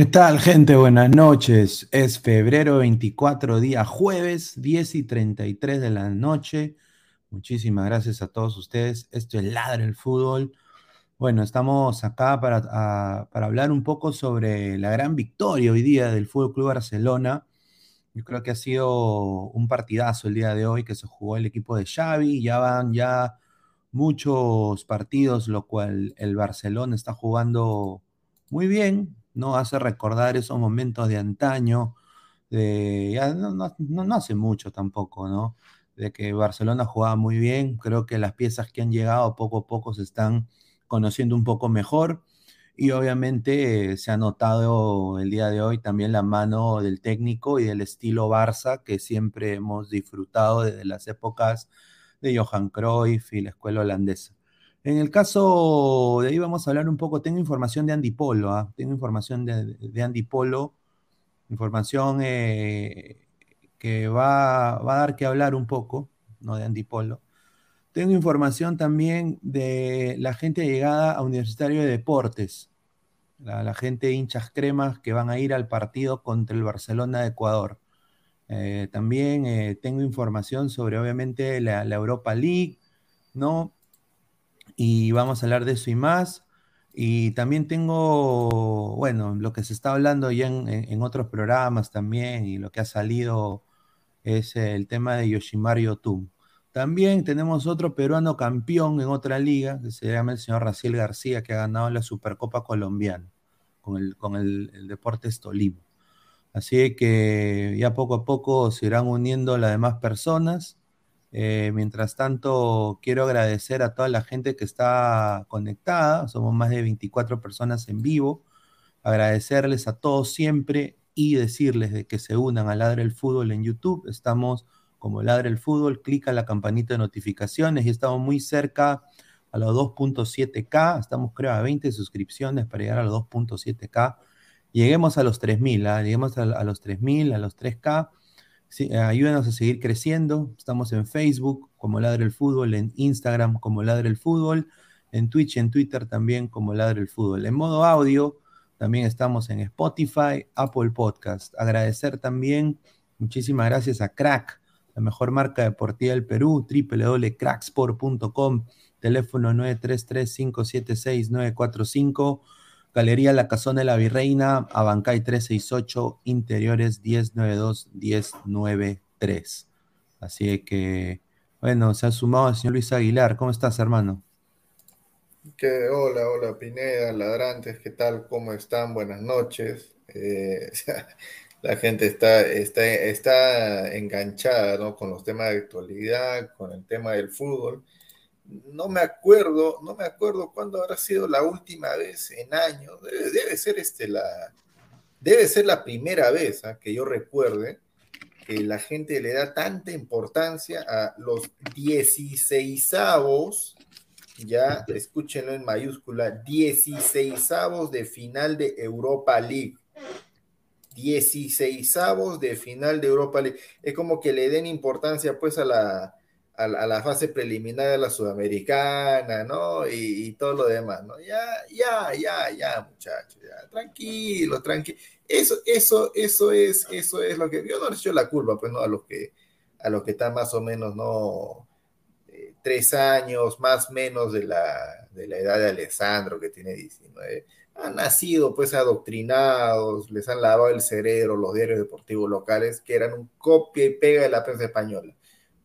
¿Qué tal, gente? Buenas noches. Es febrero 24, día jueves, 10 y 33 de la noche. Muchísimas gracias a todos ustedes. Esto es Ladre el Fútbol. Bueno, estamos acá para, para hablar un poco sobre la gran victoria hoy día del Fútbol Club Barcelona. Yo creo que ha sido un partidazo el día de hoy que se jugó el equipo de Xavi. Ya van ya muchos partidos, lo cual el Barcelona está jugando muy bien, ¿no? Hace recordar esos momentos de antaño, de, ya no, hace mucho tampoco, ¿no? De que Barcelona jugaba muy bien, creo que las piezas que han llegado poco a poco se están conociendo un poco mejor y obviamente se ha notado el día de hoy también la mano del técnico y del estilo Barça que siempre hemos disfrutado desde las épocas de Johan Cruyff y la escuela holandesa. En el caso de ahí vamos a hablar un poco, tengo información de Andy Polo, ¿ah? tengo información de, Andy Polo, información eh, que va, a dar que hablar un poco, ¿no? De Andy Polo. Tengo información también de la gente llegada a Universitario de Deportes, la, gente de hinchas cremas que van a ir al partido contra el Barcelona de Ecuador. Eh, también eh, tengo información sobre, obviamente, la Europa League, ¿no? Y vamos a hablar de eso y más. Y también tengo, bueno, lo que se está hablando ya en, otros programas también y lo que ha salido es el tema de Yoshimari Otum. También tenemos otro peruano campeón en otra liga, que se llama el señor Raciel García, que ha ganado la Supercopa Colombiana con el, con el Deportes Tolima. Así que ya poco a poco se irán uniendo las demás personas eh, mientras tanto, quiero agradecer a toda la gente que está conectada. Somos más de 24 personas en vivo. Agradecerles a todos siempre y decirles de que se unan a Ladre el Fútbol en YouTube. Estamos como Ladre el Fútbol, clica la campanita de notificaciones y estamos muy cerca a los 2.7K. Estamos, creo, a 20 suscripciones para llegar a los 2.7K. Lleguemos a los 3.000, ¿ah? lleguemos a, los 3.000, a los 3K. Sí, ayúdenos a seguir creciendo. Estamos en Facebook como Ladre el Fútbol, en Instagram como Ladre el Fútbol, en Twitch en Twitter también como Ladre el Fútbol. En modo audio también estamos en Spotify, Apple Podcast. Agradecer también, muchísimas gracias a Crack, la mejor marca deportiva del Perú, www.cracksport.com, teléfono 933-576-945, Galería La Casona de la Virreina, Abancay 368, Interiores 1092-1093. Así que, bueno, se ha sumado el señor Luis Aguilar. ¿Cómo estás, hermano? Que, hola, hola Pineda, ladrantes, ¿qué tal? ¿Cómo están? Buenas noches. Eh, la gente está, está, está enganchada ¿no? con los temas de actualidad, con el tema del fútbol. No me acuerdo, no me acuerdo cuándo habrá sido la última vez en años. Debe, ser este la, debe ser la primera vez ¿ah? que yo recuerde que la gente le da tanta importancia a los 16 ya escúchenlo en mayúscula, 16 de final de Europa League. 16 de final de Europa League. Es como que le den importancia pues a la, a, la fase preliminar de la Sudamericana, ¿no? Y, todo lo demás, ¿no? Ya, ya, ya, ya, muchachos, ya, tranquilo, tranquilo. Eso, eso, eso es, eso es lo que, yo no le echo la culpa, pues, ¿no? A los que, a los que están más o menos, ¿no? Eh, tres años, más menos de la, de la edad de Alessandro, que tiene 19 han nacido pues adoctrinados, les han lavado el cerebro los diarios deportivos locales, que eran un copia y pega de la prensa española.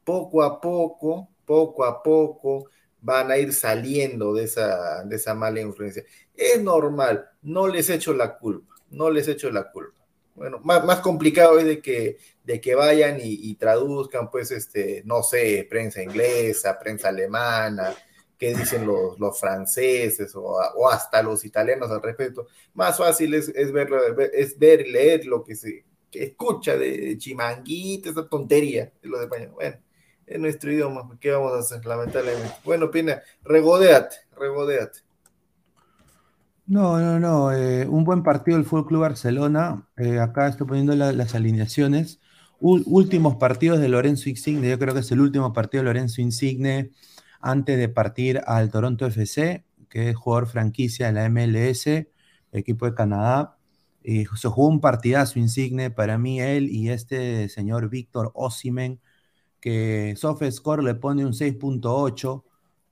Poco a poco, poco a poco, van a ir saliendo de esa, de esa mala influencia. Es normal, no les echo la culpa, no les echo la culpa. Bueno, más, más complicado es de que, de que vayan y, traduzcan, pues, este, no sé, prensa inglesa, prensa alemana, qué dicen los, los franceses o, hasta los italianos al respecto. Más fácil es, es, ver, es ver, leer lo que se escucha de chimanguita, esa tontería de los españoles. Bueno, en nuestro idioma, ¿qué vamos a hacer? Lamentablemente. Bueno, Pina, regodeate, regodeate. No, no, no. Eh, un buen partido del Fútbol Club Barcelona. Eh, acá estoy poniendo las alineaciones. últimos partidos de Lorenzo Insigne. Yo creo que es el último partido de Lorenzo Insigne antes de partir al Toronto FC, que es jugador franquicia de la MLS, equipo de Canadá. Y se jugó un partidazo insigne para mí, él y este señor Víctor Osimen, que SoftScore le pone un 6.8,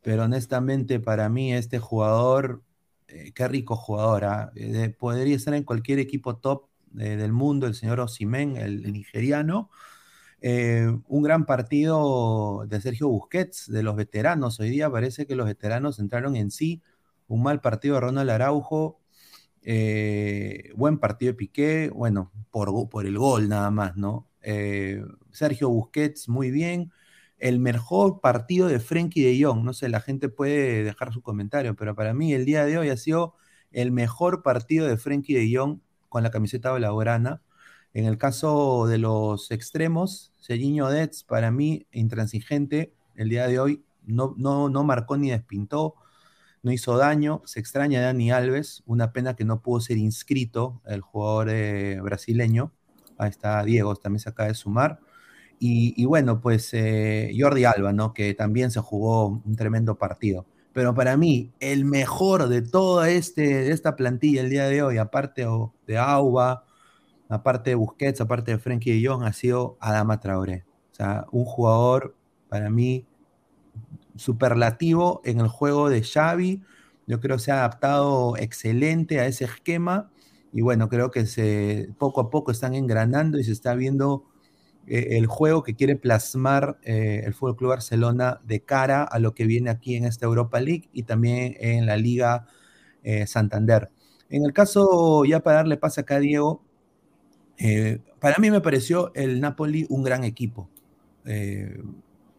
pero honestamente para mí este jugador, eh, qué rico jugador, ¿ah? eh, podría estar en cualquier equipo top eh, del mundo, el señor Osimen, el nigeriano, un gran partido de Sergio Busquets, de los veteranos. Hoy día parece que los veteranos entraron en sí. Un mal partido de Ronald Araujo. Buen partido de Piqué. Bueno, por, por el gol nada más, ¿no? Sergio Busquets, muy bien. El mejor partido de Frenkie de Jong. No sé, la gente puede dejar su comentario, pero para mí el día de hoy ha sido el mejor partido de Frenkie de Jong con la camiseta blaugrana. En el caso de los extremos, Serginho Dets, para mí, intransigente, el día de hoy no, no, no marcó ni despintó, no hizo daño. Se extraña a Dani Alves, una pena que no pudo ser inscrito el jugador eh, brasileño. Ahí está Diego, también se acaba de sumar. Y, bueno, pues eh, Jordi Alba, ¿no? Que también se jugó un tremendo partido. Pero para mí, el mejor de toda este, esta plantilla el día de hoy, aparte de Auba, aparte de Busquets, aparte de Frenkie de Jong, ha sido Adama Traoré. O sea, un jugador para mí superlativo en el juego de Xavi. Yo creo que se ha adaptado excelente a ese esquema y bueno, creo que se, poco a poco están engranando y se está viendo eh, el juego que quiere plasmar eh, el Fútbol Club Barcelona de cara a lo que viene aquí en esta Europa League y también en la Liga eh, Santander. En el caso, ya para darle pase acá a Diego, para mí me pareció el Napoli un gran equipo.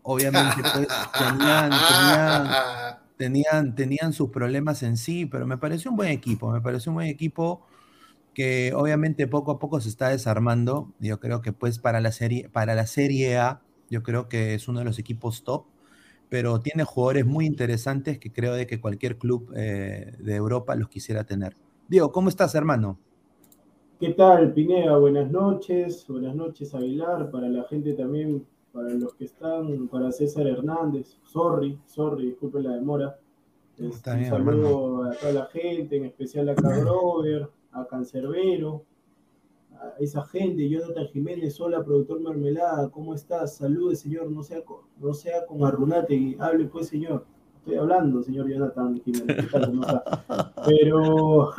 Obviamente pues, tenían, tenían, sus problemas en sí, pero me pareció un buen equipo, me pareció un buen equipo que obviamente poco a poco se está desarmando. Yo creo que pues para la serie, para la serie A, yo creo que es uno de los equipos top. pero tiene jugadores muy interesantes que creo de que cualquier club eh, de Europa los quisiera tener. Diego, ¿cómo estás, hermano? ¿Qué tal, Pineda? Buenas noches, buenas noches, Aguilar, para la gente también, para los que están, para César Hernández, sorry, sorry, disculpe la demora. Este, un saludo a toda la gente, en especial a Cabrover, a Cancerbero, a esa gente, Jonathan Jiménez, hola, productor Mermelada, ¿cómo estás? Salude, señor, no sea, no sea con Arrunate, hable pues, señor. Estoy hablando, señor Jonathan Jiménez, Pero,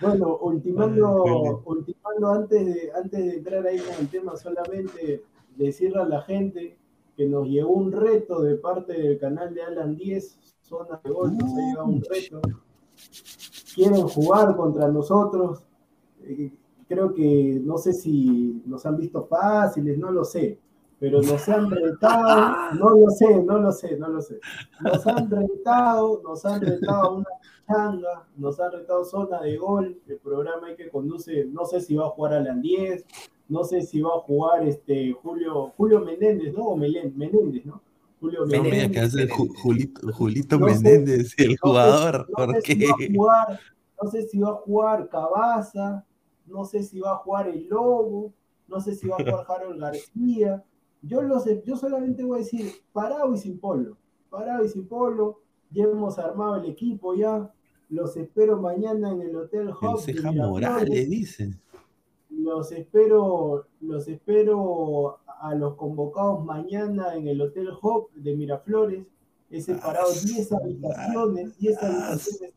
bueno, ultimando, ultimando antes, de, antes de entrar ahí con el tema, solamente decirle a la gente que nos llegó un reto de parte del canal de Alan 10, zona de gol, nos ha llegado un reto. Quieren jugar contra nosotros. Eh, creo que no sé si nos han visto fáciles, no lo sé, pero nos han retado, no lo sé, no lo sé, no lo sé. Nos han retado, nos han retado una changa, nos han retado zona de gol, el programa que conduce, no sé si va a jugar Alan 10, no sé si va a jugar este Julio, Julio Menéndez, ¿no? O Menéndez, ¿no? Julio Menéndez. que hace Julito, Julito Menéndez, el jugador. no, sé si va a jugar, no sé si va a jugar Cabaza, no sé si va a jugar el Lobo, no sé si va a jugar Harold García. Yo, lo sé, yo solamente voy a decir parado y sin polo. Parado y sin polo. Ya hemos armado el equipo ya. Los espero mañana en el Hotel Hub. Morales, dicen los espero, los espero a los convocados mañana en el Hotel Hop de Miraflores. He separado 10 habitaciones, 10 habitaciones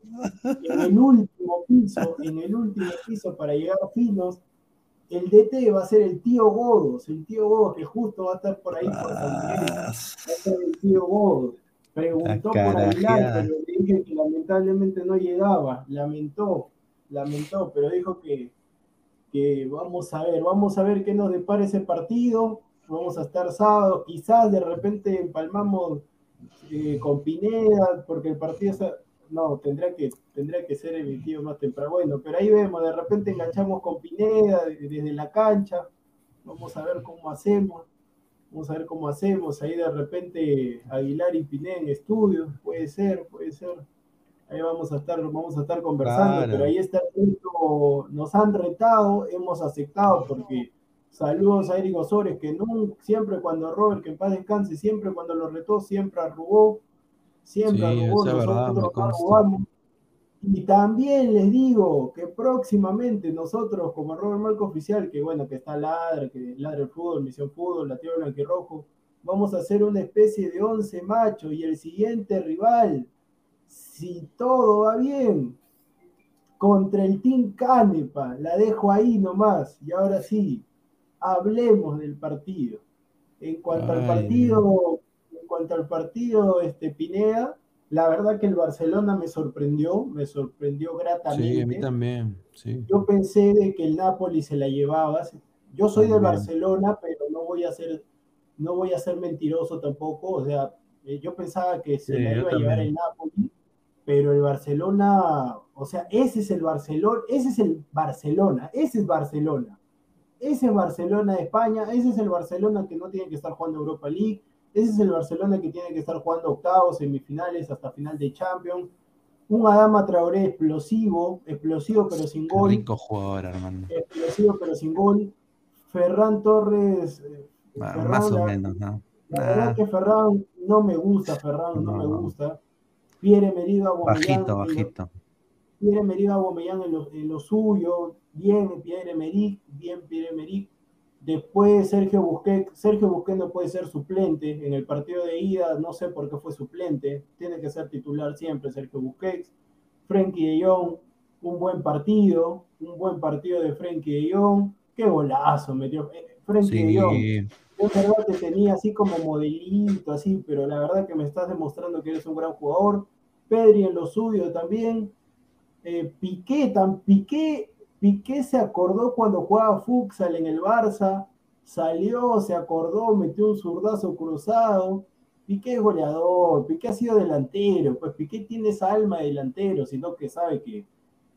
en el último piso, en el último piso para llegar finos. El DT va a ser el tío Godos, el tío Godos que justo va a estar por ahí por Va a ser el tío Godos. Preguntó por Aguilar, pero le dije que lamentablemente no llegaba. Lamentó, lamentó, pero dijo que, que vamos a ver, vamos a ver qué nos depara ese partido. Vamos a estar sábado, quizás de repente empalmamos eh, con Pineda, porque el partido no, tendría que, tendría que ser emitido más temprano. Bueno, pero ahí vemos, de repente enganchamos con Pineda desde la cancha. Vamos a ver cómo hacemos. Vamos a ver cómo hacemos. Ahí de repente Aguilar y Pineda en estudio. Puede ser, puede ser ahí vamos a estar, vamos a estar conversando, pero ahí está nos han retado, hemos aceptado, porque saludos a Eric Osores, que nunca, siempre cuando Robert, que en paz descanse, siempre cuando lo retó, siempre arrugó, siempre arrugó, nosotros arrugamos. Y también les digo que próximamente nosotros, como Robert Marco Oficial, que bueno, que está Ladra, que Ladra el Fútbol, Misión Fútbol, la Tierra Blanquirrojo, vamos a hacer una especie de once macho y el siguiente rival si todo va bien, contra el Team Canepa, la dejo ahí nomás. Y ahora sí, hablemos del partido. En cuanto al partido, en cuanto al partido, este Pineda, la verdad que el Barcelona me sorprendió, me sorprendió gratamente. Sí, a mí también. Yo pensé de que el Napoli se la llevaba. Yo soy de Barcelona, pero no voy a ser, no voy a ser mentiroso tampoco. O sea, eh, yo pensaba que se la iba a llevar el Napoli pero el Barcelona, o sea, ese es el Barcelona, ese es el Barcelona, ese es Barcelona. Ese es Barcelona de España, ese es el Barcelona que no tiene que estar jugando Europa League, ese es el Barcelona que tiene que estar jugando octavos, semifinales, hasta final de Champions. Un Adama Traoré explosivo, explosivo pero sin gol. rico jugador, hermano. Explosivo pero sin gol. Ferran Torres. Eh, más o menos, ¿no? La verdad que Ferran no me gusta, Ferran no me gusta. Pierre Merido. Bajito, bajito. Pierre Merido Aguamellán en lo, en lo suyo, bien Pierre Emerick, bien Pierre Emerick. Después Sergio Busquets, Sergio Busquets no puede ser suplente en el partido de ida, no sé por qué fue suplente, tiene que ser titular siempre Sergio Busquets. Frenkie de Jong, un buen partido, un buen partido de Frenkie de Jong, qué golazo metió eh, Frenkie de Jong. Yo verdad te tenía así como modelito, así, pero la verdad que me estás demostrando que eres un gran jugador. Pedri en lo suyo también. Eh, Piqué, tan, Piqué, Piqué se acordó cuando jugaba Futsal en el Barça, salió, se acordó, metió un zurdazo cruzado. Piqué es goleador, Piqué ha sido delantero, pues Piqué tiene esa alma de delantero, sino que sabe que,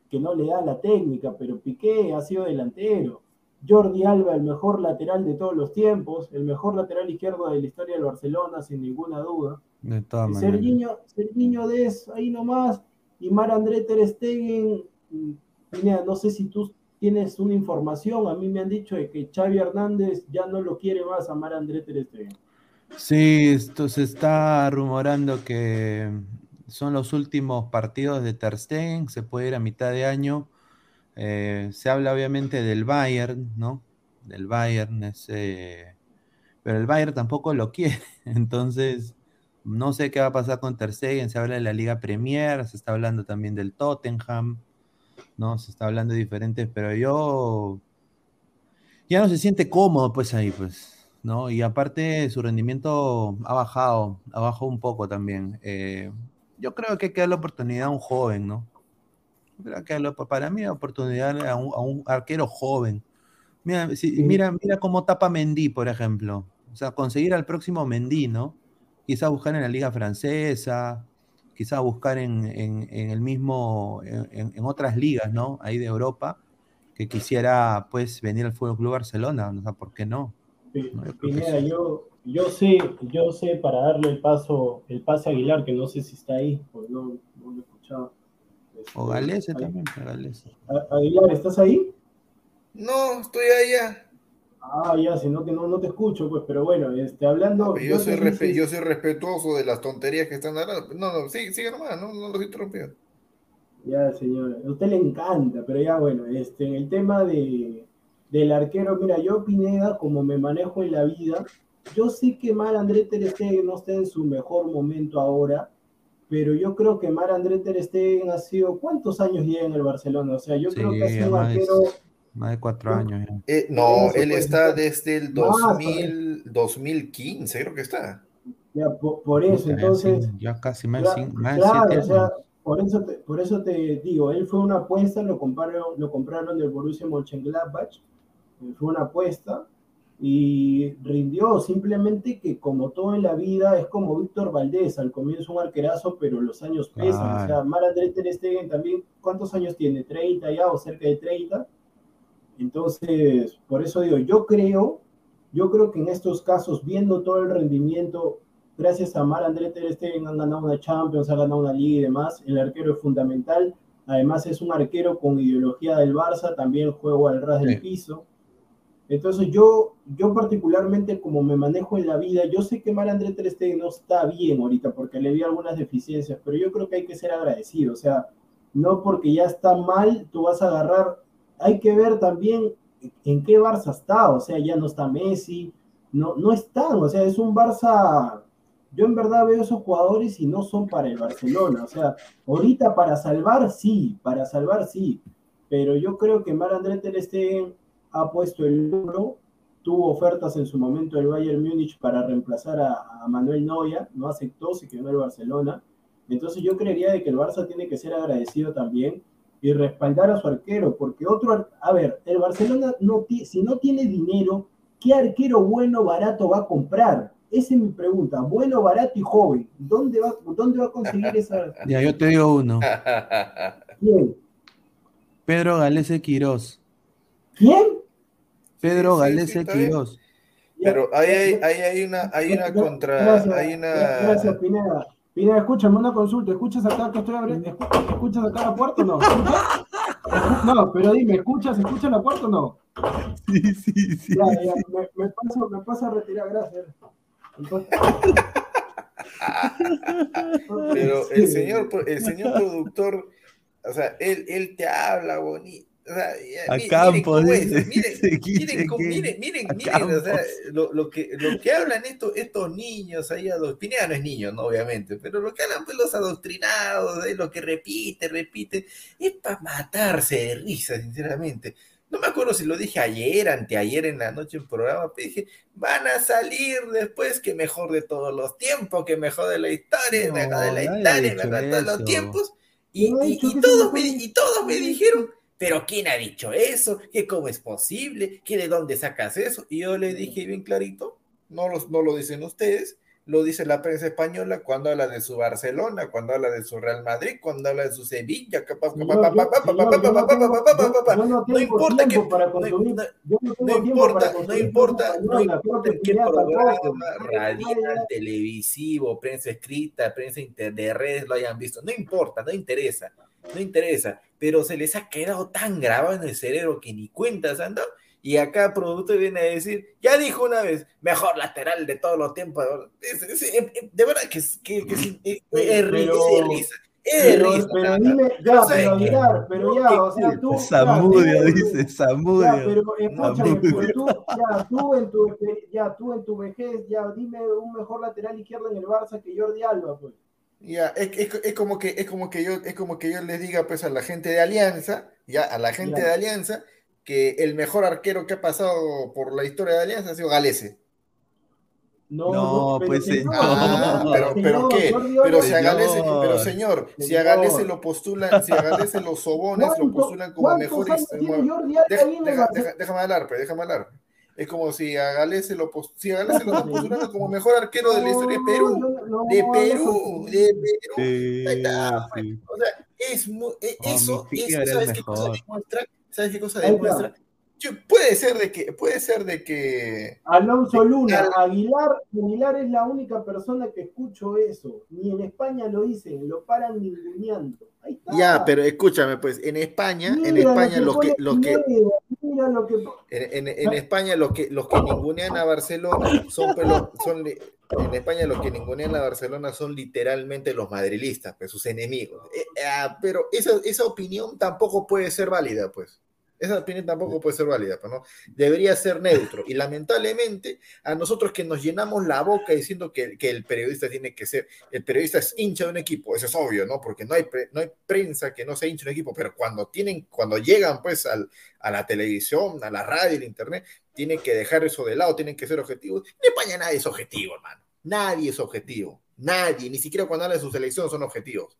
que no le da la técnica, pero Piqué ha sido delantero. Jordi Alba, el mejor lateral de todos los tiempos, el mejor lateral izquierdo de la historia del Barcelona, sin ninguna duda. De todas Serginho, Serginho Des, ahí nomás, y Mar André Ter Stegen, no sé si tú tienes una información, a mí me han dicho de que Xavi Hernández ya no lo quiere más a Mar André Ter Stegen. Sí, esto se está rumorando que son los últimos partidos de Ter Stegen, se puede ir a mitad de año. Eh, se habla obviamente del Bayern, ¿no? Del Bayern, pero el Bayern tampoco lo quiere, entonces no sé qué va a pasar con Ter Stegen, se habla de la Liga Premier, se está hablando también del Tottenham, ¿no? Se está hablando de diferentes, pero yo ya no se siente cómodo pues ahí, pues. ¿no? Y aparte su rendimiento ha bajado, ha bajado un poco también. Eh, yo creo que hay que dar la oportunidad a un joven, ¿no? creo que para mí la oportunidad a un, arquero joven. Mira, mira, mira cómo tapa Mendy, por ejemplo. O sea, conseguir al próximo Mendy, ¿no? Quizá buscar en la liga francesa, quizá buscar en, el mismo, en, otras ligas, ¿no? Ahí de Europa, que quisiera, pues, venir al Fútbol Club Barcelona, o sea, ¿por qué no? yo, yo, sé, yo sé para darle el paso, el pase a Aguilar, que no sé si está ahí, porque no, lo he escuchado. o este, Galese también, Aguilar, ¿estás ahí? No, estoy allá. Ah, ya, sino que no, no te escucho, pues, pero bueno, este, hablando. yo, soy yo soy respetuoso de las tonterías que están hablando. No, no, sigue, sigue nomás, no, no lo estoy interrumpiendo. Ya, señor, a usted le encanta, pero ya, bueno, este, en el tema de, del arquero, mira, yo Pineda, como me manejo en la vida, yo sé que Mar André Ter Stegen no está en su mejor momento ahora, pero yo creo que Mar André Ter Stegen ha sido, ¿cuántos años lleva en el Barcelona? O sea, yo creo que ha sido un arquero... Más de cuatro años. Eh, no, él está desde el 2000, 2015, creo que está. Ya, por, eso, entonces... Ya casi más, más claro, o sea, por eso, te, por eso te digo, él fue una apuesta, lo compraron, lo compraron del Borussia Mönchengladbach, fue una apuesta y rindió simplemente que como todo en la vida es como Víctor Valdés, al comienzo un arquerazo, pero los años pesan, o sea, Mar André Ter Stegen también, ¿cuántos años tiene? ¿30 ya o cerca de 30? Entonces, por eso digo, yo creo, yo creo que en estos casos, viendo todo el rendimiento, gracias a Mar André Ter Stegen han ganado una Champions, han ganado una Liga y demás, el arquero es fundamental, además es un arquero con ideología del Barça, también juego al ras del piso, entonces yo, yo particularmente como me manejo en la vida, yo sé que Mar André Ter Stegen no está bien ahorita porque le vi algunas deficiencias, pero yo creo que hay que ser agradecido, o sea, no porque ya está mal, tú vas a agarrar, hay que ver también en qué Barça está, o sea, ya no está Messi, no, no están, o sea, es un Barça, yo en verdad veo esos jugadores y no son para el Barcelona, o sea, ahorita para salvar sí, para salvar sí, pero yo creo que Mar André Ter Stegen ha puesto el hombro, tuvo ofertas en su momento del Bayern Múnich para reemplazar a, Manuel Neuer, no aceptó, se quedó en el Barcelona. Entonces yo creería de que el Barça tiene que ser agradecido también y respaldar a su arquero, porque otro, a ver, el Barcelona no si no tiene dinero, ¿qué arquero bueno, barato va a comprar? Esa es mi pregunta, bueno, barato y joven. ¿Dónde va, dónde va a conseguir esa? Ya, yo te digo uno. ¿Quién? Pedro Galese Quirós. ¿Quién? Pedro Galese Quiroz. Pero ahí hay, ahí hay una, hay una contra, gracias, hay una. Gracias, Pineda. Pineda, escúchame una consulta. ¿Escuchas acá que estoy abriendo? ¿Escuchas acá la puerta o no? No, pero dime, ¿escuchas, escuchas la puerta o no? Sí, sí, sí. Ya, ya, me, me, paso, me paso a retirar, gracias. Pero el señor, el señor productor, o sea, él, él te habla bonito a campo, miren, miren, miren, miren, o sea, lo, que, lo que hablan estos, estos niños ahí adoctrinados, no es niños, ¿no? obviamente, pero lo que hablan pues los adoctrinados, lo que repite, repite, es para matarse de risa, sinceramente. No me acuerdo si lo dije ayer, anteayer en la noche en programa, pero dije, van a salir después que mejor de todos los tiempos, que mejor de la historia, mejor de la historia, mejor de todos los tiempos. Y, y, todos y todos me dijeron, pero ¿quién ha dicho eso? ¿Que cómo es posible? ¿Que de dónde sacas eso? Y yo le dije bien clarito, no, los, no lo dicen ustedes, lo dice la prensa española cuando habla de su Barcelona, cuando habla de su Real Madrid, cuando habla de su Sevilla. No importa que no importa, no importa, no importa qué programa radial, televisivo, prensa escrita, prensa de redes lo hayan visto, no importa, no interesa, no interesa, pero se les ha quedado tan grabado en el cerebro que ni cuentas han dado y acá producto viene a decir, ya dijo una vez, mejor lateral de todos los tiempos. de verdad que, que, que es, es, risa. Es risa. Pero dime, ya, pero mirar, pero ya, o sea, tú. Samudio, dice, Samudio. Ya, pero escúchame, pero tú, ya, tú en tu, ya, tú en tu vejez, ya, dime un mejor lateral izquierdo en el Barça que Jordi Alba, pues. Ya, es, es, es, como que, es como que yo, es como que yo les diga pues a la gente de Alianza, ya, a la gente de Alianza, que el mejor arquero que ha pasado por la historia de Alianza ha sido Galese. No, pues señor. Ah, pero, pero qué, pero si a Galese, pero señor, si a Galese lo postulan, si a Galese los sobones lo postulan como mejores. déjame hablar, pues, déjame hablar. Es como si a Galese lo, si a Galese lo postulan como mejor arquero de la historia de Perú. De Perú, de Perú. Ahí está, pues. O sea, es muy, eso, eso, ¿sabes qué cosa demuestra? ¿Sabes qué cosa demuestra? Puede ser de que, puede ser de que. Alonso Luna, Aguilar, Aguilar es la única persona que escucho eso. Ni en España lo dicen, lo paran ninguneando. Ya, pero escúchame, pues, en España, en España los que, los que, En, en, España los que los que ningunean a Barcelona son, son en España los que ningunean a Barcelona son literalmente los madrilistas, pues sus enemigos. Eh, ah, pero esa, esa opinión tampoco puede ser válida, pues. Esa opinión tampoco puede ser válida, pues, ¿no? Debería ser neutro. Y lamentablemente, a nosotros que nos llenamos la boca diciendo que, que, el periodista tiene que ser, el periodista es hincha de un equipo, eso es obvio, ¿no? Porque no hay, no hay prensa que no sea hincha de un equipo, pero cuando tienen, cuando llegan pues al, a la televisión, a la radio, al internet, tienen que dejar eso de lado, tienen que ser objetivos. En España nadie es objetivo, hermano. Nadie es objetivo. Nadie, ni siquiera cuando hablan de su selección son objetivos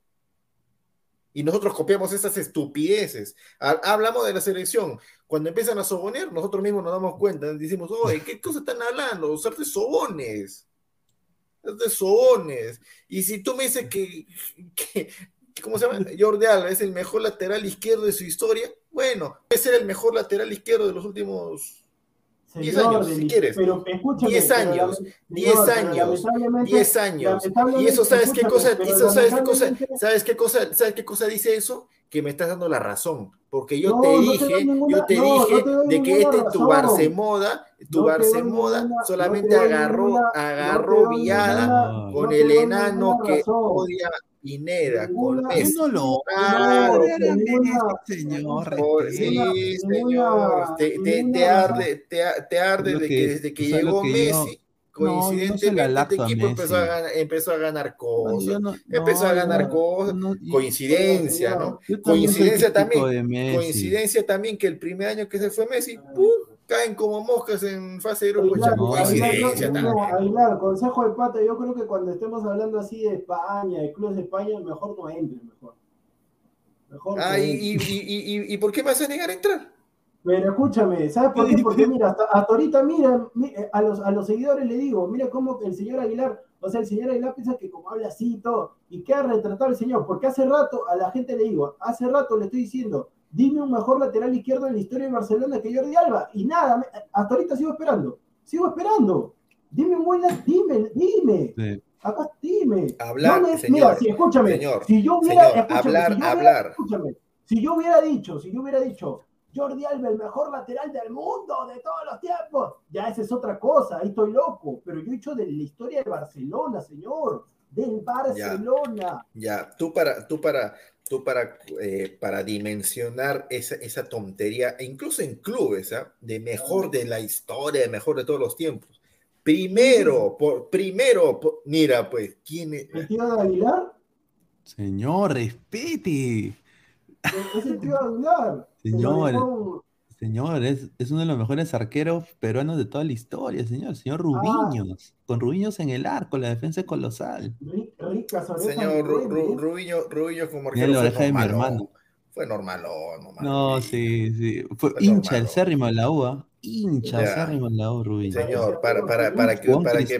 y nosotros copiamos esas estupideces. Hablamos de la selección. Cuando empiezan a sobonear, nosotros mismos nos damos cuenta. Decimos, oye, ¿qué cosa están hablando? Usar de sobones. de sobones. Y si tú me dices que, que, ¿cómo se llama? Jordi Alba es el mejor lateral izquierdo de su historia, bueno, puede ser el mejor lateral izquierdo de los últimos 10 años, si quieres. 10 años, 10 años, 10 años. Y eso, ¿sabes qué cosa? Eso, ¿sabes qué cosa? ¿Sabes qué cosa? ¿Sabes qué cosa dice eso? Que me estás dando la razón. Porque yo te dije, yo te dije de que este tu Barcemoda, tu Barcemoda solamente agarró, agarró viada con el enano que odia Pineda, con eso. No lo claro, señor. sí, señor. Te, te, te, arde, te, te arde de que, desde que llegó Messi. Coincidentemente, no, este equipo empezó a, ganar, empezó a ganar cosas. No, empezó a ganar cosas. coincidencia, ¿no? Coincidencia también. Coincidencia también que el primer año que se fue Messi, ¡pum! Caen como moscas en fase de grupo. Aguilar, consejo de pata, yo creo que cuando estemos hablando así de España, de clubes de España, mejor no entre, mejor. mejor ah, y, y, y, y, por qué me vas a negar a entrar? Pero escúchame, ¿sabes por qué? Porque mira, hasta, ahorita mira, eh, a los, a los seguidores le digo, mira cómo el señor Aguilar, o sea, el señor Aguilar piensa que como habla así y todo, y queda retratado el señor, porque hace rato a la gente le digo, hace rato le estoy diciendo, dime un mejor lateral izquierdo en la historia de Barcelona que Jordi Alba. Y nada, hasta ahorita sigo esperando. Sigo esperando. Dime un buen dime, dime. Acá dime. Hablar, mira, si, escúchame, si yo hubiera, hablar, hablar. Escúchame, si yo hubiera dicho, si yo hubiera dicho, Jordi Alba, el mejor lateral del mundo de todos los tiempos, ya esa es otra cosa, ahí estoy loco, pero yo he dicho de la historia de Barcelona, señor, del Barcelona. Ya, ya. tú para, tú para, tú para, eh, para dimensionar esa, esa, tontería, e incluso en clubes, ¿ah? de mejor de la historia, de mejor de todos los tiempos. Primero, por, primero, mira, pues, ¿quién es? ¿El tío de Aguilar? Señor, respete. Es el tío de Aguilar. Señor, Señor, es, es, uno de los mejores arqueros peruanos de toda la historia, señor. Señor ah. Rubiños, con Rubiños en el arco, la defensa es colosal. Señor Ru, Rubiño, Rubiño como arquero fue normal, mi hermano. Fue normal, No, sí, sí. Fue, hincha el cérrimo de la UA. hincha Ya. acérrimo de la U, Rubín. Señor, para, para, para, que, para, que,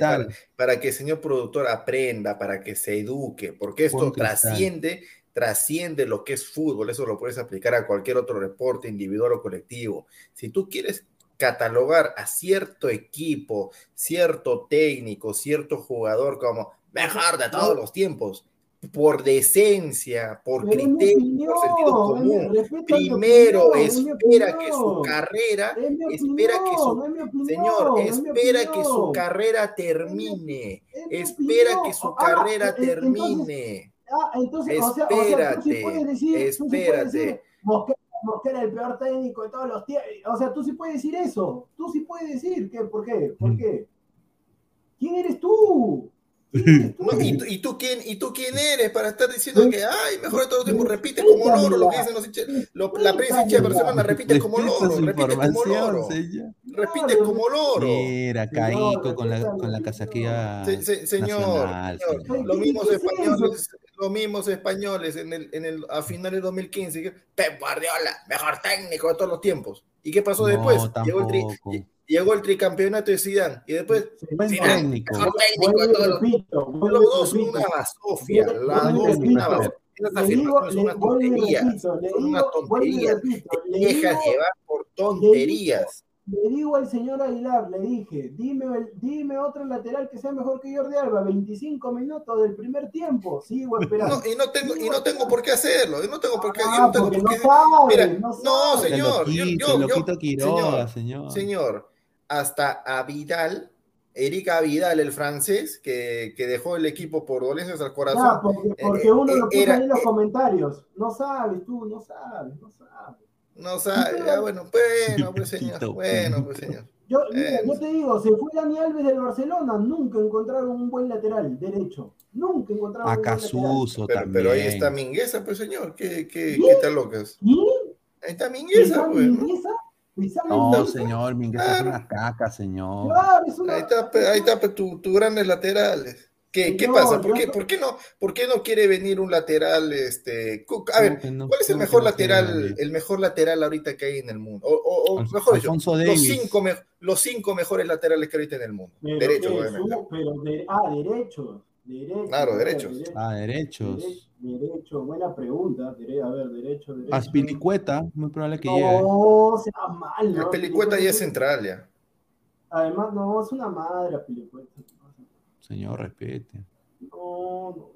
para, que el señor productor aprenda, para que se eduque, porque esto trasciende, trasciende lo que es fútbol, eso lo puedes aplicar a cualquier otro deporte individual o colectivo. Si tú quieres catalogar a cierto equipo, cierto técnico, cierto jugador como mejor de todos los tiempos, por decencia, por criterio, por sentido común, primero espera que su carrera, espera que su Señor, espera que su carrera termine. Es mi Espera que su carrera termine. Espérate, espérate. Mosquera, es el peor técnico de todos los tiempos. O sea, tú sí puedes decir eso. Tú sí puedes decir que, ¿por qué? ¿Por qué? ¿Quién eres tú? ¿Y, tú, y tú quién, ¿Y tú quién eres para estar diciendo que, ay, mejor de todo tiempo, repite como loro lo que dicen los hinchas, la prensa hincha de Barcelona repite como loro, repite como loro, repite como loro. Mira, Caico con la, con la casaquilla Se- se- señor, nacional, señor, señor. los ¿Qué- mismos qué es eso? españoles, los mismos españoles en el, en el, a finales de 2015, que, Pep Guardiola, mejor técnico de todos los tiempos. ¿Y qué pasó No, después? Llegó el, tri-. Llegó el tricampeonato de Zidane y después Buen Zidane, técnico. mejor técnico de Vuelvo y todos los repito, vuelvo Los y dos son repito. una basofia, las dos una basofia. Esas afirmaciones son son Te dejas llevar por tonterías. le digo al señor Aguilar, le dije, dime, otro lateral que sea mejor que Jordi Alba, 25 minutos del primer tiempo, sigo esperando. No, y no tengo, y no tengo por qué hacerlo, y no tengo por qué, yo Ah, no tengo porque por no qué. sabe, Mira, no no, sabe. señor, yo- yo- yo- Quiroga, señor. Señor, hasta a Vidal, Erika Vidal, el francés, que, que dejó el equipo por dolencias al Ya, corazón. porque, eh, porque uno eh, lo puso era- ahí en los comentarios. No sabes tú, no sabes, no sabes. No sabe, ya, bueno, bueno, pues señor, bueno, pues señor. Yo, mira, Eh, yo te digo, se fue Dani Alves del Barcelona, nunca encontraron un buen lateral derecho. Nunca encontraron A un buen lateral. Pero, también. pero ahí está Mingueza, pues señor, ¿qué, qué, qué tal locas? ¿Quién? Ahí está Mingueza, ¿Pensaba pues. en ¿no? No, señor, Mingueza es una caca, señor. Claro, es una- Ahí está, ahí está tu, tu grandes laterales. ¿Qué, qué Señor, pasa? ¿Por yo qué, so- por, qué no, ¿Por qué no quiere venir un lateral? Este, a ver, ¿Cómo que no? ¿cuál es el ¿Cómo que mejor no lateral, el mejor lateral ahorita que hay en el mundo? O, o- o Alf- mejor dicho, los cinco, me- los cinco mejores laterales que hay ahorita en el mundo. Pero, Derecho, ¿qué? obviamente. Pero de, ah, derechos. Derechos Claro, derechos. dere- Ah, derechos. dere- derecho, buena pregunta. dere- a ver, derecho, derecho. Aspilicueta, muy probable que llegue. No, sea mal. La ¿no? pelicueta ya es central, ya. Además, no, es una madre Pilicueta. Señor, respete. No, no, no.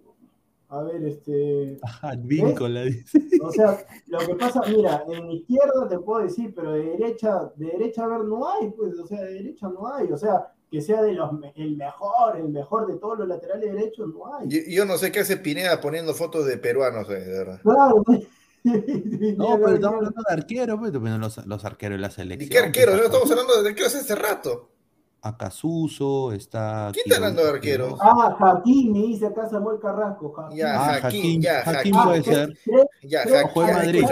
A ver, este. Ajá, víncola, dice. O sea, lo que pasa, mira, en izquierda te puedo decir, pero de derecha, de derecha, a ver, no hay, pues, o sea, de derecha no hay, o sea, que sea de los el mejor, el mejor de todos los laterales derechos, no hay. Yo, yo no sé qué hace Pineda poniendo fotos de peruanos, eh, de verdad. Claro. No, pero estamos hablando de arquero, pues, pero los, los arqueros de la ¿Y selección. qué arquero? pues, No estamos hablando de arqueros hace rato. A Casuso, está. ¿Quién está hablando de arqueros? Ah, Jaquín, me dice acá Samuel Carrasco. Jaquín. Ya, Ah, Jaquín, Jaquín, ya, Jaquín Jaquín. puede ser. Ya, tres- Ja- juega ya, Madrid, tres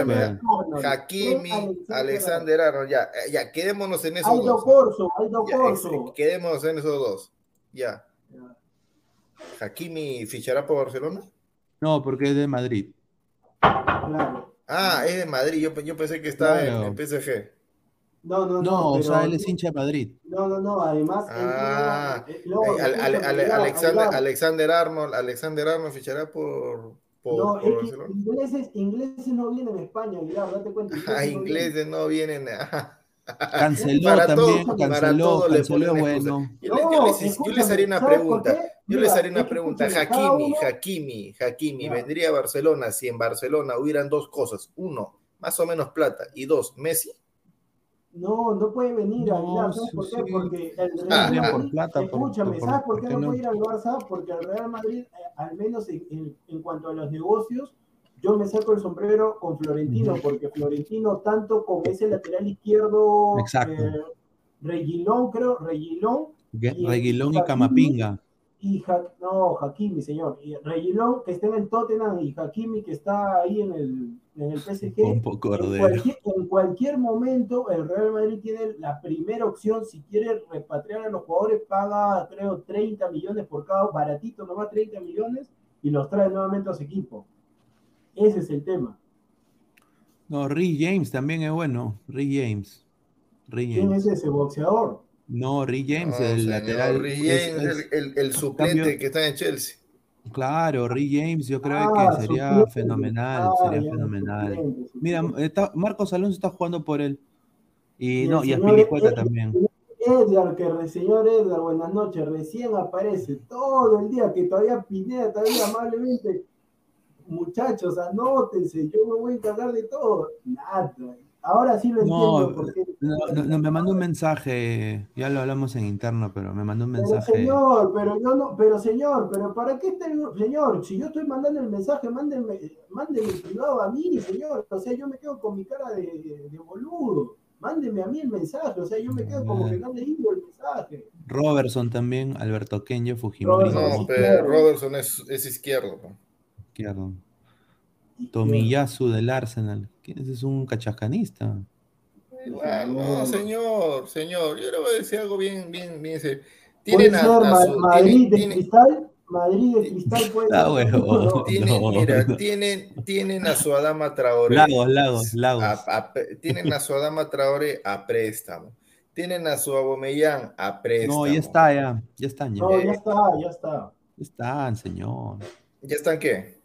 Alexander Arnold, ya, eh, ya, quedémonos en esos Aldo dos. Corso, Aldo Ya, Corso. ex- quedémonos en esos dos. Ya. ¿Hakimi fichará por Barcelona? No, porque es de Madrid. Claro. Ah, es de Madrid. Yo, yo pensé que estaba en- Claro. en, PSG. No, no, no. No, o sea, él es hincha de Madrid. No, no, no, además. Ah, eh, no, Eh, Ale- Ale- escúchame, Ale- Aguilar, Alexander. Alexander Arnold, Alexander Arnold fichará por, por, No, por es que Barcelona. ingleses, ingleses no vienen a España, Aguilar, date cuenta. Ah, no ingleses no vienen. a- Canceló Para también, todo- para canceló, todo le canceló, bueno. Yo, No, les- yo les, yo escúchame, les haré una ¿sabes por pregunta. Yo les haré una pregunta. Hakimi, Hakimi, Hakimi. ¿vendría a Barcelona si en Barcelona hubieran dos cosas? Uno, más o menos plata. Y dos, Messi. No, no puede venir No, Aguilar, ¿sabes sí, por qué? sí. Porque el Real por Madrid, plata, escúchame, por- ¿sabes por qué ¿por qué no no? puede ir al Barça? Porque el Real Madrid, eh, al menos en, en- en cuanto a los negocios, yo me saco el sombrero con Florentino, porque Florentino, tanto con ese lateral izquierdo, Exacto. eh, Reguilón, creo, Reguilón, Y- Reguilón y Hakimi, Camapinga. Y Ja- no, Hakimi, señor, y Reguilón que está en el Tottenham y Hakimi que está ahí en el, en el PSG. Pompo En Cordero. cualquier, en cualquier momento el Real Madrid tiene la primera opción, si quiere repatriar a los jugadores, paga creo 30 millones por cada, baratito nomás 30 millones y los trae nuevamente a su equipo. Ese es el tema. No, Rick James también es bueno. Rick James. Rick ¿Quién James. es ese boxeador? No, Rick James, No, el señor, lateral. Rick es- James, es- el, el- el suplente cambio- que está en Chelsea. Claro, Rick James, yo creo Ah, que sería suplente. fenomenal, Ah, sería ya, fenomenal. suplente, Mira, está, Marcos Alonso está jugando por él. Y, Y no, y Aspilicueta también. Edgar, que el señor Edgar, buenas noches, recién aparece todo el día, que todavía Pineda, todavía amablemente, muchachos, anótense, yo me voy a encargar de todo. Nada. Ahora sí lo No, entiendo por qué. No, no, no, me mandó un mensaje, ya lo hablamos en interno, pero me mandó un Pero mensaje. señor, pero yo no, pero señor, pero ¿para qué está el señor? Si yo estoy mandando el mensaje, mándenme, mándenme privado a mí, señor. O sea, yo me quedo con mi cara de, de- de boludo. Mándenme a mí el mensaje, o sea, yo me quedo como que no leído el mensaje. Robertson también, Alberto Kenyo, Fujimori, Robertson. No, pero Robertson es, es izquierdo. ¿no? izquierdo. Tomiyasu del Arsenal. ¿Quién es? Es un cachascanista. Igual, no, señor, señor, yo le voy a decir algo bien, bien, bien serio. Puede Tienen ser a, a Ma- su- Madrid de tienen- cristal, Madrid de cristal puede Ah, ser. No, tienen, No, mira, no. tienen, tienen a su Adama Traoré. Lagos, Lagos, Lagos. a- a- tienen a su Adama Traoré a préstamo. Tienen a su Abomellán a préstamo. No, ya está, ya. Ya están, ya. No, ya está, ya está. Ya están, señor. ¿Ya están qué?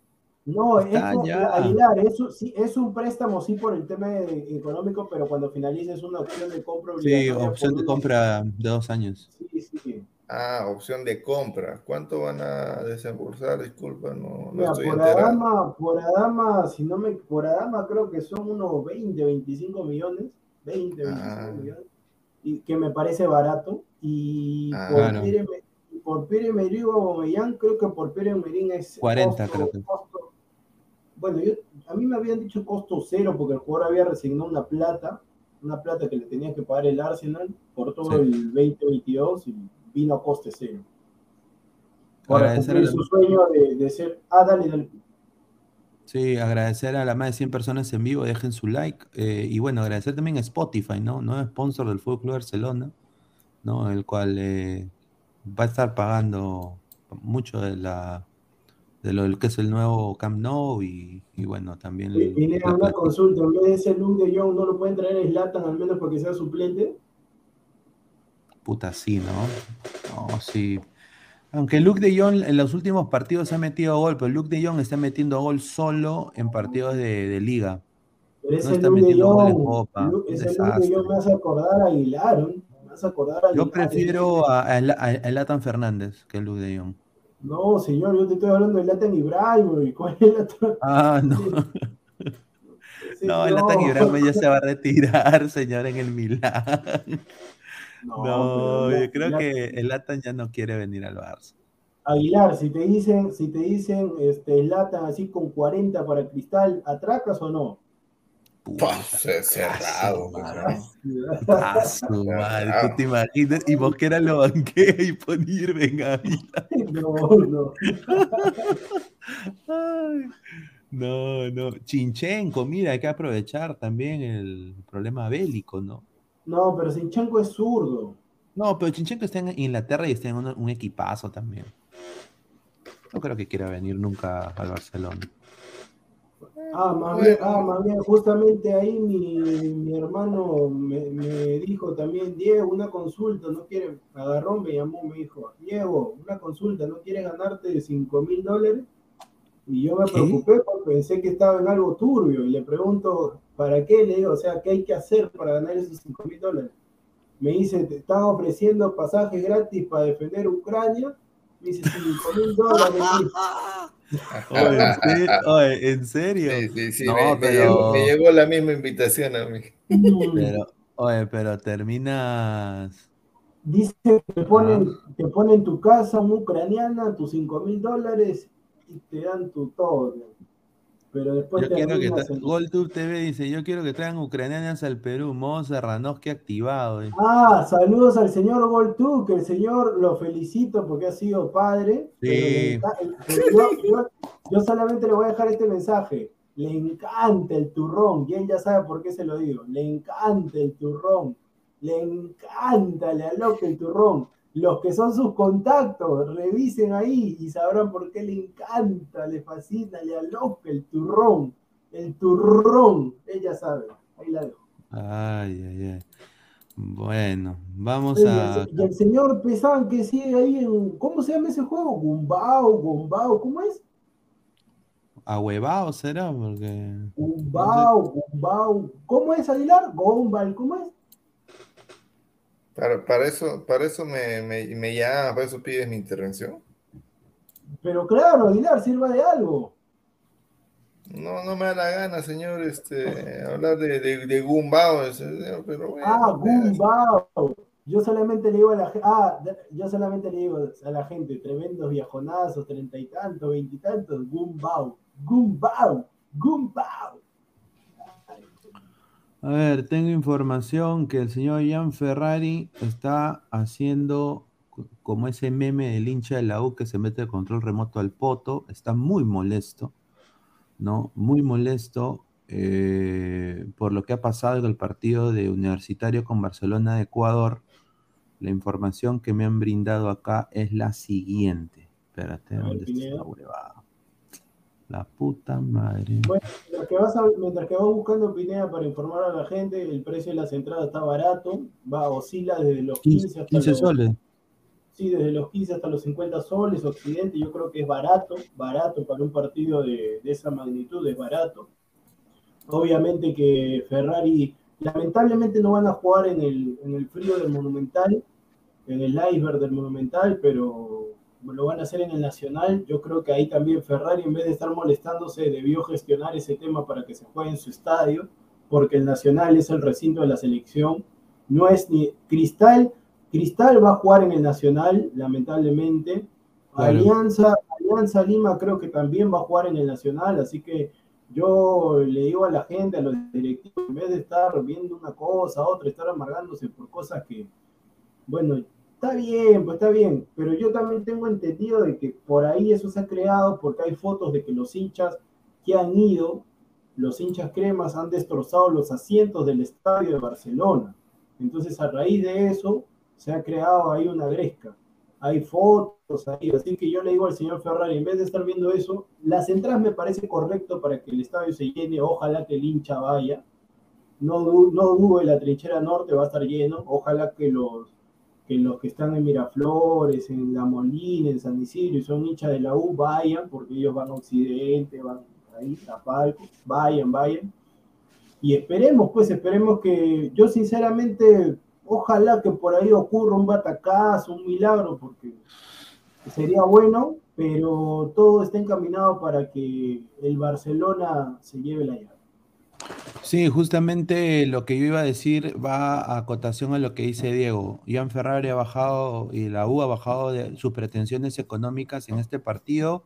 No, Está es, ya. Aguilar, es, un- sí, es un préstamo, sí, por el tema de- económico, pero cuando finalice es una opción de compra Sí, opción de compra de dos años. Sí, sí. Ah, opción de compra. ¿Cuánto van a desembolsar? Disculpa, no, no Mira, estoy por enterado. Adama, por Adama, si no me, por Adama creo que son unos 20, 25 millones, 20, 25 Ah. millones, y que me parece barato. Y Ah. por. Pierre, Me- por Aubameyang, creo que por Pierre Emerick es 40 costo- creo que. costo- bueno, yo, a mí me habían dicho costo cero porque el jugador había resignado una plata, una plata que le tenía que pagar el Arsenal por todo Sí. el 2022 y vino a coste cero. Para Agradecer cumplir su sueño de, de ser, ah, dale, dale. Sí, agradecer a las más de 100 personas en vivo, dejen su like. eh, y bueno, agradecer también a Spotify, ¿no? Nuevo sponsor del Fútbol Club Barcelona, ¿no? El cual eh, va a estar pagando mucho de la de lo que es el nuevo Camp Nou y, y bueno, también Y- y la una consulta, en vez de ese look de John, ¿no lo pueden traer a Zlatan al menos porque sea suplente? puta sí, ¿no? No, sí. Aunque Luke de Jong en los últimos partidos ha metido gol, pero Luke de Jong está metiendo gol solo en partidos de, de liga. Pero ese está de metiendo gol en Copa, Lu- un ese look de. John me hace acordar a Aguilar, ¿no? me hace acordar a Yo Aguilar. prefiero a, a, a- a Latan Fernández que Luke de Jong. No, señor, yo te estoy hablando de Latan Ibrahimovic. ¿Cuál es el otro? Ah, no. No, el Latan Ibrahimovic ya se va a retirar, señor, en el Milán. No, yo creo que el Latan ya no quiere venir al Barça. Aguilar, si te dicen, si te dicen, este, Latan así con 40 para Cristal, ¿atracas o no? Ce- cerrado. ¿no? Ah, su madre, ¿tú te imaginas? Y Mosquera lo banquea y pone Irving Ávila. No, no. Ay, No, no. Chinchenko, mira, hay que aprovechar también el problema bélico, ¿no? No, pero Sinchenko es zurdo. No, pero Chinchenko está en Inglaterra y está en un, un equipazo también. No creo que quiera venir nunca al Barcelona. Ah, más bien, ah, más bien, justamente ahí mi, mi hermano me, me dijo también, Diego, una consulta, no quiere, agarró, me llamó, me dijo, Diego, una consulta, ¿no quieres ganarte 5 mil dólares? Y yo me ¿Qué? preocupé porque pensé que estaba en algo turbio y le pregunto, ¿para qué? Le digo, o sea, ¿qué hay que hacer para ganar esos 5 mil dólares? Me dice, te están ofreciendo pasajes gratis para defender Ucrania. Me dice, 5 mil dólares. Oye, ¿en serio? Oye, ¿en serio? Sí, sí, sí, No, me, me pero- llegó, me llegó la misma invitación a mí. Pero, oye, pero terminas. Dice que te ponen, Ah. te ponen tu casa una ucraniana, tus 5 mil dólares y te dan tu todo. Pero después Yo quiero que GolTube TV dice, yo quiero que traigan ucranianas al Perú, modo Serranoski activado. eh. Ah, saludos al señor Goltú, que el señor lo felicito porque ha sido padre. Sí. yo- yo solamente le voy a dejar este mensaje. Le encanta el turrón, y él ya sabe por qué se lo digo. Le encanta el turrón. Le encanta, le aloca el turrón. Los que son sus contactos, revisen ahí y sabrán por qué le encanta, le fascina, le aloca el turrón. El turrón, ella sabe. Ahí la dejo. Ay, ay, ay. Bueno, vamos a. y el señor Pesán que sigue ahí en. ¿Cómo se llama ese juego? Gumbao, Gumbao, ¿cómo es? Ahuevado será, porque. Gumbao, Gumbao. ¿Cómo es Aguilar? Gombal, ¿cómo es? Para, para eso, para eso me, me, me llama, para eso pides mi intervención. Pero claro, Aguilar, sirva de algo. No, no me da la gana, señor, este, hablar de, de, de Gumbao, pero bueno. Ah, pues, Gumbao. Yo solamente le digo a la gente, ah, yo solamente le digo a la gente, tremendos viajonazos, treinta y tantos, veintitantos, Gumbao, Gumbao, Gumbao. A ver, tengo información que el señor Ian Ferrari está haciendo co- como ese meme del hincha de la U que se mete el control remoto al poto. Está muy molesto, ¿no? Muy molesto eh, por lo que ha pasado en el partido de Universitario con Barcelona de Ecuador. La información que me han brindado acá es la siguiente. Espérate, ¿dónde está esta huevada? La puta madre. Bueno, mientras que, vas a- mientras que vas buscando Pineda para informar a la gente, el precio de las entradas está barato, va, oscila desde los 15 15, hasta 15 los, soles. sí, desde los 15 hasta los 50 soles, Occidente, yo creo que es barato, barato para un partido de, de esa magnitud, es barato. Obviamente que Ferrari, lamentablemente no van a jugar en el, en el frío del Monumental, en el iceberg del Monumental, pero lo van a hacer en el Nacional. Yo creo que ahí también Ferrari, en vez de estar molestándose, debió gestionar ese tema para que se juegue en su estadio, porque el Nacional es el recinto de la selección. No es ni Cristal, Cristal va a jugar en el Nacional, lamentablemente. Claro. Alianza, Alianza Lima creo que también va a jugar en el Nacional, así que yo le digo a la gente, a los directivos, en vez de estar viendo una cosa, otra, estar amargándose por cosas que, bueno, está bien, pues está bien, pero yo también tengo entendido de que por ahí eso se ha creado porque hay fotos de que los hinchas que han ido, los hinchas cremas han destrozado los asientos del estadio de Barcelona. Entonces, a raíz de eso, se ha creado ahí una gresca. Hay fotos ahí, así que yo le digo al señor Ferrari, en vez de estar viendo eso, las entradas me parece correcto para que el estadio se llene, ojalá que el hincha vaya. No, no dudo, la trinchera norte va a estar lleno, ojalá que los, que los que están en Miraflores, en La Molina, en San Isidro y son hinchas de la U, vayan, porque ellos van a Occidente, van ahí a Palco, vayan, vayan. Y esperemos, pues esperemos que, yo sinceramente, ojalá que por ahí ocurra un batacazo, un milagro, porque sería bueno, pero todo está encaminado para que el Barcelona se lleve la llave. Sí, justamente lo que yo iba a decir va a acotación a lo que dice Diego. Ian Ferrari ha bajado y la U ha bajado de sus pretensiones económicas en este partido.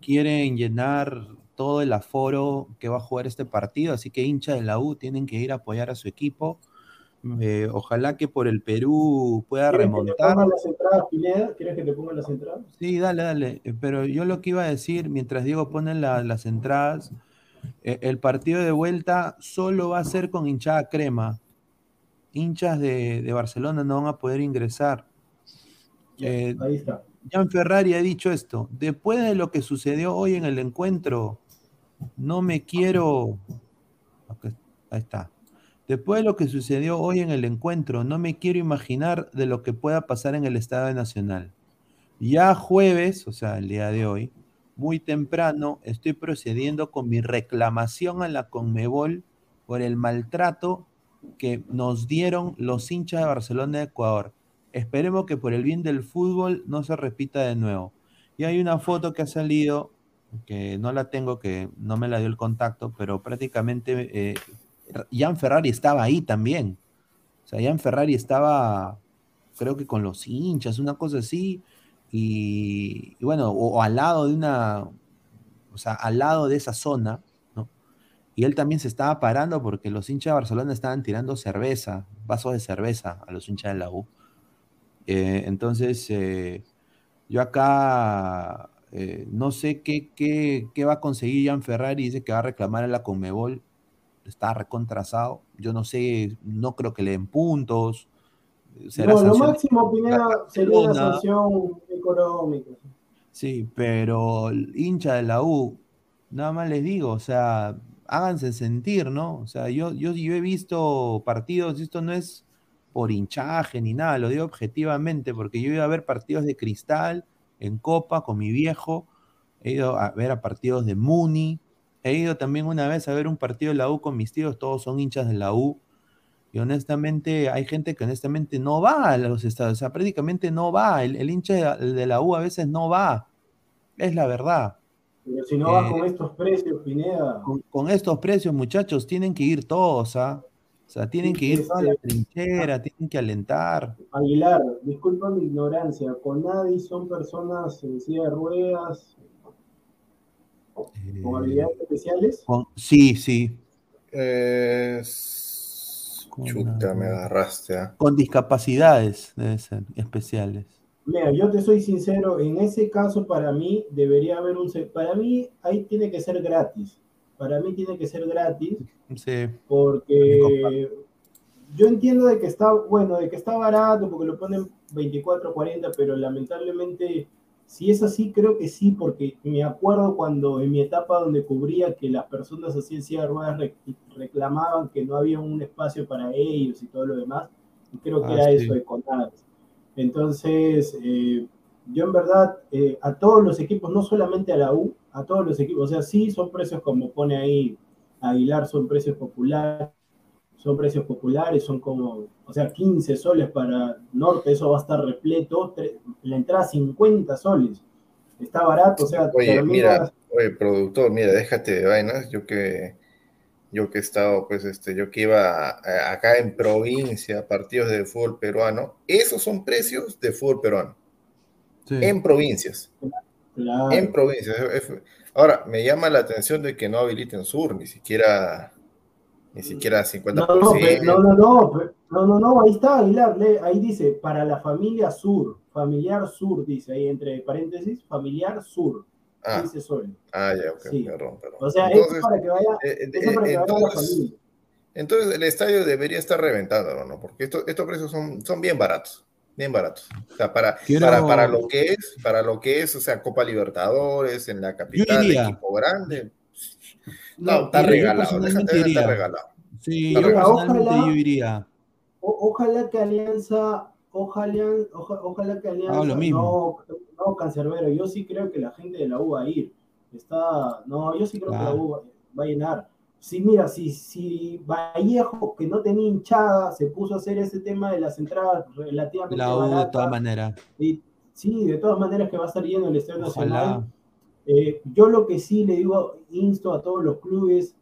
Quieren llenar todo el aforo que va a jugar este partido, así que hincha de la U tienen que ir a apoyar a su equipo. Eh, ojalá que por el Perú pueda ¿Quieres que te remontar. pongan las entradas, Pineda? ¿Quieres que te pongan las entradas? Sí, dale, dale. Eh, Pero yo lo que iba a decir, mientras Diego pone la- las entradas, el partido de vuelta solo va a ser con hinchada crema. Hinchas de, de Barcelona no van a poder ingresar. Eh, Ahí está. Gian Ferrari ha dicho esto. Después de lo que sucedió hoy en el encuentro, no me quiero. Ahí está. Después de lo que sucedió hoy en el encuentro, no me quiero imaginar de lo que pueda pasar en el Estadio Nacional. Ya jueves, o sea, el día de hoy, muy temprano, estoy procediendo con mi reclamación a la Conmebol por el maltrato que nos dieron los hinchas de Barcelona de Ecuador. Esperemos que por el bien del fútbol no se repita de nuevo. Y hay una foto que ha salido, que no la tengo, que no me la dio el contacto, pero prácticamente eh, Jan Ferrari estaba ahí también. O sea, Jan Ferrari estaba, creo que con los hinchas, una cosa así. Y, bueno, o, o al lado de una, o sea, al lado de esa zona, ¿no? Y él también se estaba parando porque los hinchas de Barcelona estaban tirando cerveza, vasos de cerveza a los hinchas de la U. Eh, entonces, eh, yo acá eh, no sé qué, qué, qué, va a conseguir Jan Ferrari, dice que va a reclamar a la Conmebol, está recontrasado, yo no sé, no creo que le den puntos. No, lo máximo, Pineda, sería una sanción económica. Sí, pero el hincha de la U, nada más les digo, o sea, háganse sentir, ¿no? O sea, yo, yo, yo he visto partidos, esto no es por hinchaje ni nada, lo digo objetivamente, porque yo iba a ver partidos de cristal en Copa con mi viejo, he ido a ver a partidos de Muni, he ido también una vez a ver un partido de la U con mis tíos, todos son hinchas de la U, y honestamente hay gente que honestamente no va a los estados, o sea, prácticamente no va, el, hincha de, la U a veces no va, es la verdad. Pero si no va con eh, estos precios, Pineda. Con, estos precios, muchachos, tienen que ir todos, ¿ah? O sea, tienen que ir a la trinchera, tienen que alentar. Aguilar, disculpa mi ignorancia, con nadie son personas en silla de ruedas, con eh, habilidades especiales. sí, sí. Eh, chuta, me agarraste. ¿ah? Con discapacidades, deben ser especiales. Mira, yo te soy sincero, en ese caso para mí debería haber un... Para mí ahí tiene que ser gratis para mí tiene que ser gratis. Sí. Porque yo entiendo de que está, bueno, de que está barato, porque lo ponen 24, 40, pero lamentablemente, si es así, creo que sí, porque me acuerdo cuando en mi etapa donde cubría que las personas así en silla ruedas reclamaban que no había un espacio para ellos y todo lo demás, y creo que ah, era eso de Conades. Entonces, eh, yo en verdad, eh, a todos los equipos, no solamente a la U, a todos los equipos, o sea, sí son precios como pone ahí Aguilar, son precios populares, son precios populares, son como, o sea, 15 soles para Norte, eso va a estar repleto, la entrada 50 soles, está barato, o sea, oye, mira, oye, productor, mira, déjate de vainas, yo que yo que he estado, pues, este, yo que iba acá en provincia, partidos de fútbol peruano, esos son precios de fútbol peruano en provincias. En provincias. Ahora, me llama la atención de que no habiliten sur, ni siquiera ni siquiera 50%. No, no, no, no, no, no, ahí está Aguilar, ahí dice, para la familia sur, familiar sur, dice ahí entre paréntesis, familiar sur. Ah, dice Sol. Ah, ya, ok, perdón, perdón. O sea, entonces, es para que vaya, eh, para que vaya la familia. Entonces el estadio debería estar reventado, ¿no? Porque estos precios son, son bien baratos bien barato. O sea, para, para, para, lo que es, para lo que es, o sea, Copa Libertadores, en la capital, equipo grande. No, está regalado, déjate está regalado. Sí, yo ojalá, yo iría. ojalá que Alianza, ojalá, ojalá que Alianza, ah, lo mismo. no, no, Cancerbero, yo sí creo que la gente de la U va a ir. Está, no, yo sí creo que la U va a llenar. Sí, mira, si, si Vallejo, que no tenía hinchada, se puso a hacer ese tema de las entradas relativamente La U, de todas maneras. Y, sí, de todas maneras que va a estar yendo el Estadio Nacional. Eh, yo lo que sí le digo, insto a todos los clubes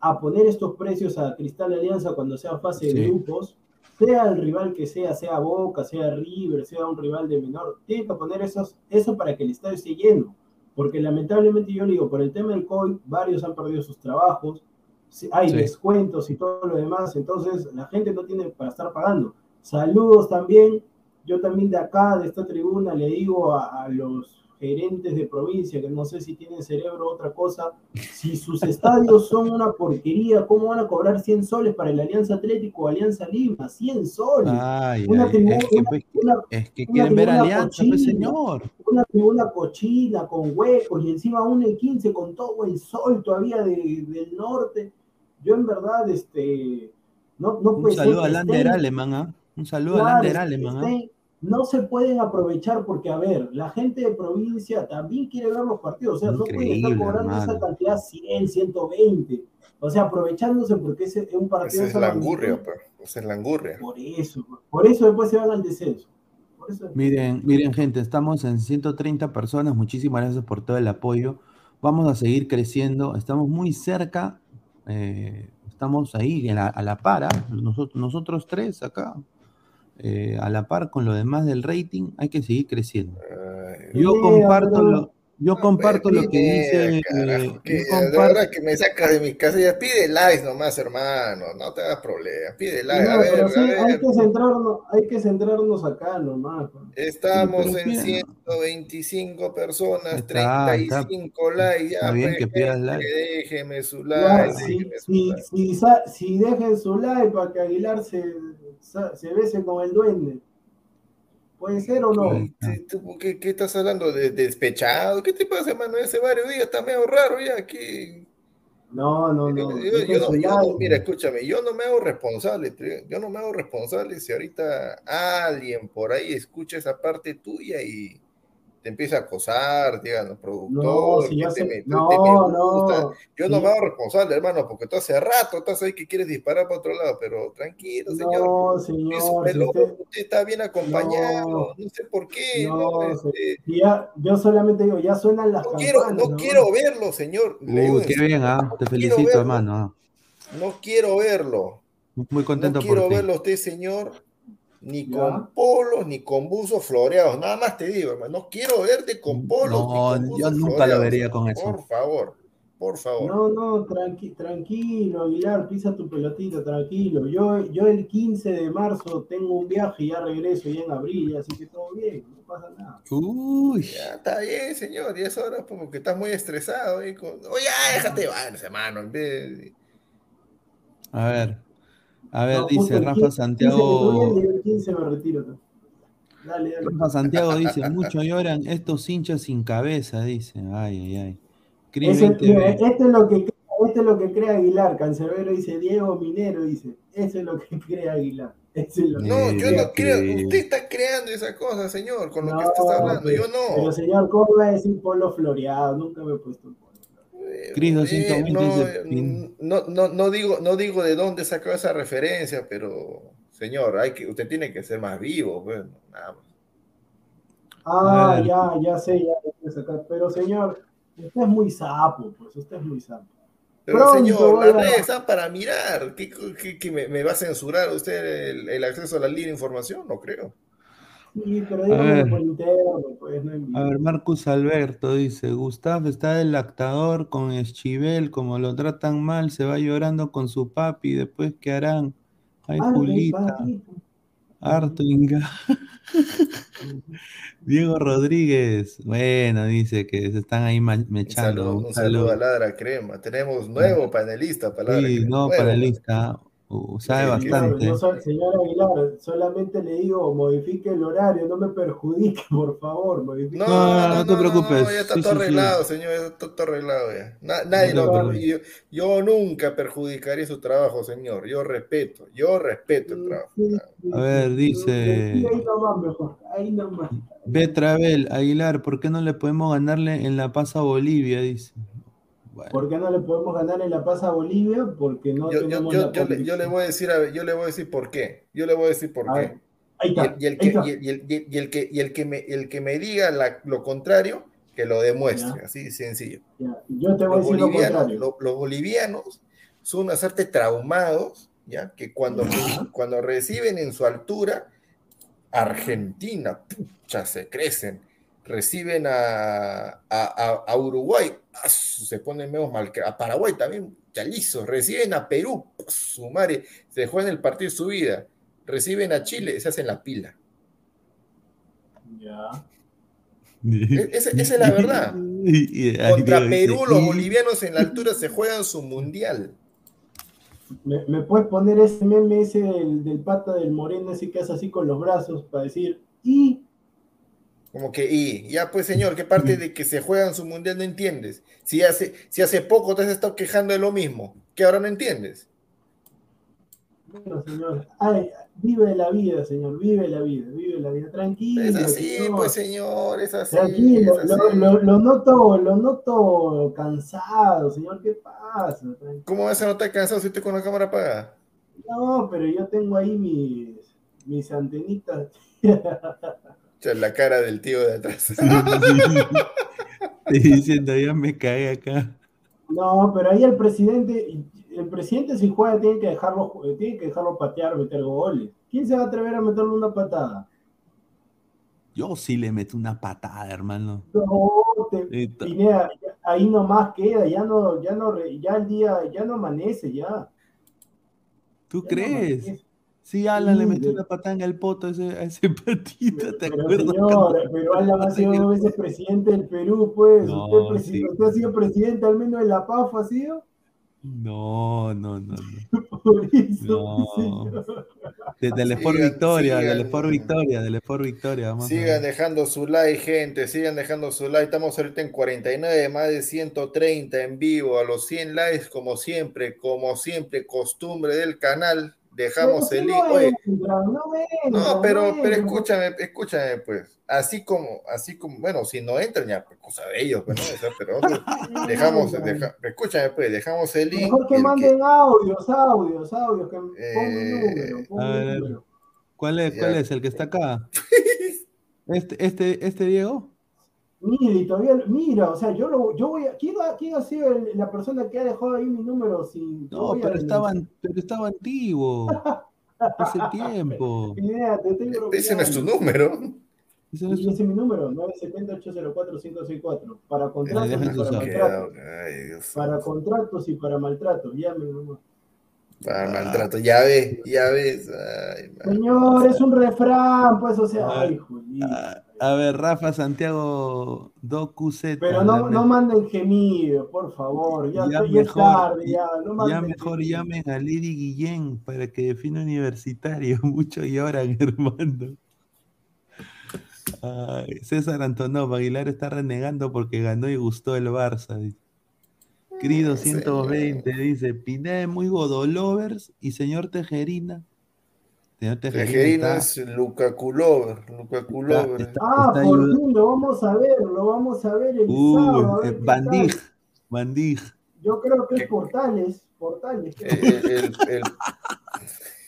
a poner estos precios a Cristal Alianza cuando sea fase de grupos, sea el rival que sea, sea Boca, sea River, sea un rival de menor, tienen que poner esos, eso para que el estadio esté lleno. Porque lamentablemente yo le digo, por el tema del COVID, varios han perdido sus trabajos, hay descuentos y todo lo demás, entonces la gente no tiene para estar pagando. Saludos también, yo también de acá, de esta tribuna, le digo a, los gerentes de provincia, que no sé si tienen cerebro o otra cosa, si sus estadios son una porquería, ¿cómo van a cobrar 100 soles para el Alianza Atlético o Alianza Lima? 100 soles. es, que, quieren ver Alianza, pues, señor. Una tribuna cochina con huecos y encima una y 15 con todo el sol todavía del norte yo en verdad, este, no, no Un saludo a Lander Aleman, ¿ah? Un saludo a Lander Aleman, ¿ah? No se pueden aprovechar porque, a ver, la gente de provincia también quiere ver los partidos, o sea, no pueden estar cobrando esa cantidad 100, 120. O sea, aprovechándose porque es un partido. Esa es la angurria. Esa es la angurria. Por eso, por eso después se van al descenso. Miren, miren, gente, estamos en 130 personas. Muchísimas gracias por todo el apoyo. Vamos a seguir creciendo. Estamos muy cerca eh, estamos ahí a la, par, ¿ah? nosotros, nosotros tres acá, eh, a la par con lo demás del rating, hay que seguir creciendo. Yo comparto lo, yo comparto lo que dice. Carajo, que, verdad que me sacas de mi casa. Ya pide likes nomás, hermano. No te hagas problemas. Pide likes. a ver, Hay, que centrarnos, hay que centrarnos acá nomás. Pues. Estamos en 125 personas, 35 likes. Ya, está bien pues, que pidas like. Déjeme su like. si, si, si, dejen su like para que Aguilar se, se bese con el duende. ¿Puede ser o no? ¿Qué, qué, estás hablando? ¿De, despechado? ¿Qué te pasa, hermano? Ese varios días está medio raro ya. ¿Qué, No, no, no. Yo- yo- yo no- yo no- mira, escúchame, yo no me hago responsable, yo no me hago responsable si ahorita alguien por ahí escucha esa parte tuya y te empieza a acosar, digan, No, productor, si yo sé- méteme- no, méteme gusta. no. Yo no me hago responsable, hermano, porque tú hace rato estás ahí que quieres disparar para otro lado, pero tranquilo, señor. No, Es un señor. si usted- usted está bien acompañado, No. no, sé por qué, No, no, se- este, si ya- yo solamente digo, ya suenan las no quiero, no quiero verlo, señor. Uy, qué bien, ah, te felicito, hermano. ah. No quiero verlo. Muy contento no quiero por ti. verlo a usted, señor, ni Ya. con polos, ni con buzos floreados. Nada más te digo, hermano. No quiero verte con polos. No, ni con yo nunca lo vería con eso. Por favor, por favor. No, no, tranqui- tranquilo, Aguilar, pisa tu pelotita, tranquilo. Yo, yo el 15 de marzo tengo un viaje y ya regreso ya en abril, así que todo bien, no pasa nada. Uy. Ya está bien, señor. Y es hora pues, porque estás muy estresado. ahí con- Oye, ya, déjate, vayas, hermano. A ver. A ver, No, dice Rafa 15 Santiago. estoy bien, y el 15 me retiro. Dale, dale. Rafa Santiago dice, mucho lloran estos hinchas sin cabeza, dice. Ay, ay, ay. Cris Eso- 20 mira, esto, es lo que, crea- esto es lo que cree Aguilar. Cancerbero dice, Diego Minero dice, eso es lo que cree Aguilar. Eso es lo que No, yo no que- creo. Usted está creando esa cosa, señor, con lo que estás hablando. Yo no. Pero señor, ¿cómo va a decir polo floreado? Nunca me he puesto un polo. Eh, Cris eh, 220 no, dice, eh, no, no, no digo, no digo de dónde sacó esa referencia, pero señor, hay que, usted tiene que ser más vivo, pues, nada más. Ah, ya, ya sé, ya lo voy a sacar. Pero señor, usted es muy sapo, pues usted es muy sapo. Pero Pronto señor, las redes están para mirar. ¿Qué, qué- qué me, me va a censurar usted el, el acceso a la libre información? No creo. Sí, pero ver. dígamelo por interno, pues no. A ver, Marcus Alberto dice, Gustav está del lactador con Eschivel, como lo tratan mal, se va llorando con su papi, después ¿qué harán? Ay, Julita, harto inga. Diego Rodríguez, bueno, dice que se están ahí ma- Un mechando. saludo, Un saludo a. Ladra Crema. Tenemos nuevo panelista para Ladra Sí, Crema. no, nuevo. panelista, uh, sabe bastante. soy- señor Aguilar, solamente le digo, modifique el horario, no me perjudique, por favor. modifique No, no, No, no, no te preocupes. ya está Sí, todo sí, sí. arreglado, señor. Ya está todo arreglado ya. Na- nadie No lo yo, yo nunca perjudicaré su trabajo, señor. Yo respeto, yo respeto el trabajo. Sí, sí, A ver, dice- ahí nomás mejor, ahí nomás. Betravel, Aguilar, ¿por qué no le podemos ganarle en La Paz a Bolivia? Dice. Bueno, ¿Por qué no le podemos ganar en La Paz a Bolivia? Porque no Yo, tenemos yo, la yo le, yo le voy a decir, a yo le voy a decir por qué. Yo le voy a decir por A qué. ahí Y está, el, y el ahí que, está. y el, y el- y el- que, y el que me, el que me diga la- lo contrario, que lo demuestre, Ya. así de sencillo. Ya, Yo te voy a Los decir lo bolivianos, contrario. lo- los bolivianos son unas artes traumados, ¿ya? Que cuando, cuando reciben en su altura, Argentina, pucha, se crecen. Reciben a, a, a- a Uruguay, ¡ah, se ponen medio mal. A Paraguay también, chalizos. Reciben a Perú, ¡ah, su madre, se juegan el partido de su vida. Reciben a Chile, se hacen la pila. Ya. E- esa- esa es la verdad. Contra Perú, los bolivianos en la altura se juegan su mundial. ¿Me, me puedes poner ese meme ese del, del pata del moreno, ese que hace así con los brazos para decir, y Como que, y ya pues señor, ¿qué parte de que se juegan su mundial no entiendes? Si hace, si hace poco te has estado quejando de lo mismo, que ahora no entiendes. bueno, señor, ay, vive la vida, señor, vive la vida, vive la vida, tranquilo. Es así, señor. pues señor, es así. Tranquilo, es lo, así. lo- lo noto, lo noto cansado, señor, ¿qué pasa? Tranquilo. ¿Cómo vas a no estar cansado si estoy con la cámara apagada? No, pero yo tengo ahí mis, mis antenitas. O sea, la cara del tío de atrás. Sí, sí. Estoy diciendo, ya me caí acá. No, pero ahí el presidente, el presidente si juega tiene que dejarlo, tiene que dejarlo patear, meter goles. ¿Quién se va a atrever a meterle una patada? Yo sí le meto una patada, hermano. No, te-. Pineda, ahí nomás queda, ya no, ya no, ya el día, ya no amanece, ya. ¿Tú Ya no crees? amanece. Sí, Alan le metió patada en el poto a ese, a ese patito, ¿te Pero acuerdas? señor, pero Alan ha sido dos veces presidente del Perú, pues. No, usted, presi- sí. usted ha sido presidente al menos de la PAF, ¿ha sido? No, no, no, no. Por eso, No. señor. De, del Sport Sigan, Victoria, del. Sport Victoria, del Sport Victoria. Vamos a Sigan dejando su like, gente. Sigan dejando su like. Estamos ahorita en 49, más de 130 en vivo. A los 100 likes, como siempre, como siempre, costumbre del canal. Dejamos Pero el link. no Oye, no pero, no pero escúchame, escúchame, pues. Así como, así como, bueno, si no entran ya, pues cosa de ellos, pues, ¿no? O sea, pero dejamos, deja- escúchame, pues, dejamos el link. Mejor que el manden audios, audios, audios, que pongan Eh, número, pongan a ver. número. ¿Cuál es, Ya. ¿Cuál es el que está acá? Este, este, este Diego. Mira, y todavía, mira, o sea, yo lo, yo voy a, ¿quién ha, quién ha sido el- la persona que ha dejado ahí mi número sin? No, a pero estaba, pero estaba antiguo. Hace tiempo. Pineda, te estoy Ese no es tu número. Ese no es su- ese es mi número, 970-804-564. Para contratos y para maltratos. Ay, Dios Para contratos y para maltratos, nomás. Para maltrato, ya ves, ya ves. Ay. Señor, es un refrán, pues, o sea, Ah, ay, jolín. Ah, A ver, Rafa Santiago Docu Z. Pero no, no manden gemidos, por favor. Ya, Ya estoy- ya es mejor, tarde, ya. No Ya manden mejor gemidos. llamen a Lady Guillén para que define universitario. Mucho lloran, hermano. Ay, César Antonov, Aguilar está renegando porque ganó y gustó el Barça. dice. Cri 220 dice, Pineda muy godolovers y señor Tejerina. Tejerina, Tejerina está- es Lukaku Lover, Lukaku Lover. está- Ah, está por fin lo vamos a ver, lo vamos a ver el Uh, sábado. a ver eh, tal. Bandig. Yo creo que es Portales, Portales. ¿qué? El, el, el-.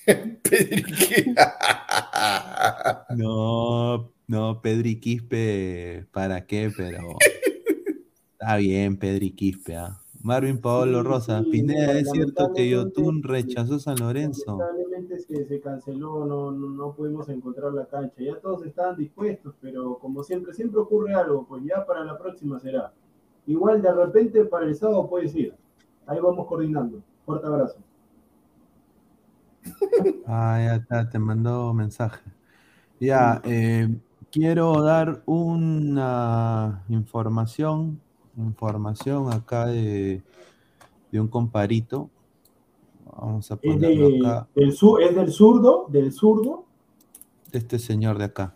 No, no, Pedri Quispe, ¿para qué? Pero está bien, Pedri Quispe. ¿ah? Marvin Paolo Rosa, Pineda, ¿es cierto que Yotun rechazó San Lorenzo? Lamentablemente se, se canceló, no, no, no pudimos encontrar la cancha. Ya todos estaban dispuestos, pero como siempre, siempre ocurre algo, pues ya para la próxima será. Igual de repente para el sábado puedes ir. Ahí vamos coordinando. Fuerte abrazo. Ah, ya está, te mandó mensaje. Ya, eh, quiero dar una información, información acá de, de un comparito. Vamos a Es, ponerlo de- acá, del sur, es del zurdo, del zurdo. de este señor de acá.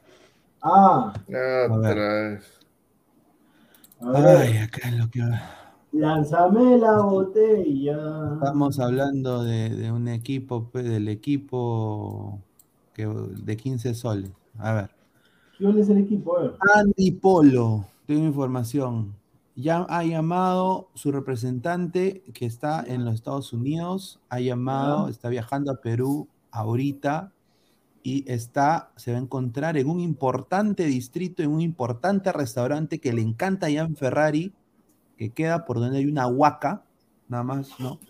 Ah, Otra vez. a ver, Ay, acá es lo que... lánzame la botella. Estamos hablando de, de un equipo, pues, del equipo que, de 15 soles. A ver. ¿Quién es el equipo? A ver. Andy Polo, tengo información. Ya ha llamado su representante que está en los Estados Unidos, ha llamado, está viajando a Perú ahorita y está, se va a encontrar en un importante distrito, en un importante restaurante que le encanta a Ian Ferrari, que queda por donde hay una huaca, nada más, ¿no?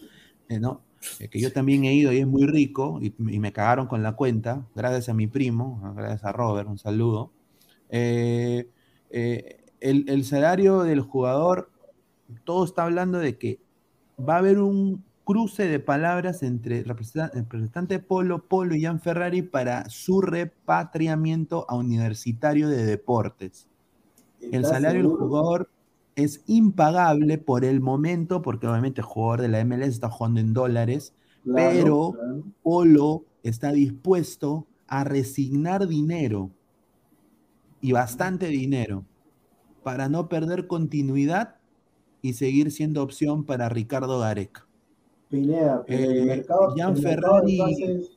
Eh, ¿no? Eh, que yo también he ido y es muy rico y, y me cagaron con la cuenta, gracias a mi primo, gracias a Robert, un saludo. Eh, eh, el, el salario del jugador, todo está hablando de que va a haber un cruce de palabras entre el representante, Polo, Polo y Jan Ferrari para su repatriamiento a Universitario de Deportes. El ¿Estás salario del jugador es impagable por el momento, porque obviamente el jugador de la MLS está jugando en dólares, Claro, pero claro. Polo está dispuesto a resignar dinero y bastante dinero para no perder continuidad y seguir siendo opción para Ricardo Gareca. Pineda, pero el Eh, mercado, Jan el mercado de Ferrari- pases-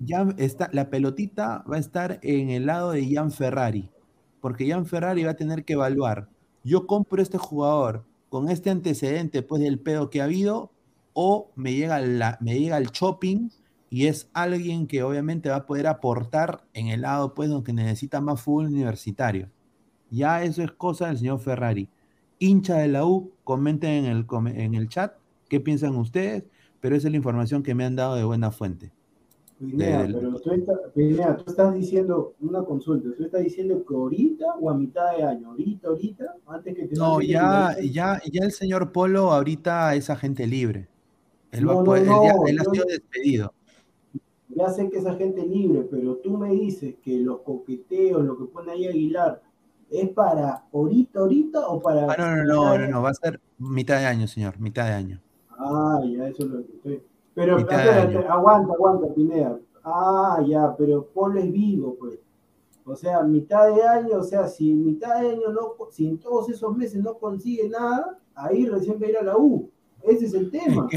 Ya está, la pelotita va a estar en el lado de Jan Ferrari, porque Jan Ferrari va a tener que evaluar, yo compro este jugador con este antecedente pues del pedo que ha habido, o me llega, la, me llega el shopping y es alguien que obviamente va a poder aportar en el lado pues donde necesita más fútbol universitario. Ya eso es cosa del señor Ferrari. Hincha de la U, comenten en el, en el chat qué piensan ustedes, pero esa es la información que me han dado de buena fuente. Pineda, del- pero tú, está- Pineda, tú estás diciendo una consulta, tú estás diciendo que ahorita o a mitad de año, ahorita, ahorita, antes que te No, ya, el- ya, ya el señor Polo ahorita es agente libre. Él, va a No, no, poder- él no, ya- él ha sido despedido. Ya sé que esa gente libre, pero tú me dices que los coqueteos, lo que pone ahí Aguilar, ¿es para ahorita, ahorita o para... Ah, no, no, no, no, no, va a ser mitad de año, señor, mitad de año. Ah, ya, eso es lo que estoy. Pero aguanta, aguanta, Pineda. Ah, ya, pero Polo es vivo, pues. O sea, mitad de año, o sea, si mitad de año no, si en todos esos meses no consigue nada, ahí recién va a ir a la U. Ese es el tema.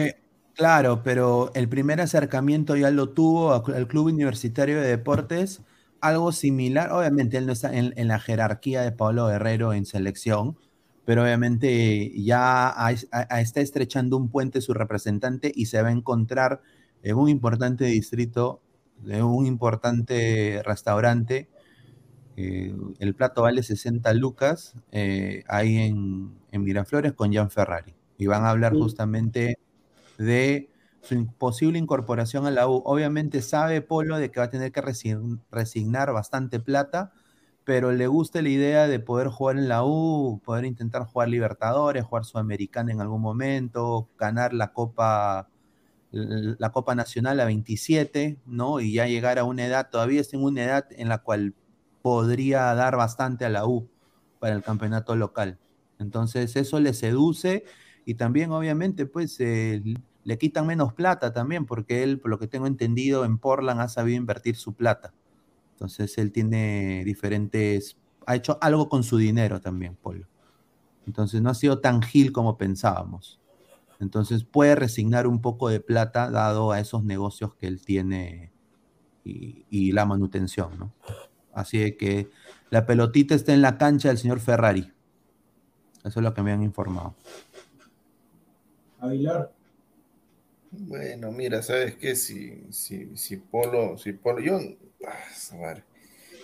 claro, pero el primer acercamiento ya lo tuvo al Club Universitario de Deportes, algo similar. Obviamente él no está en, la jerarquía de Pablo Guerrero en selección, pero obviamente ya está estrechando un puente su representante y se va a encontrar en un importante distrito, en un importante restaurante eh, el plato vale 60 lucas eh, ahí en, Miraflores con Jan Ferrari. Y van a hablar justamente de su posible incorporación a la U. Obviamente sabe Polo de que va a tener que resignar bastante plata, pero le gusta la idea de poder jugar en la U, poder intentar jugar Libertadores, jugar Sudamericana en algún momento, ganar la Copa la Copa Nacional a 27, ¿no? Y ya llegar a una edad, todavía está en una edad en la cual podría dar bastante a la U para el campeonato local. Entonces eso le seduce y también obviamente pues le quitan menos plata también porque él, por lo que tengo entendido, en Portland ha sabido invertir su plata. Entonces él tiene diferentes, ha hecho algo con su dinero también, Polo. Entonces no ha sido tan gil como pensábamos. Entonces puede resignar un poco de plata dado a esos negocios que él tiene y, la manutención, ¿no? Así que la pelotita está en la cancha del señor Ferrari. Eso es lo que me han informado. Aguilar. Bueno, mira, ¿sabes qué? Si, si, si Polo, si Polo, yo, ah,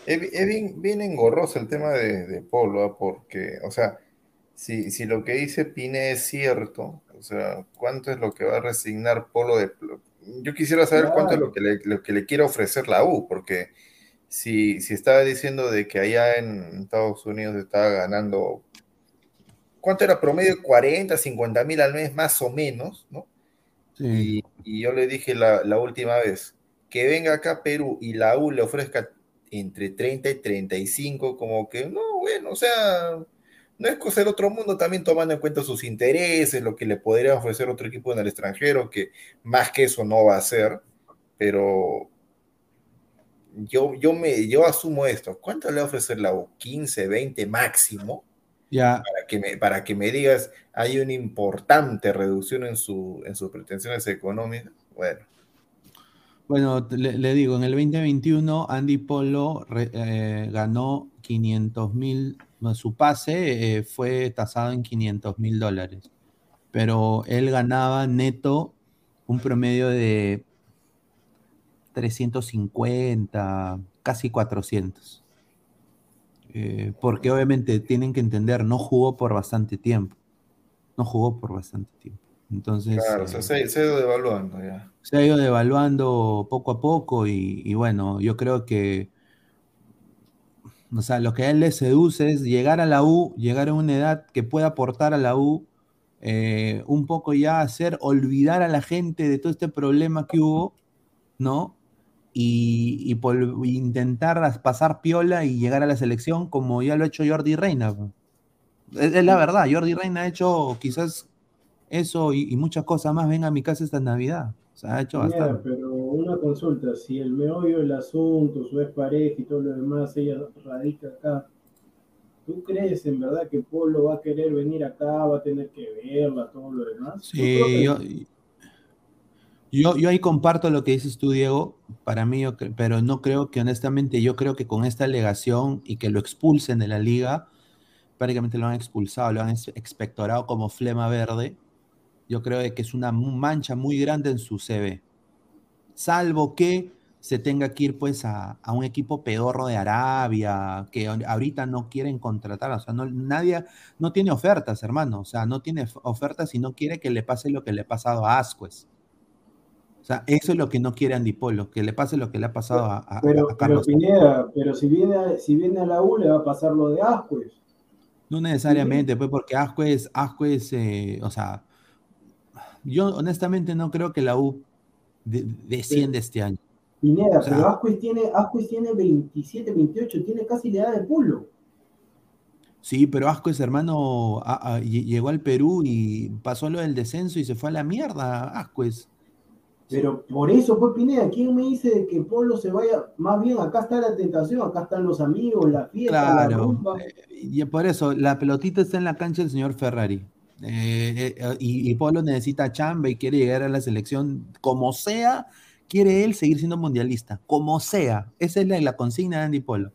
es, bien, engorroso el tema de, Polo, ¿ah? porque, o sea, si, si lo que dice Pine es cierto, o sea, ¿cuánto es lo que va a resignar Polo de... Yo quisiera saber cuánto es lo que, le, lo que le quiere ofrecer la U, porque si, si estaba diciendo de que allá en Estados Unidos estaba ganando, ¿cuánto era promedio? 40, 50 mil al mes, más o menos, ¿no? Sí. Y, yo le dije la, la, última vez, que venga acá a Perú y la U le ofrezca entre 30 y 35, como que, no, bueno, o sea, no es cosa del otro mundo, también tomando en cuenta sus intereses, lo que le podría ofrecer otro equipo en el extranjero, que más que eso no va a ser, pero yo, yo, me, yo asumo esto. ¿Cuánto le va a ofrecer la U? 15, 20 máximo. Ya. Me, para que me digas, hay una importante reducción en, su, en sus pretensiones económicas. Bueno. Bueno, le, digo, en el 2021 Andy Polo eh, ganó 500 mil, su pase eh, fue tasado en 500 mil dólares, pero él ganaba neto un promedio de 350, casi 400. Eh, porque obviamente tienen que entender, no jugó por bastante tiempo. No jugó por bastante tiempo. Entonces. Claro, se, ha ido devaluando ya. Se ha ido devaluando poco a poco y, bueno, yo creo que. O sea, lo que a él le seduce es llegar a la U, llegar a una edad que pueda aportar a la U, eh, un poco ya hacer olvidar a la gente de todo este problema que hubo, ¿no? Y, por intentar pasar piola y llegar a la selección como ya lo ha hecho Jordi Reina. Es, la verdad, Jordi Reina ha hecho quizás eso y, muchas cosas más. Venga a mi casa esta Navidad. O sea, ha hecho bastante. Pero una consulta, si el meollo del asunto, su pareja y todo lo demás, ella radica acá, ¿tú crees en verdad que Polo va a querer venir acá, va a tener que verla, todo lo demás? Sí, yo, yo, yo ahí comparto lo que dices tú, Diego, para mí, pero no creo que honestamente, yo creo que con esta alegación y que lo expulsen de la liga, prácticamente lo han expulsado, lo han expectorado como flema verde, yo creo que es una mancha muy grande en su CV. Salvo que se tenga que ir pues a, un equipo pedorro de Arabia, que ahorita no quieren contratar, o sea, no, nadie, no tiene ofertas, hermano, o sea, no tiene ofertas y no quiere que le pase lo que le ha pasado a Ascuez. O sea, eso es lo que no quiere Andy Polo, que le pase lo que le ha pasado a, pero, Carlos. Pero, Pineda, pero si viene, si viene a la U le va a pasar lo de Ascuez. No necesariamente, pues porque Ascuez, Ascuez eh, o sea, yo honestamente no creo que la U desciende este año. Pineda, pero tiene, Ascuez tiene 27, 28, tiene casi la edad de Polo. Sí, pero Ascuez, hermano, a- a- lle- llegó al Perú y pasó lo del descenso y se fue a la mierda, Ascuez. Pero por eso, pues Pineda, ¿quién me dice que Polo se vaya? Más bien, acá está la tentación, acá están los amigos, la fiesta, la Claro, rumba. eh, y por eso, la pelotita está en la cancha del señor Ferrari. Eh, eh, y, y Polo necesita chamba y quiere llegar a la selección como sea, quiere él seguir siendo mundialista, como sea. Esa es la, la consigna de Andy Polo.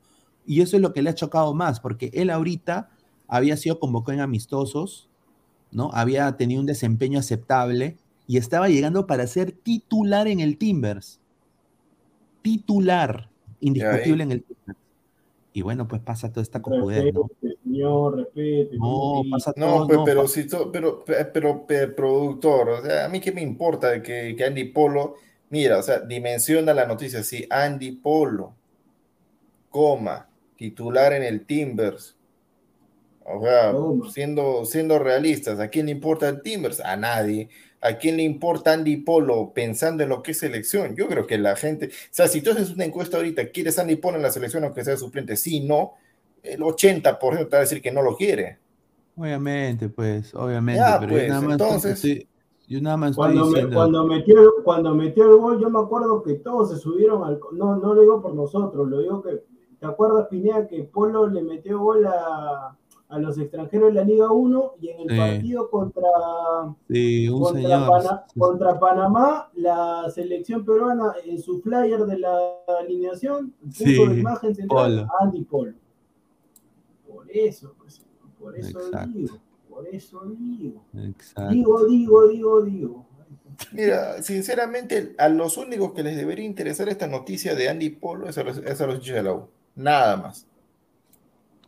Y eso es lo que le ha chocado más, porque él ahorita había sido convocado en amistosos, ¿no? Había tenido un desempeño aceptable y estaba llegando para ser titular en el Timbers. Titular, indiscutible en el Timbers. Y bueno, pues pasa toda esta cojudez, ¿no? Señor, respete. No, ¿cómo que- pasa No, todo, pues, no, pero si to- pero, pe- pero, pe- productor, o sea, a mí qué me importa que, que Andy Polo, mira, o sea, dimensiona la noticia, sí, Andy Polo, coma, titular en el Timbers. O sea, siendo, siendo realistas, ¿a quién le importa el Timbers? A nadie. ¿A quién le importa Andy Polo pensando en lo que es selección? Yo creo que la gente, o sea, si tú haces una encuesta ahorita, ¿quieres Andy Polo en la selección aunque sea suplente? Sí, no, el 80% te va a decir que no lo quiere. Obviamente, pues, obviamente, Ya, pero pues, yo nada más entonces- estoy, yo nada más estoy Cuando, me- cuando, metió, cuando metió el gol, yo me acuerdo que todos se subieron al. No, no lo digo por nosotros, lo digo que. ¿Te acuerdas, Pineda, que Polo le metió gol a, a los extranjeros de la Liga 1 y en el Sí. partido contra, sí, un contra, señor, Pana- sí, contra Panamá, la selección peruana en su flyer de la alineación puso Sí, de imagen central Polo. Andy Polo. Por eso, pues, por eso Exacto. digo, por eso digo. exacto. Digo, digo, digo, digo. Mira, sinceramente, a los únicos que les debería interesar esta noticia de Andy Polo es a los, es a los hinchas de la U. Nada más.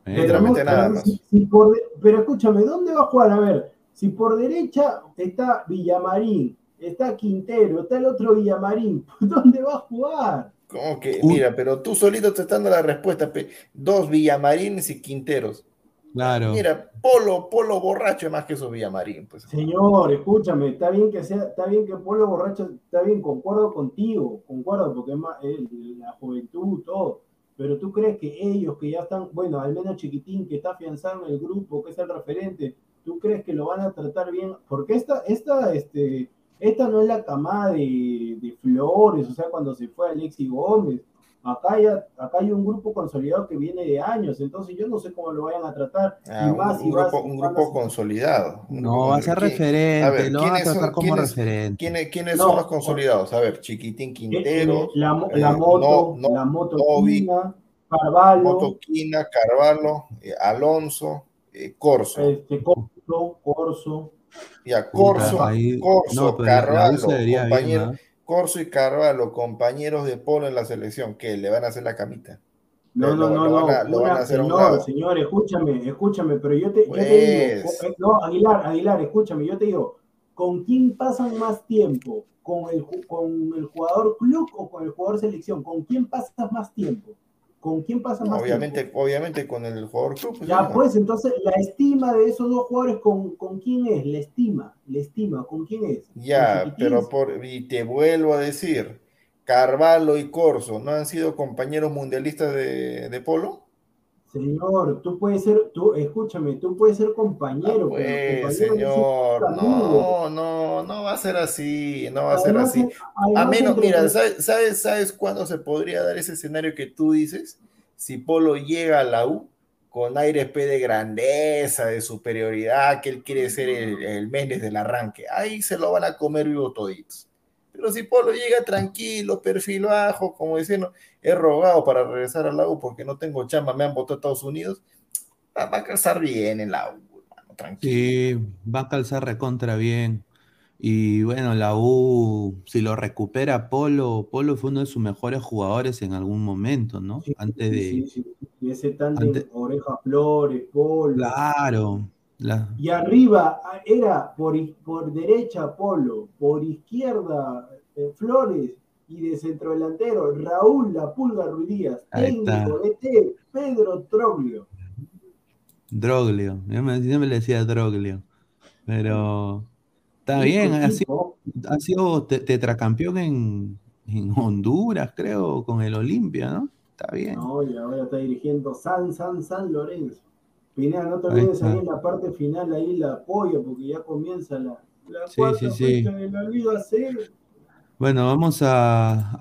Eh, Pero, Literalmente nada más. si- si por de- pero escúchame, ¿dónde va a jugar? A ver, si por derecha está Villamarín, está Quintero, está el otro Villamarín, ¿dónde va a jugar? Como que, Uy. mira, pero tú solito te estás dando la respuesta. Dos Villamarines y Quinteros. claro. Mira, Polo, Polo borracho es más que esos Villamarín. Pues. Señor, escúchame, está bien que sea, está bien que Polo Borracho, está bien, concuerdo contigo, concuerdo, porque es más, eh, la juventud, todo. Pero tú crees que ellos que ya están, bueno, al menos Chiquitín, que está afianzado en el grupo, que es el referente, ¿tú crees que lo van a tratar bien? Porque esta, esta, este, esta no es la camada de, de Flores, o sea, cuando se fue Alexi Gómez. Acá, ya, acá hay un grupo consolidado que viene de años, entonces yo no sé cómo lo vayan a tratar. Ah, y un, más, un y más, grupo, un más- consolidado. No, va a ser consolidado. ¿Quién- referente, a ver, lo van a ¿quiénes son- tratar como quiénes- referente. ¿Quiénes, quiénes No, son los consolidados? A ver, Chiquitín Eh, Quintero, la, eh, la moto, no- no- la moto Novi, Quina, Carvalho, Motoquina, Carvalho, eh, Alonso, eh, Corso. este, Corso, Corso. Ya, Puta, Corso, ahí- no, Carvalho, compañero-. Corso y Carvalho, compañeros de Polo en la selección, que le van a hacer la camita. No, no, no, no. van a- a hacer señor, escúchame, escúchame, pero yo te, yo te digo, Pues. eh, no, Aguilar, Aguilar, escúchame, yo te digo, ¿con quién pasan más tiempo? ¿Con el, ¿Con el jugador club o con el jugador selección? ¿Con quién pasas más tiempo? ¿Con quién pasas más Obviamente, tiempo? obviamente con el jugador club. pues, Ya, ¿no? pues, entonces, la estima de esos dos jugadores, ¿con, con quién es? La estima, la estima, ¿con quién es? ¿Con Ya, pero por, y te vuelvo a decir, Carvalho y Corso, ¿no han sido compañeros mundialistas de, de Polo? Señor, tú puedes ser, tú, escúchame, tú puedes ser compañero, Ah, pero pues, compañero señor, no no, no, no va a ser así, no va a ser así. A menos, mira, ¿sabes, sabes, sabes cuándo se podría dar ese escenario que tú dices? Si Polo llega a la U con aires P de grandeza, de superioridad, que él quiere ser el, el Méndez del arranque. Ahí se lo van a comer vivo toditos. Pero si Polo llega tranquilo, perfil bajo, como diciendo, he rogado para regresar a la U porque no tengo chamba, me han votado a Estados Unidos, va a casar bien en la U, hermano, tranquilo. Sí, va a calzar recontra bien. Y bueno, la U, si lo recupera Polo, Polo fue uno de sus mejores jugadores en algún momento, ¿no? Sí, Antes de. sí, sí. Y ese tándem, antes- Oreja Flores, Polo. Claro. La- Y arriba ah, era por, por derecha Polo, por izquierda eh, Flores y de centrodelantero Raúl La Pulga Ruiz Díaz, Ahí está. técnico DT Pedro Troglio. Droglio. Yo me, siempre le decía Droglio. Pero está bien, ha sido, ha sido te- tetracampeón en, en Honduras, creo, con el Olimpia, ¿no? Está bien. No, y ahora está dirigiendo San San San Lorenzo. Pineda, no te olvides ahí, en la parte final, ahí la apoyo, porque ya comienza la, la cuarta fecha de la Liga C. Bueno, vamos a,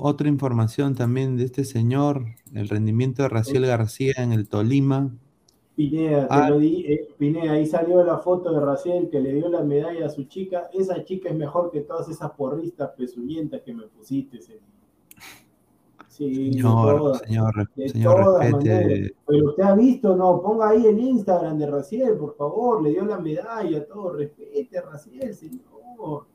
otra información también de este señor, el rendimiento de Raciel García en el Tolima. Pineda, te ah. lo di, eh, Pineda, ahí salió la foto de Raciel que le dio la medalla a su chica. Esa chica es mejor que todas esas porristas pezuñentas que me pusiste, señor. Sí, señor, señor, señor, respete. Pero usted ha visto, no, ponga ahí el Instagram de Raciel, por favor, le dio la medalla, todo, respete a Raciel, señor.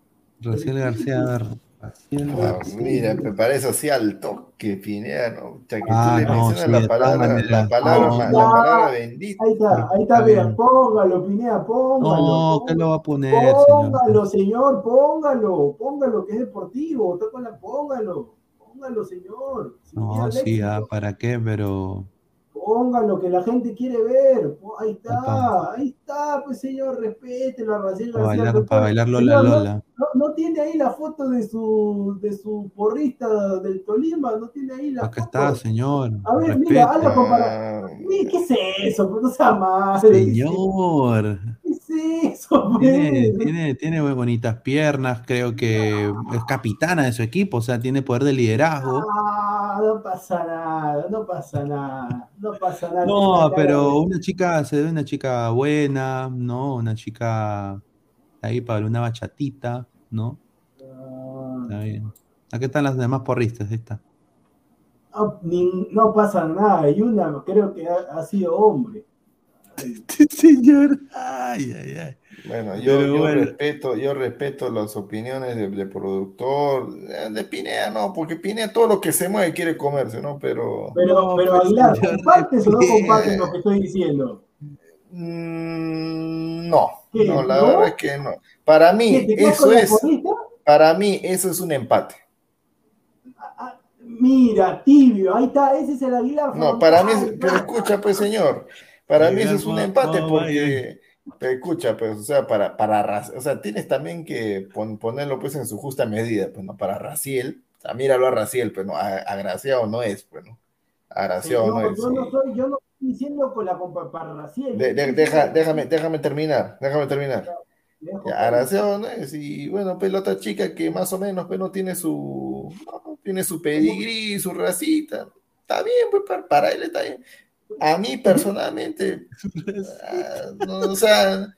Raciel García, Raciel ah, mira, me parece así al toque, Pineda, ¿no? que ah, tú le no, mencionas la, palabra, la, palabra, la palabra bendita. Ahí está, ahí está, bien, póngalo, Pineda, póngalo. No, ¿qué lo va a poner, Póngalo, señor, póngalo, póngalo, que es deportivo, tócala, póngalo póngalo, señor. no, sí, ah, ¿para qué? Pero. Póngalo, que la gente quiere ver. Ahí está, ahí está, pues señor, respételo a Raciel bailar, para bailar Lola Lola. No, tiene ahí la foto de su, de su porrista del Tolima, no tiene ahí la Acá está, señor. A ver, mira, hazlo comparar. ¿Qué es eso? Pues no sea más. Señor. ¿Qué es eso? Tiene, tiene, tiene, muy bonitas piernas, creo que es capitana de su equipo, o sea, tiene poder de liderazgo. Ah, no pasa nada, no pasa nada, no pasa nada. No, pero una chica, se ve una chica buena, ¿no? Una chica ahí para una bachatita, ¿no? Está bien. Aquí están las demás porristas, esta. No, pasa nada, y una creo que ha, sido hombre. Señor, ay, ay, ay. Bueno, yo, respeto, yo respeto las opiniones del productor, de Pinea, no, porque Pinea todo lo que se mueve quiere comerse, ¿no? Pero. Pero, pero pues, Aguilar, ¿compartes o no compartes lo que estoy diciendo? Mm, no, no, la verdad es que no. Para mí, eso es. Para mí, eso es un empate. Ah, ah, mira, tibio, ahí está, ese es el Aguilar. No, para mí, pero escucha, pues, señor, para mí eso es un empate porque, pero escucha, pues, o sea, para, para, o sea, tienes también que ponerlo, pues, en su justa medida, pues, ¿no? Para Raciel, o sea, míralo a Raciel, pues, ¿no? Agraciado no es, pues, ¿no? Agraciado no, es. Yo no soy, yo no diciendo con la para Raciel. déjame, déjame terminar, déjame terminar. Aración, y bueno, pues, chica que más o menos pues, no tiene su tiene su pedigrí, su racita. Está bien, pues para, él está bien. A mí personalmente, ah, no, o sea,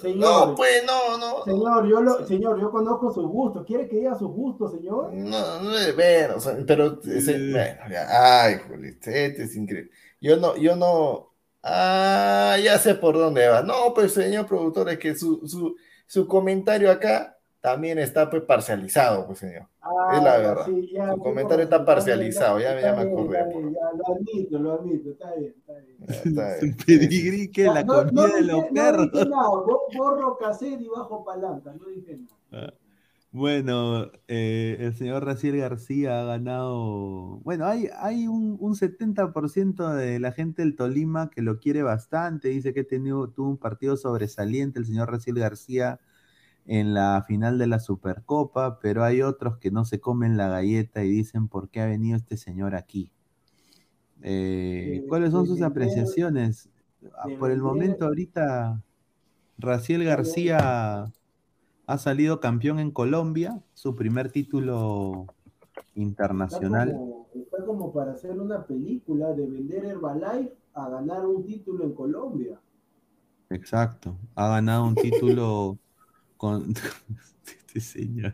Señor, no, pues no, no. Señor, yo lo, señor, yo conozco sus gustos. ¿Quiere que diga sus gustos, señor? No, no, bueno, o sea, pero, bueno, ya, ay, este es increíble. Yo no, yo no, ah, ya sé por dónde va. No, pues señor productor, es que su, su, su comentario acá también está pues parcializado, pues señor. es la ah, verdad. su comentario está parcializado, ya, ya me acordé. lo admito, lo admito, está bien, está bien. Está bien. pedigrí que la comida de los perros. No borro cassette y bajo palanca, no dije nada. Ah. Bueno, eh, el señor Raciel García ha ganado. Bueno, hay, hay un, un 70% de la gente del Tolima que lo quiere bastante. Dice que tenido, tuvo un partido sobresaliente el señor Raciel García en la final de la Supercopa, pero hay otros que no se comen la galleta y dicen por qué ha venido este señor aquí. Eh, ¿Cuáles son sus apreciaciones? Ah, por el momento, ahorita, Raciel García ha salido campeón en Colombia, su primer título internacional. Está como, para hacer una película de vender Herbalife a ganar un título en Colombia. Exacto, ha ganado un título con este señor.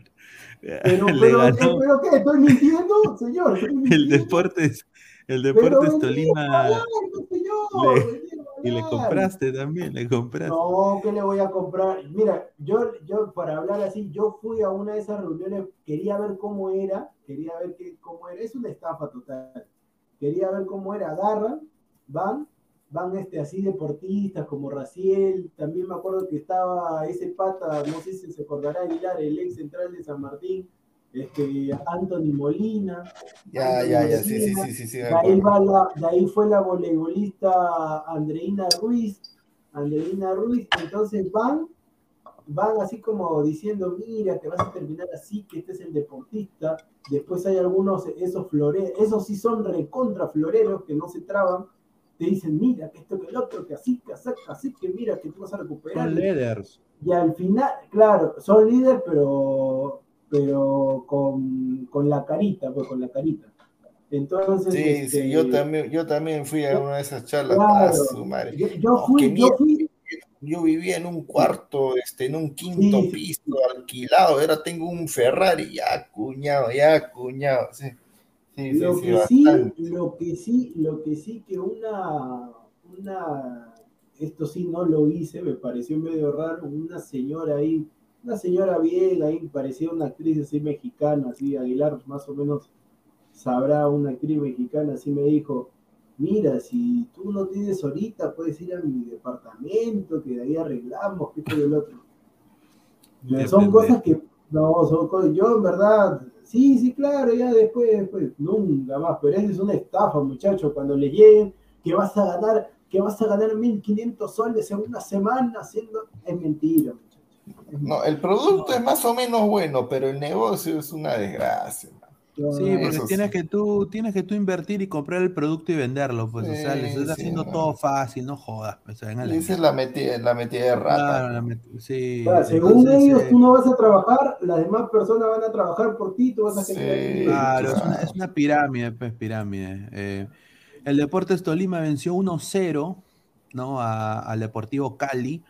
Pero, pero, ¿qué? ¿Estoy mintiendo, señor? El Deportes, el Deportes Tolima. Y le compraste también, le compraste. No, ¿qué le voy a comprar? Mira, yo, yo para hablar así, yo fui a una de esas reuniones, quería ver cómo era, quería ver qué, cómo era, es una estafa total. Quería ver cómo era, agarran, van, van este, así deportistas como Raciel, también me acuerdo que estaba ese pata, no sé si se acordará Aguilar, el ex central de San Martín, este, Anthony Molina. Ya, ya, ya, sí, sí, sí, sí. de, ahí de ahí fue la voleibolista Andreina Ruiz. Andreina Ruiz, entonces van, van así como diciendo, mira, que vas a terminar así, que este es el deportista. Después hay algunos, esos floreros, esos sí son recontra floreros que no se traban, te dicen, mira, que esto, que el otro, que así, que así, así, que mira, que tú vas a recuperar. Son líderes. Y al final, claro, son líderes, pero, pero con, con la carita, pues con la carita. Entonces, Sí, este, sí, yo también, yo también fui a una de esas charlas. Claro. Ah, su madre. yo, yo No, fui, qué yo miedo. fui, Yo vivía en un cuarto, este, en un quinto Sí, sí. piso alquilado. Ahora tengo un Ferrari, ya cuñado, ya cuñado. Sí, sí, lo sí, que sí, lo que sí, lo que sí que una, una, esto sí no lo hice, me pareció medio raro, una señora ahí, una señora bien ahí, parecía una actriz así mexicana, así, Aguilar más o menos sabrá una actriz mexicana, así me dijo, mira, si tú no tienes ahorita, puedes ir a mi departamento, que de ahí arreglamos, que esto y el otro. Son cosas que, no, son cosas, yo en verdad, sí, sí, claro, ya después, después, nunca más, pero esa es una estafa, muchachos, cuando le lleguen que vas a ganar, que vas a ganar 1500 soles en una semana haciendo, es mentira, muchachos. No, el producto es más o menos bueno, pero el negocio es una desgracia. Sí, porque Eso tienes sí. que tú, tienes que tú invertir y comprar el producto y venderlo, pues, o sea, Sí, les estás sí, haciendo no. todo fácil, no jodas, pues, esa es la metida, la metida de rata. Claro, la met- sí, Claro, según entonces, ellos, eh, tú no vas a trabajar, las demás personas van a trabajar por ti, tú vas a Sí. dinero. Claro, es una, claro. es una pirámide, pues pirámide. Eh, el Deportes Tolima venció 1-0 ¿no? a- al Deportivo Cali,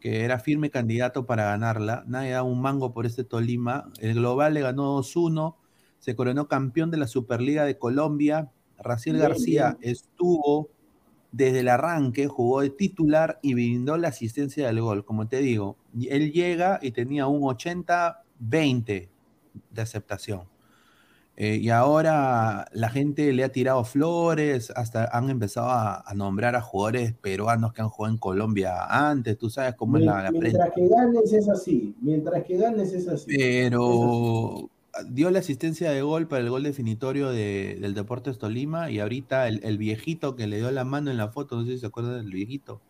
que era firme candidato para ganarla. Nadie da un mango por este Tolima. El Global le ganó 2-1, se coronó campeón de la Superliga de Colombia. Raciel Bien, García estuvo desde el arranque, jugó de titular y brindó la asistencia del gol. Como te digo, él llega y tenía un 80-20 de aceptación. Eh, y ahora la gente le ha tirado flores, hasta han empezado a, a nombrar a jugadores peruanos que han jugado en Colombia antes, tú sabes cómo es la, la prensa. Mientras que ganes es así, mientras que ganes es así. Pero dio la asistencia de gol para el gol definitorio de- del Deportes Tolima y ahorita el, el viejito que le dio la mano en la foto, no sé si se acuerdan del viejito,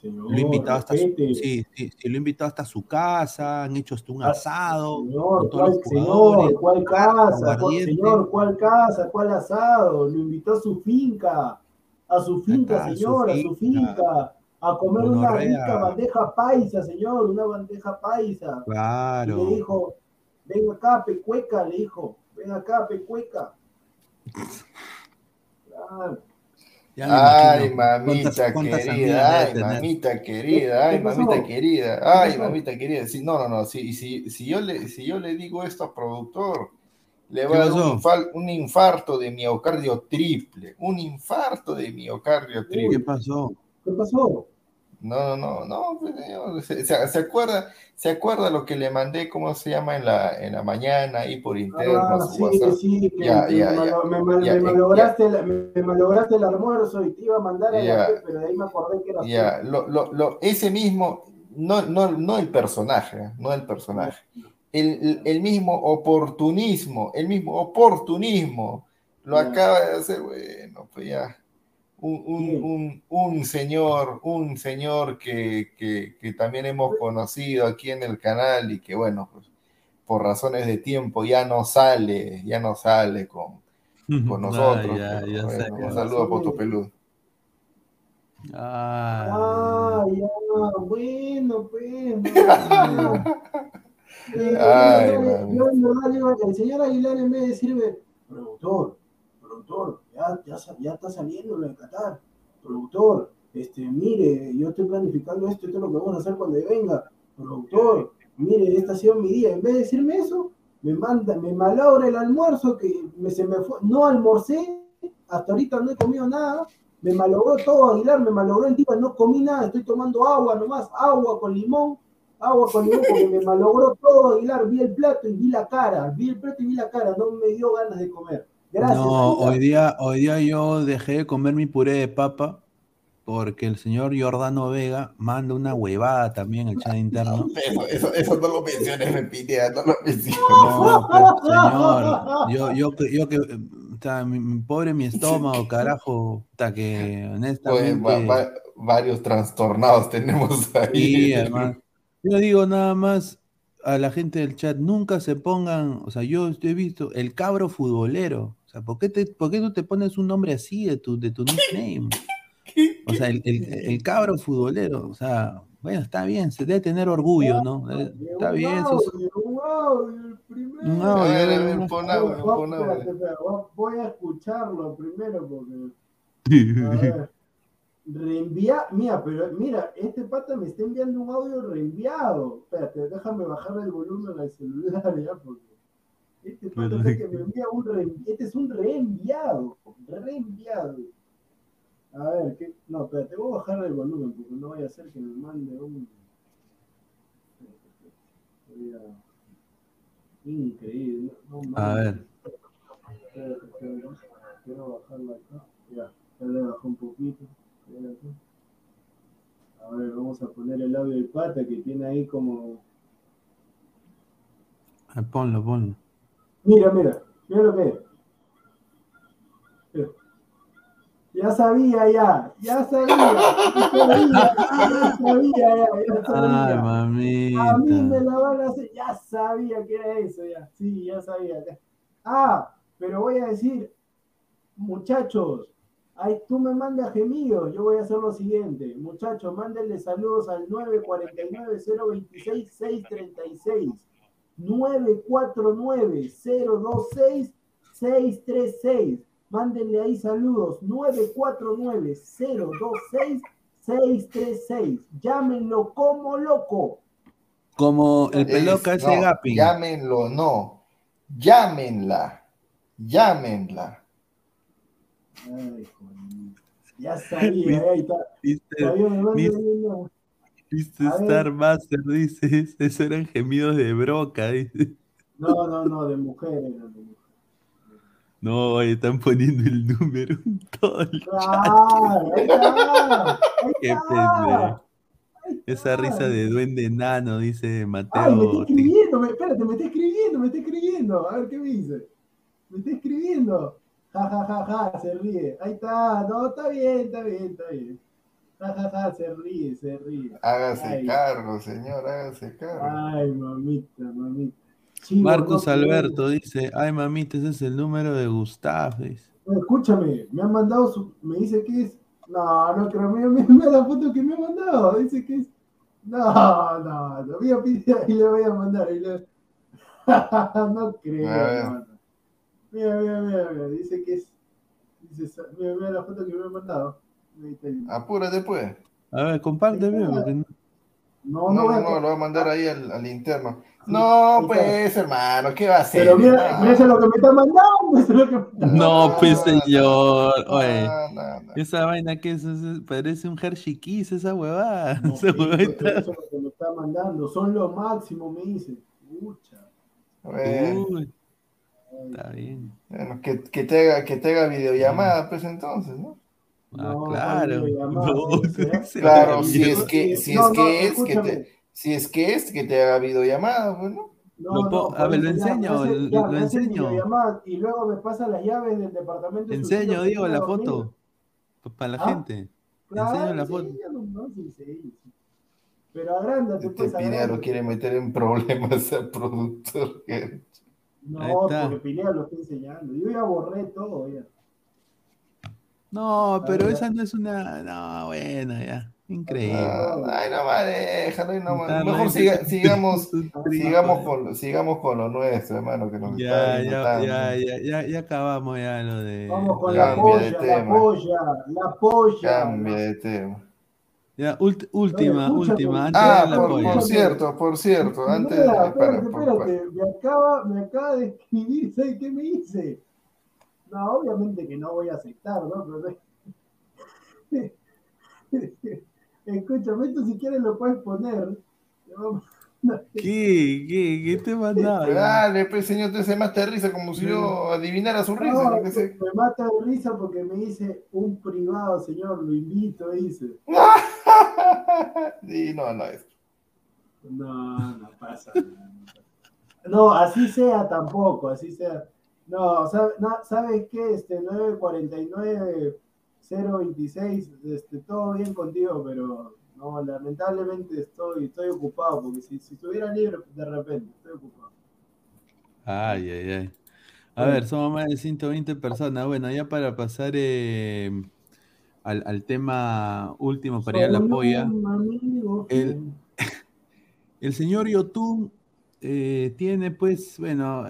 Señor, lo invitado hasta su, sí, sí, sí, lo invitado hasta su casa, han hecho hasta un Ah, asado Señor, ¿cuál, señor, ¿cuál casa? ¿Cuál- señor, ¿cuál casa? ¿Cuál asado? Lo invitó a su finca, a su finca, Acá, a su señor, a su finca. finca, a comer una rica bandeja paisa, señor, una bandeja paisa. Y Claro. le dijo, ven acá, pecueca, le dijo, ven acá, pecueca. Claro. Ay, mamita cuántas- cuántas amigas querida, ay, mamita querida, ay, ¿Qué mamita querida, ¿Qué ay, mamita querida. Sí, no, no, no, si, si, si, yo le, si yo le digo esto al productor, le ¿Qué va a dar un, infarto de miocardio triple, un infarto de miocardio ¿Qué triple. pasó? ¿Qué pasó? No, no, no, pues, señor, se, se- acuerda, se acuerda lo que le mandé, ¿cómo se llama? En la, en la mañana, ahí por interno, Ah, sí, WhatsApp. sí, que, Ya, me, ya. me Ya, me eh, malograste el, me, me malograste el almuerzo y te iba a mandar a Ya. la pero de ahí me acordé que era Ya, lo, lo, lo- ese mismo, no, no, no el personaje, ¿eh? no el personaje, el, el- el mismo oportunismo, el mismo oportunismo, lo acaba de hacer, bueno, pues ya, un, un, un, un señor, un señor que, que, que también hemos conocido aquí en el canal y que, bueno, pues por razones de tiempo ya no sale, ya no sale con, con nosotros. Ah, ya, pero, ya bueno, sé. un saludo a Poto Peludo. Ah, Ah, ya, bueno, pues. Ay, yo, yo digo, el señor Aguilar en vez de decirme, productor, productor, ya, ya, está saliendo lo de Qatar, productor, este, mire, yo estoy planificando esto, esto es lo que vamos a hacer cuando venga, productor, mire, este ha sido mi día, en vez de decirme eso, me manda, me malogra el almuerzo que me, se me fue, no almorcé, hasta ahorita no he comido nada, me malogró todo Aguilar, me malogró el tipo, no comí nada, estoy tomando agua nomás, agua con limón, agua con limón porque me malogró todo Aguilar, vi el plato y vi la cara, vi el plato y vi la cara, no me dio ganas de comer. Gracias. no, hoy día, hoy día yo dejé de comer mi puré de papa porque el señor Jordano Vega manda una huevada también al chat interno. Eso, eso, eso no lo menciones, me pide, no lo menciones. No, pues, señor, yo, yo, que- yo que, o sea, mi, pobre mi estómago, carajo, hasta que Pues, honestamente, va- va- varios trastornados tenemos ahí. sí, además, yo digo nada más a la gente del chat, nunca se pongan, o sea, yo he visto el cabro futbolero, sea, ¿por qué, te, ¿por qué tú te pones un nombre así de tu, de tu nickname? O sea, el, el, el cabro futbolero, o sea, bueno, está bien, se debe tener orgullo, ¿no? Eh, Está Un bien, eso es- audio, un audio, el primero. Un A audio, ver, a no, ver, no. pon Voy- a escucharlo primero porque. A ver. Reenvía, mira, pero mira, este pata me está enviando un audio reenviado. Espérate, déjame bajarle el volumen al celular ya, porque este pata es que me envía un reenvi- este es un reenviado, reenviado. A ver, ¿qué? no, espérate, voy a bajarle el volumen porque no vaya a ser que me mande un. Increíble, no, no A ver. Espérate, espérate. Quiero bajarla acá. Ya, ya le bajó un poquito. Espérate. A ver, vamos a poner el audio del pata que tiene ahí como. Ah, Ponlo, ponlo. Mira, mira, mira lo que es. Mira. Ya sabía, ya, ya sabía, ya sabía, ya sabía, ya, ya Ay, sabía. A mí me la van a hacer, ya sabía que era eso, ya, sí, ya sabía. ya. Ah, pero voy a decir, muchachos, ay, tú me mandas gemidos, yo voy a hacer lo siguiente. Muchachos, mándenle saludos al 949-026-636. 949-026-636. Mándenle ahí saludos. 949-026-636. Llámenlo como loco. Como el Es- peloca ese no, Gapping. Llámenlo, no. Llámenla. Llámenla. Ay, joder. Ya sabía, ahí está. ¿Viste, Todavía me viste- viste A ver. Star Master? Dice, esos eran gemidos de broca. Dice. No, no, no, de mujeres. no, de mujeres. No, están poniendo el número en todo el Claro, ahí está. Ahí Qué pendejo. Esa risa de duende enano, dice Ay, me está Mateo. escribiendo, me, espérate, me está escribiendo, me está escribiendo. A ver qué me dice. Me está escribiendo. Ja, ja, ja, ja, se ríe. Ahí está, no, está bien, está bien, está bien. Ja, ja, ja, se ríe, se ríe. Hágase Ay. cargo, señor, hágase cargo. Ay, mamita, mamita. Chivo, Marcos no, Alberto dice, ay mamita, ese es el número de Gustav. no, Escúchame, me han mandado su. Me dice que es. No, no creo, mira, mira, mira la foto que me ha mandado. Dice que es. No, no, lo voy a pedir y le voy a mandar. y le- no creo, hermano. Mira, mira, mira, mira, dice que es. Dice, mira, mira la foto que me ha mandado. Está ahí. Apúrate pues. A ver, compárteme. porque no- No, No, no, lo va a mandar ahí al, al interno. No, pues, hermano, ¿qué va a hacer? Pero mira, mira lo que me está mandando. Eso es lo que me está No, pues señor. no, Oye, no, no. esa vaina que es, es- parece un Hershey Kiss, esa huevada. No, Esa huevada eso es lo que me está mandando. Son lo máximo, me dice. Pucha. Bueno, Uy, está bien. bueno, que, que te haga, que te haga videollamada, pues entonces, ¿no? Ah, No, claro. se Claro, si es que, si No, es no, que es, que te, si es que es, que te haga videollamada, pues, ¿no? No, a ver, lo enseño, lo- ya, lo enseño. Y luego me pasa las llaves del departamento. Enseño, digo, la foto. Para la ¿Ah? gente. Claro, Enseño la sí, foto. ya no, no, sí, sí, sí. Pero agrándate, Este pues, agrándate. quiere meter en problemas al productor. No, porque Pineda lo está enseñando. Yo ya borré todo, ya. No, pero esa no es una. No, bueno, ya. Increíble. Ay, no más, déjalo, nomás. Está Mejor siga- sigamos, sigamos con, sigamos con lo nuestro, hermano, que nos Ya, está ya, ya, ya, ya, ya acabamos ya lo de. Vamos con la Cambia de polla, la polla, la polla. Cambia de tema. Ya, ult- última, última. Antes Ah, de la por, polla. por cierto, por cierto, antes para, espérate, por- espérate, me acaba, me acaba de escribir, ¿sabes qué me dice? No, obviamente que no voy a aceptar, ¿no? Pero... Escúchame, esto si quieres lo puedes poner. ¿Qué? ¿Qué? ¿Qué te mandaba? Dale, pues señor, te se mata de risa como si yo adivinara su risa, No, me mata de risa porque me dice un privado, señor, lo invito, dice. Sí, no, no es. No, no pasa nada. no pasa. No, así sea tampoco, así sea. No, ¿sabe- ¿sabes qué? Este 949 026, este, todo bien contigo, pero no, lamentablemente estoy, estoy ocupado, porque si, si estuviera libre, de repente, estoy ocupado. Ay, ay, ay. A ver, somos más de 120 personas. Bueno, ya para pasar eh, al, al tema último para ir a la polla. El, el señor Yotun eh, tiene, pues, bueno,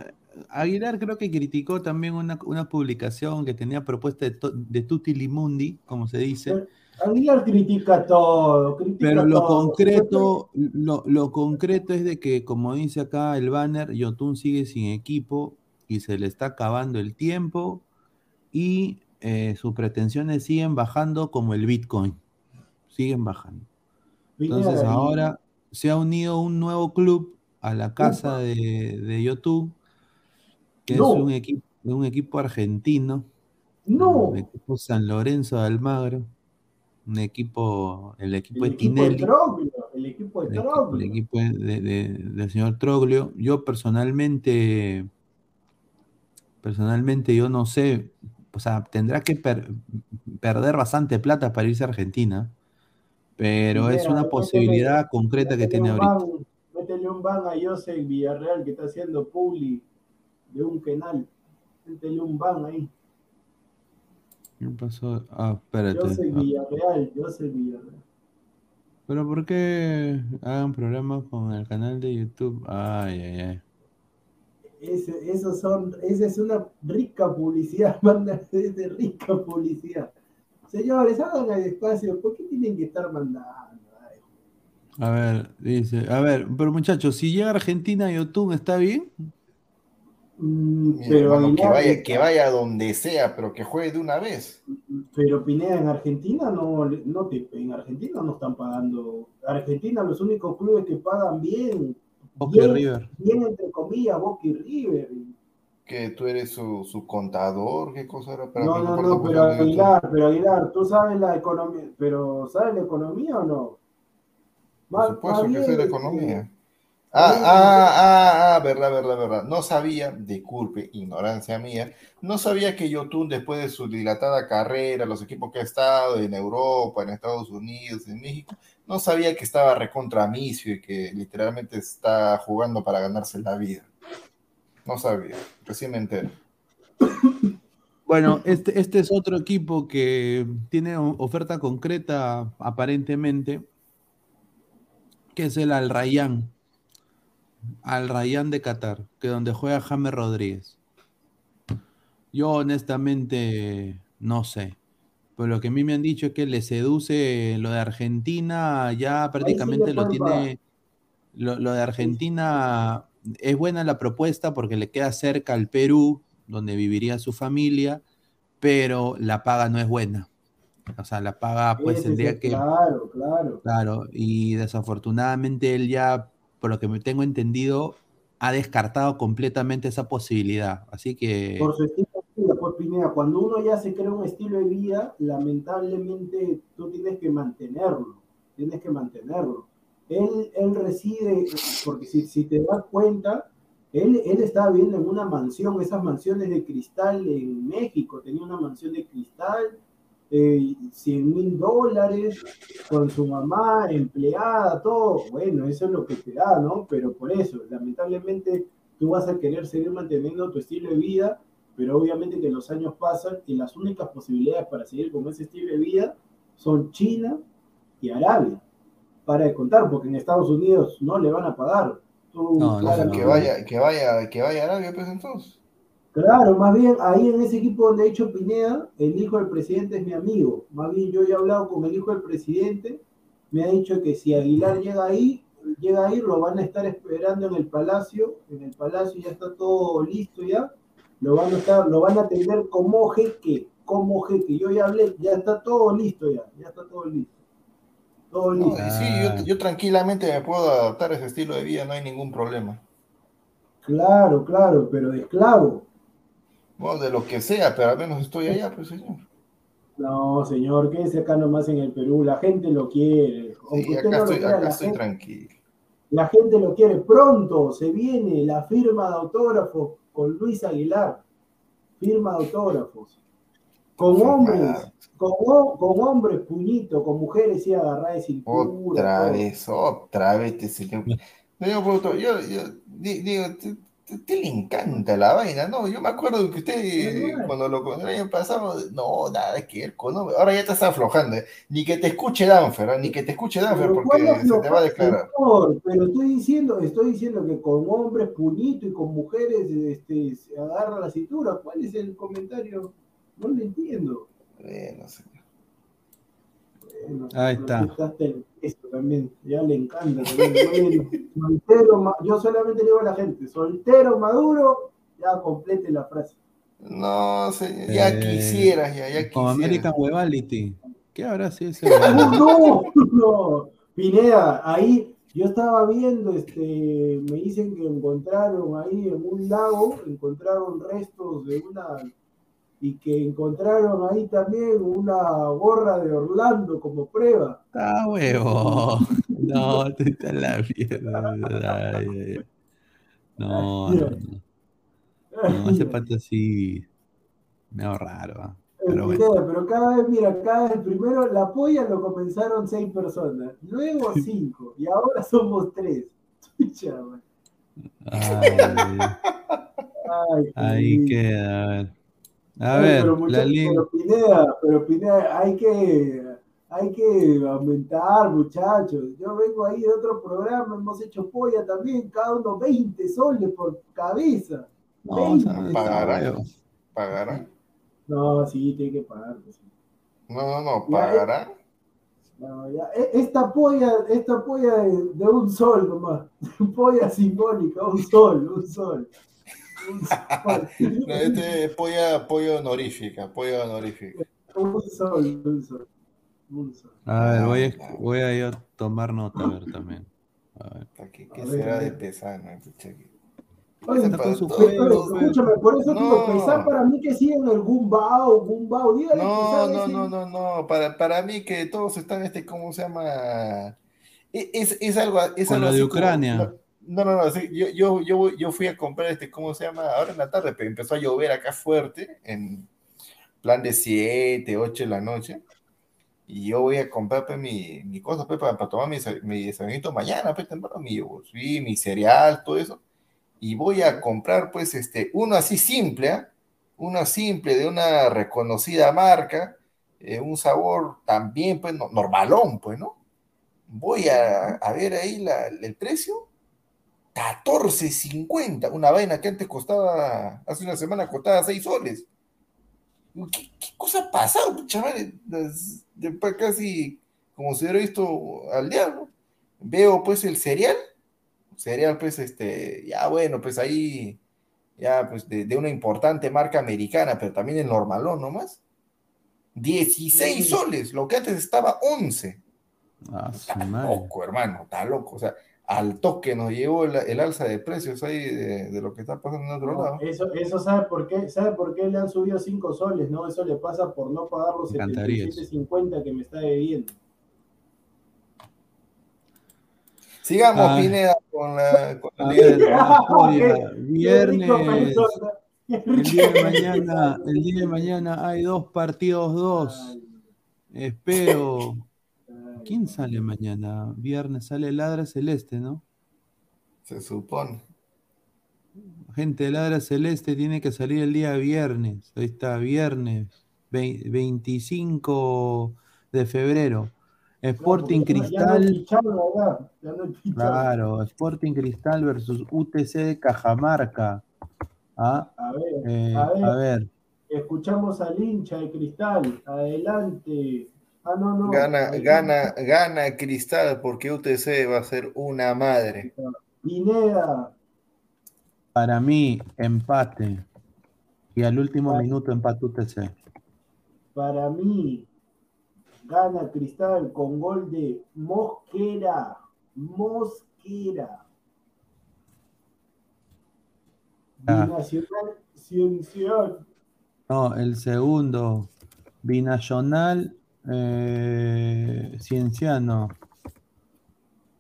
Aguilar creo que criticó también una, una publicación que tenía propuesta de, to- de Tutti Limundi, como se dice. Aguilar critica todo, critica Pero lo todo. concreto, lo, lo concreto es de que, como dice acá el banner, Yotun sigue sin equipo y se le está acabando el tiempo y eh, sus pretensiones siguen bajando como el Bitcoin. Siguen bajando. Entonces ahora se ha unido un nuevo club a la casa de, de Yotun, que No. es un equipo, un equipo argentino, No, el equipo San Lorenzo de Almagro, un equipo, el equipo el de equipo de Tinelli. Troglio, el equipo de el, equi- el Troglio. equipo de- de- de- del señor Troglio. Yo personalmente, personalmente yo no sé, o sea, tendrá que per- perder bastante plata para irse a Argentina, pero es una posibilidad concreta que tiene un ahorita. Métele un ban a Joseph Villarreal que está haciendo publi de un canal. Métele un ban ahí. ¿Qué pasó? Ah, espérate. Joseph Ah, Villarreal, Joseph Villarreal. pero ¿por qué hagan programas con el canal de YouTube? Ay, ay, ay. Ese, esos son, esa es una rica publicidad, manda, es de rica publicidad. Señores, hagan el espacio, ¿por qué tienen que estar mandando? Ay, A ver, dice, a ver, pero muchachos, si llega a Argentina YouTube, ¿está bien? Mm, Mi pero hermano, que vaya, que vaya donde sea, pero que juegue de una vez. Pero Pineda, en Argentina no, no te, en Argentina no están pagando. Argentina los únicos clubes que pagan bien, Boca y bien, River. bien entre comillas, Boca y River. Que tú eres su, su contador, qué cosa era para No, mí, no, no, la pero YouTube. Aguilar, pero Aguilar, tú sabes la economía, pero ¿sabes la economía o no? Por Más- supuesto más que sé bien, de este, economía. Ah, ah, ah, ah, verdad, verdad, verdad. No sabía, disculpe, ignorancia mía, no sabía que Yotun, después de su dilatada carrera, los equipos que ha estado en Europa, en Estados Unidos, en México, no sabía que estaba recontra misio y que literalmente está jugando para ganarse la vida. No sabía, recién me entero. Bueno, este, este es otro equipo que tiene oferta concreta aparentemente, que es el Al Rayyan, Al Rayyan de Qatar, que es donde juega James Rodríguez. Yo honestamente no sé, pero lo que a mí me han dicho es que le seduce lo de Argentina, ya prácticamente lo tiene, lo, lo de Argentina es buena la propuesta porque le queda cerca al Perú, donde viviría su familia, pero la paga no es buena. O sea, la paga pues ese tendría que, Claro, claro. claro, y desafortunadamente él ya, por lo que me tengo entendido, ha descartado completamente esa posibilidad. Así que, Por su estilo de vida, pues Pineda, cuando uno ya se crea un estilo de vida, lamentablemente tú tienes que mantenerlo, tienes que mantenerlo. Él, él reside, porque si, si te das cuenta, él, él estaba viviendo en una mansión, esas mansiones de cristal en México, tenía una mansión de cristal, eh, 100 mil dólares, con su mamá, empleada, todo. Bueno, eso es lo que te da, ¿no? Pero por eso, lamentablemente, tú vas a querer seguir manteniendo tu estilo de vida, pero obviamente que los años pasan y las únicas posibilidades para seguir con ese estilo de vida son China y Arabia. Para de contar, porque en Estados Unidos no le van a pagar. Tú, No, no, Que vaya, que vaya, que vaya a Arabia, pues entonces. Claro, más bien ahí en ese equipo donde ha hecho Pineda, el hijo del presidente es mi amigo. Más bien yo ya he hablado con el hijo del presidente, me ha dicho que si Aguilar llega ahí, llega ahí, lo van a estar esperando en el palacio, en el palacio ya está todo listo ya, lo van a estar, lo van a atender como jeque, como jeque. Yo ya hablé, ya está todo listo ya, ya está todo listo. Todo listo. sí, yo, yo tranquilamente me puedo adaptar a ese estilo de vida, no hay ningún problema. Claro, claro, pero de esclavo. Bueno, de lo que sea, pero al menos estoy allá, pues señor. No, señor, quédese acá nomás en el Perú, la gente lo quiere. Aunque Sí, acá no estoy, crea, acá la estoy gente- tranquilo. La gente lo quiere. Pronto se viene la firma de autógrafos con Luis Aguilar. Firma de autógrafos. Con Firma. hombres, con, con hombres puñito, con mujeres y agarrar de cintura. Otra vez, otra vez este señor. Yo, yo di- digo, A usted le encanta la vaina, ¿no? Yo me acuerdo que usted, cuando lo el año pasado, no, nada que ver con. Ahora ya te está aflojando. ¿eh? Ni que te escuche Danfer, ¿eh? ni que te escuche Danfer, porque se te va a declarar. pero estoy diciendo, estoy diciendo que con hombres puñito y con mujeres este, se agarra la cintura. ¿Cuál es el comentario? No lo entiendo. Bueno, señor. Ahí está. Esto también, ya le encanta. soltero, yo solamente le digo a la gente, soltero, maduro, ya complete la frase. No, señor, ya eh, quisieras, ya, ya Como American Webality. ¿Qué habrá sido ese? no, no, Pineda, ahí yo estaba viendo, este, me dicen que encontraron ahí en un lago, encontraron restos de una y que encontraron ahí también una gorra de Orlando como prueba. Ah, huevo. No, te está la mierda. No, no, no. No, ese pato así. Me raro. ¿ah? Pero, pero cada vez, mira, cada vez primero la polla lo comenzaron seis personas, luego cinco, y ahora somos tres. Ay, Ay, ahí queda, a ver. A ver, pero, la pero, Pineda, pero Pineda, hay que, hay que aumentar, muchachos. Yo vengo ahí de otro programa, hemos hecho polla también, cada uno 20 soles por cabeza. No, pagará. Pagará. No, sí, tiene que pagar. Pues no, no, no, pagará. No, ya. E, esta polla, esta polla de, de un sol nomás. polla simbólica, un sol, un sol no, este es polla, polla honorífica, polla honorífica. Un sol, un sol. A ver, voy a, voy a ir a tomar nota a ver también. A ver. ¿Qué, qué será de pesano? Oye, escúchame, por eso digo, pesar para mí que siguen el Gumbao, Gumbao, dígale No, no, no, no, no, para, para mí que todos están, este, ¿cómo se llama? E, es, es algo, es algo de Ucrania. No, no, no, yo, yo, yo, yo, fui a comprar este, ¿cómo se llama? Ahora en la tarde, pero empezó a llover acá fuerte, en plan de 7, 8 de la noche. Y yo voy a comprar pues, mi, mi cosa pues, para, tomar mi, mi desayunito mañana, pues temprano, mi, mi cereal, todo eso. Y voy a comprar, pues, este, uno así simple, ¿eh? uno simple de una reconocida marca, eh, un sabor también, pues, normalón, pues, ¿no? Voy a, a ver ahí la, el precio 14.50, una vaina que antes costaba, hace una semana costaba 6 soles. ¿Qué, cosa ha pasado, chaval? Después casi como si hubiera visto al diablo. Veo pues el cereal, cereal pues este, ya bueno, pues ahí, ya pues de, una importante marca americana, pero también el normalón nomás. 16 soles, lo que antes estaba 11. Ah, está loco, hermano, está loco. O sea, al toque nos llegó el, alza de precios ahí de, lo que está pasando en otro lado. Eso, eso sabe por qué, sabe por qué le han subido 5 soles, ¿no? Eso le pasa por no pagar los 77.50 que me está debiendo. Sigamos, ah. Pineda, con la, con viernes. El día, de mañana, el día de mañana hay dos partidos, dos. Espero ¿Quién sale mañana? Viernes sale Ladra Celeste, ¿no? Se supone. Gente, Ladra Celeste tiene que salir el día viernes. Ahí está, viernes 25 de febrero. Sporting Cristal. claro, Sporting Cristal versus UTC de Cajamarca. ¿Ah? A, ver, eh, a ver, Escuchamos al hincha de Cristal. Adelante. Ah, no, no. Gana, gana, gana Cristal porque UTC va a ser una madre. Pineda. Para mí, empate. Y al último minuto empate UTC. Para mí, gana Cristal con gol de Mosquera. Mosquera. Binacional Ciencial. No, el segundo. Binacional eh, Cienciano.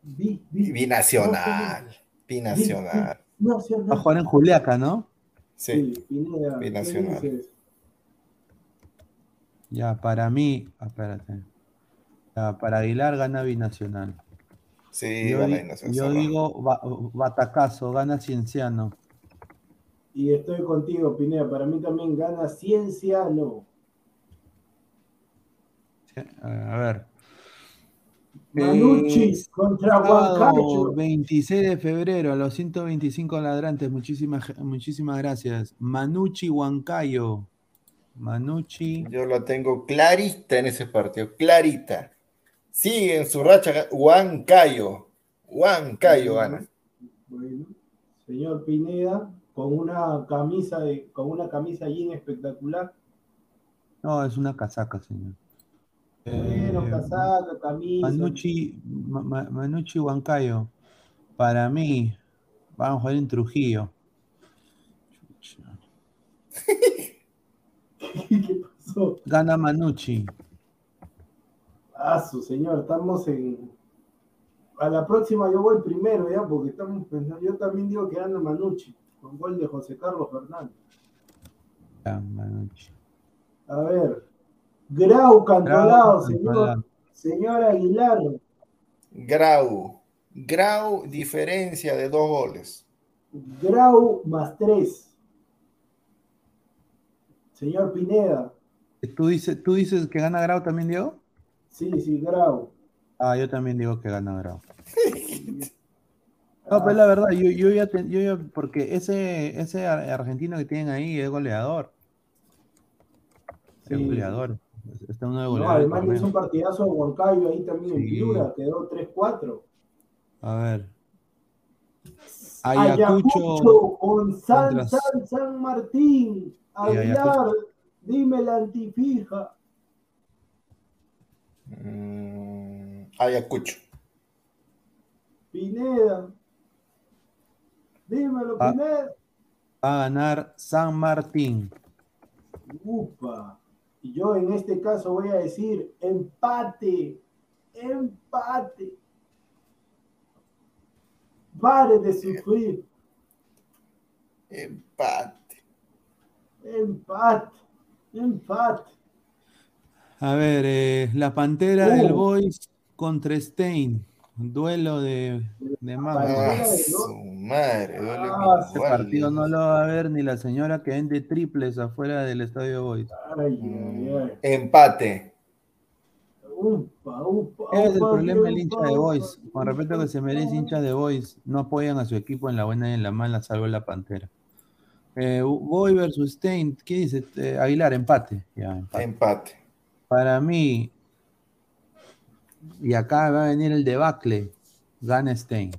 binacional. Binacional. Va a jugar en Juliaca, ¿no? Sí. binacional. Ya, para mí, espérate. para Aguilar gana binacional. Sí, yo, gana binacional. Yo digo batacazo, gana Cienciano. Y estoy contigo, Pineda. Para mí también gana Ciencia, no. A ver. Manucci Eh, contra Huancayo. 26 de febrero a los 125 ladrantes. Muchísimas, muchísimas gracias. Manucci Huancayo. Manucci. Yo la tengo clarita en ese partido, clarita. Sigue en su racha Huancayo. Huancayo gana. Bueno, señor Pineda, con una camisa de, con una camisa jean espectacular. No, es una casaca, señor. Bueno, Eh, casaca, camisa. Manucci, Ma- Ma- Manucci Huancayo. Para mí, vamos a jugar en Trujillo. ¿Qué pasó? Gana Manucci. Ah, su señor, estamos en. A la próxima yo voy primero ya, porque estamos pensando. Yo también digo que gana Manucci, con gol de José Carlos Fernández. Manucci. A ver. Grau Cantolao, Bravo, señor, señor Aguilar. Grau. Grau, diferencia de dos goles. Grau más tres. Señor Pineda. ¿Tú dices, ¿Tú dices que gana Grau también, Diego? Sí, sí, Grau. Ah, yo también digo que gana Grau. No, pero la verdad, yo, yo ya, te- yo ya- porque ese, ese ar- argentino que tienen ahí es goleador. Es Sí. goleador. Está uno de No, goleador. además hizo un partidazo de Huancayo ahí también en Sí. Piura, quedó 3-4. A ver. Ayacucho. Ayacucho con San, contra- San, San Martín. Aguilar, dime la antifija. Mm, Ayacucho. Pineda. Dímelo. Pineda. Va a ganar San Martín. Upa. Y yo en este caso voy a decir empate. Empate. Pare de sufrir. Empate. Empate. Empate. A ver, eh, la Pantera del Uh. Boys contra Stein. Duelo de, de. Ah, su madre, duele Ah, Este igual. partido no lo va a ver ni la señora que vende triples afuera del Estadio Boys. Ay, Mm, ay, ay. Empate. Upa, upa, Ese es el upa, problema del upa, hincha de upa, Boys. Con respeto que se merece upa. hinchas de Boys, no apoyan a su equipo en la buena y en la mala, salvo la Pantera. Eh, Boy versus Stein, ¿qué dice? Eh, Aguilar, empate. Ya, empate. Empate. Para mí, y acá va a venir el debacle, gana Stein.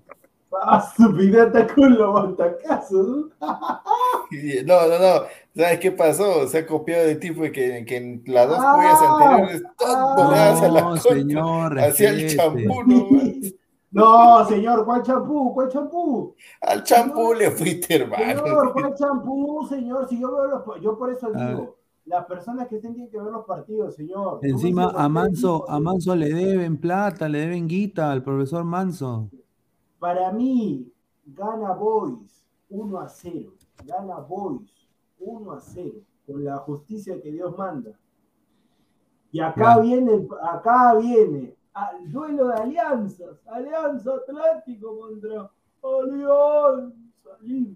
Ah, su pirata con los batacazos. ¿no? No, no, no. ¿Sabes qué pasó? Se ha copiado de tipo que, que en las dos Ah, pollas anteriores, ah. todo le das a la No, contra. señor, Hacía el champú, ¿no? No, señor, ¿cuál champú? ¿Cuál champú? Al champú le fuiste, Señor, hermano. ¿cuál champú, señor? Si yo veo los yo por eso digo, las personas que estén tienen que ver los partidos, señor. Encima a Manso, a Manso le deben plata, le deben guita al profesor Manso. Para mí, gana Boys 1 a 0. Gana Boys 1 a 0. Con la justicia que Dios manda. Y acá Ya. viene, acá viene al duelo de alianzas. Alianza Atlántico contra Alianza Lima.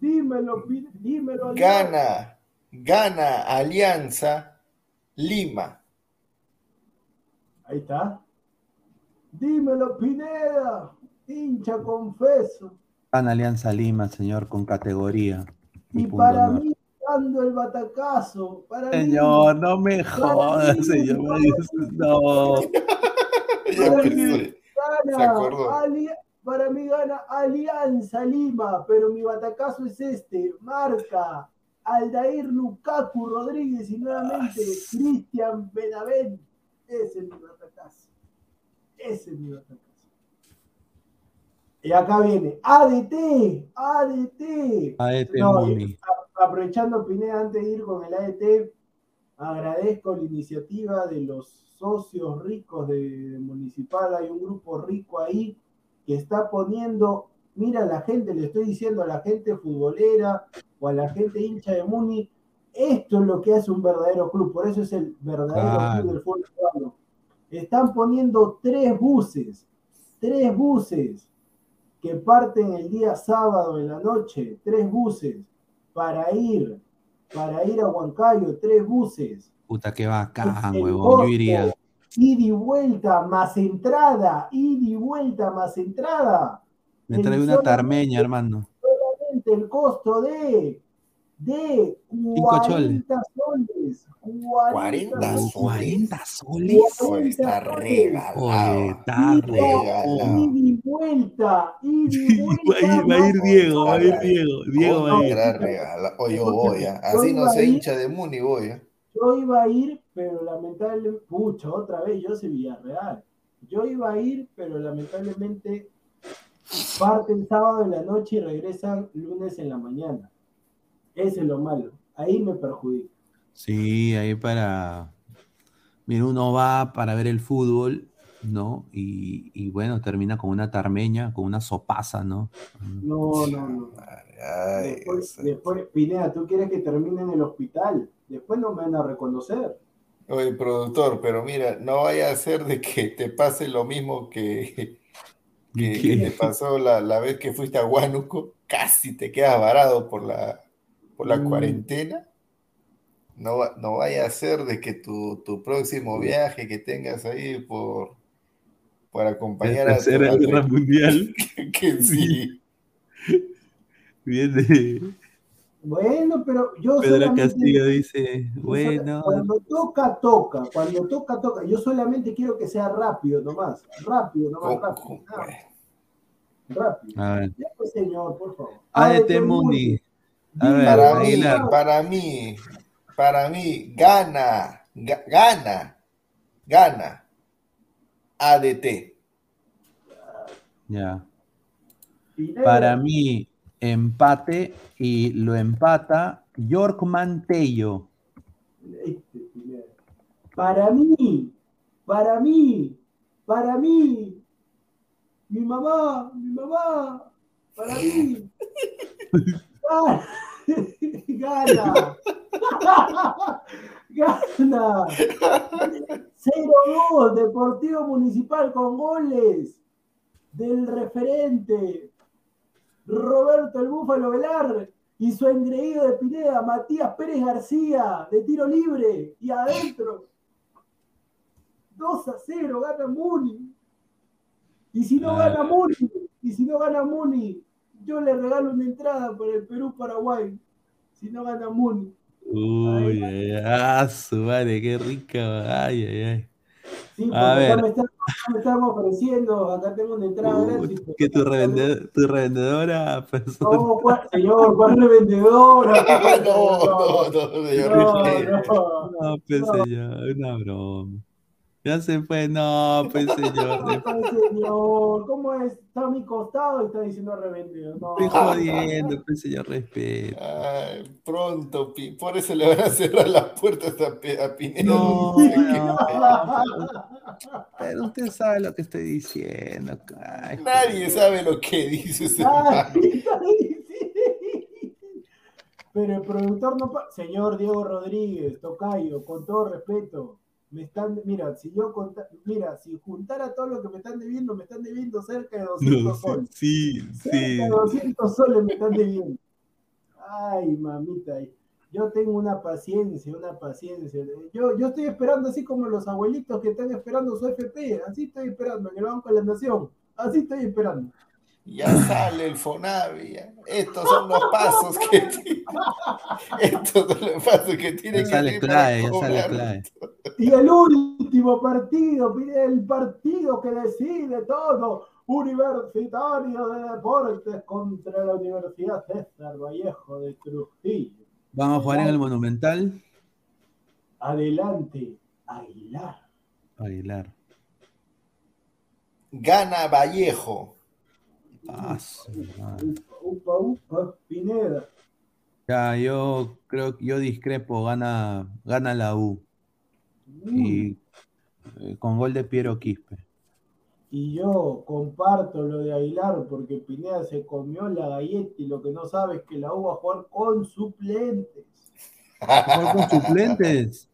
Dímelo, dímelo. Alianza. Gana, gana Alianza Lima. Ahí está. Dímelo, Pineda. Hincha confeso. Gana Alianza Lima, señor, con categoría. Y para honor. mí, dando el batacazo. Para mí, Señor, no me jodas, señor. me para dices, No. Para mí, gana para mí gana Alianza Lima, pero mi batacazo es este, marca Aldair Lukaku Rodríguez y nuevamente Cristian Benavent. Ese es mi batacazo. Ese es mi batacazo. Y acá viene ADT, ADT. No, a- aprovechando Pineda antes de ir con el ADT, agradezco la iniciativa de los socios ricos de Municipal. Hay un grupo rico ahí que está poniendo, mira la gente, le estoy diciendo a la gente futbolera o a la gente hincha de Muni, esto es lo que hace un verdadero club, por eso es el verdadero club del fútbol. Están poniendo tres buses, tres buses que parten el día sábado en la noche, tres buses, para ir, para ir a Huancayo, tres buses. Puta, qué bacán, huevón. Yo iría. Ida y vuelta más entrada, ida y vuelta más entrada. Me trae una tarmeña, hermano. Solamente el costo de, de Cinco 40 soles. 40, 40 soles. 40 soles. Oye, está regalado. está regalado. y vuelta, y vuelta. Va a ir, va a ir más Diego, va a ir. Diego. Diego va a ir. Regalado. Oye, yo voy, así no se hincha de Muni, voy. ¿ah? Yo iba a ir, pero lamentablemente, pucha, otra vez, yo soy Villarreal. Yo iba a ir, pero lamentablemente parten sábado en la noche y regresan lunes en la mañana. Ese es lo malo. Ahí me perjudica. Sí, ahí para. Mira, uno va para ver el fútbol, ¿no? Y, y bueno, termina con una tarmeña, con una sopaza, ¿no? No, no, no. Ay, Después, después, Pineda, tú quieres que termine en el hospital. Después no me van a reconocer. Oye, productor, pero mira, no vaya a ser de que te pase lo mismo que, que, que te pasó la, la vez que fuiste a Huánuco, casi te quedas varado por la, por la Mm. cuarentena. No, no vaya a ser de que tu, tu próximo viaje que tengas ahí por, por acompañar La a tu- tercera a tu- guerra mundial que sí. viene. Bueno, pero yo Pedro solamente- Castillo dice, bueno, Cuando toca, toca. Cuando toca, toca. Yo solamente quiero que sea rápido nomás. Rápido nomás, ¿Cómo- rápido. nada, rápido. a ver. Ya pues, señor, por favor. ADT ADT Mundi. A ver, Para mí, para mí, para mí, gana, ga- gana, gana ADT. Ya. Para mí, empate y lo empata York Mantello. Para mí, para mí, para mí, mi mamá, mi mamá, para mí. Gana. Gana. 0-2, Deportivo Municipal con goles del referente Roberto el Búfalo Velar y su engreído de Pineda, Matías Pérez García, de tiro libre y adentro. 2 a 0, gana Muni. Y si no Ah. gana Muni, y si no gana Muni, yo le regalo una entrada para el Perú-Paraguay. Si no gana Muni. Uy, ay, ay, ah, su madre, qué rica. Ay, ay, ay. Sí, porque A ver. me, están, acá me están ofreciendo, acá tengo una entrada gratis. pero que tu, acá- revende- tu revendedora persona. No, ¿cuál- señor, ¿cuál revendedora? ¿Qué No, no, no, señor No, Riquelme. no. No, pues No. señor, una broma. Ya se fue, no, pues señor, señor, ¿cómo es? Está a mi costado y está diciendo revendedor. No, estoy jodiendo, pues señor, respeto. Ay, pronto, por eso le van a cerrar las puertas a, a Pineda. No, sé qué. no, pero, usted sabe lo que estoy diciendo. Ay, Nadie sabe lo que dice ese. Pero el productor no... Señor Diego Rodríguez, Tocayo, con todo respeto, me están... Mira, si yo conta- Mira, si juntara todo lo que me están debiendo, me están debiendo cerca de 200 no, soles. sí, Cerca sí, de 200 soles me están debiendo. Ay, mamita. Yo tengo una paciencia, una paciencia. Yo, yo estoy esperando así como los abuelitos que están esperando su FP. Así estoy esperando en el Banco de la Nación. Así estoy esperando. Ya sale el Fonavi. Estos son los pasos que tiene. Estos son los pasos que tiene ya que sale para clave, ya sale clave. Y el último partido, mire, el partido que decide todo. Universitario de Deportes contra la Universidad César Vallejo de Trujillo. Vamos a jugar en el Monumental. Adelante, Aguilar. Aguilar. Gana Vallejo. Ah. Upa, upa, Pineda. Ya, yo creo que yo discrepo, gana, gana la U. Y eh, con gol de Piero Quispe. Y yo comparto lo de Aguilar porque Pineda se comió la galleta y lo que no sabe es que la U va a jugar con suplentes. ¿Jugar con suplentes?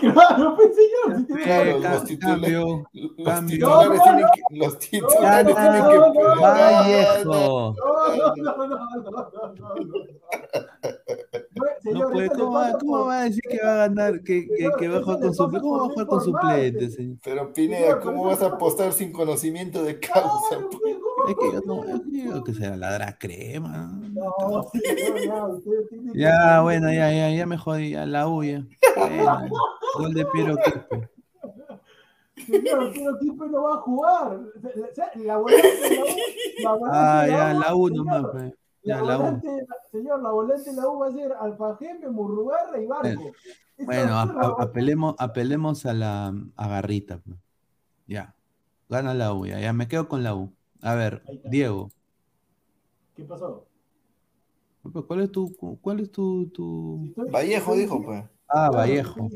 Claro, pues señor. si Claro, los titulares- Los titulares No, no, tienen que. Los titulares tienen que. no, no, Vallejo. No, no, no, no, no, no, no, no. No puede, ¿cómo, va, ¿cómo va a decir que va a ganar, que, que, que va a jugar con suplentes? ¿Cómo va a jugar con suplentes, señor? Pero Pineda, ¿cómo vas a apostar sin conocimiento de causa? Es que yo no, yo digo que se ladra crema. No, ya, bueno, ya, ya, ya me jodí, ya, la U ya. Bueno, gol de Piero Quispe. Señor, pero Quispe no va a jugar. O sea, La volante la U. la volante Ah, de ya, la U nomás, pues. La volante, señor, la volante de la U va a ser Alfajeme, Murrugarra y Barco. Bueno, a apelemos, apelemos a la a Garrita. pues. Ya. Gana la U, ya, ya me quedo con la U. A ver. Diego, ¿Qué pasó? ¿cuál es tu, cuál es tu, tu... Vallejo dijo, pues. Ah, Vallejo.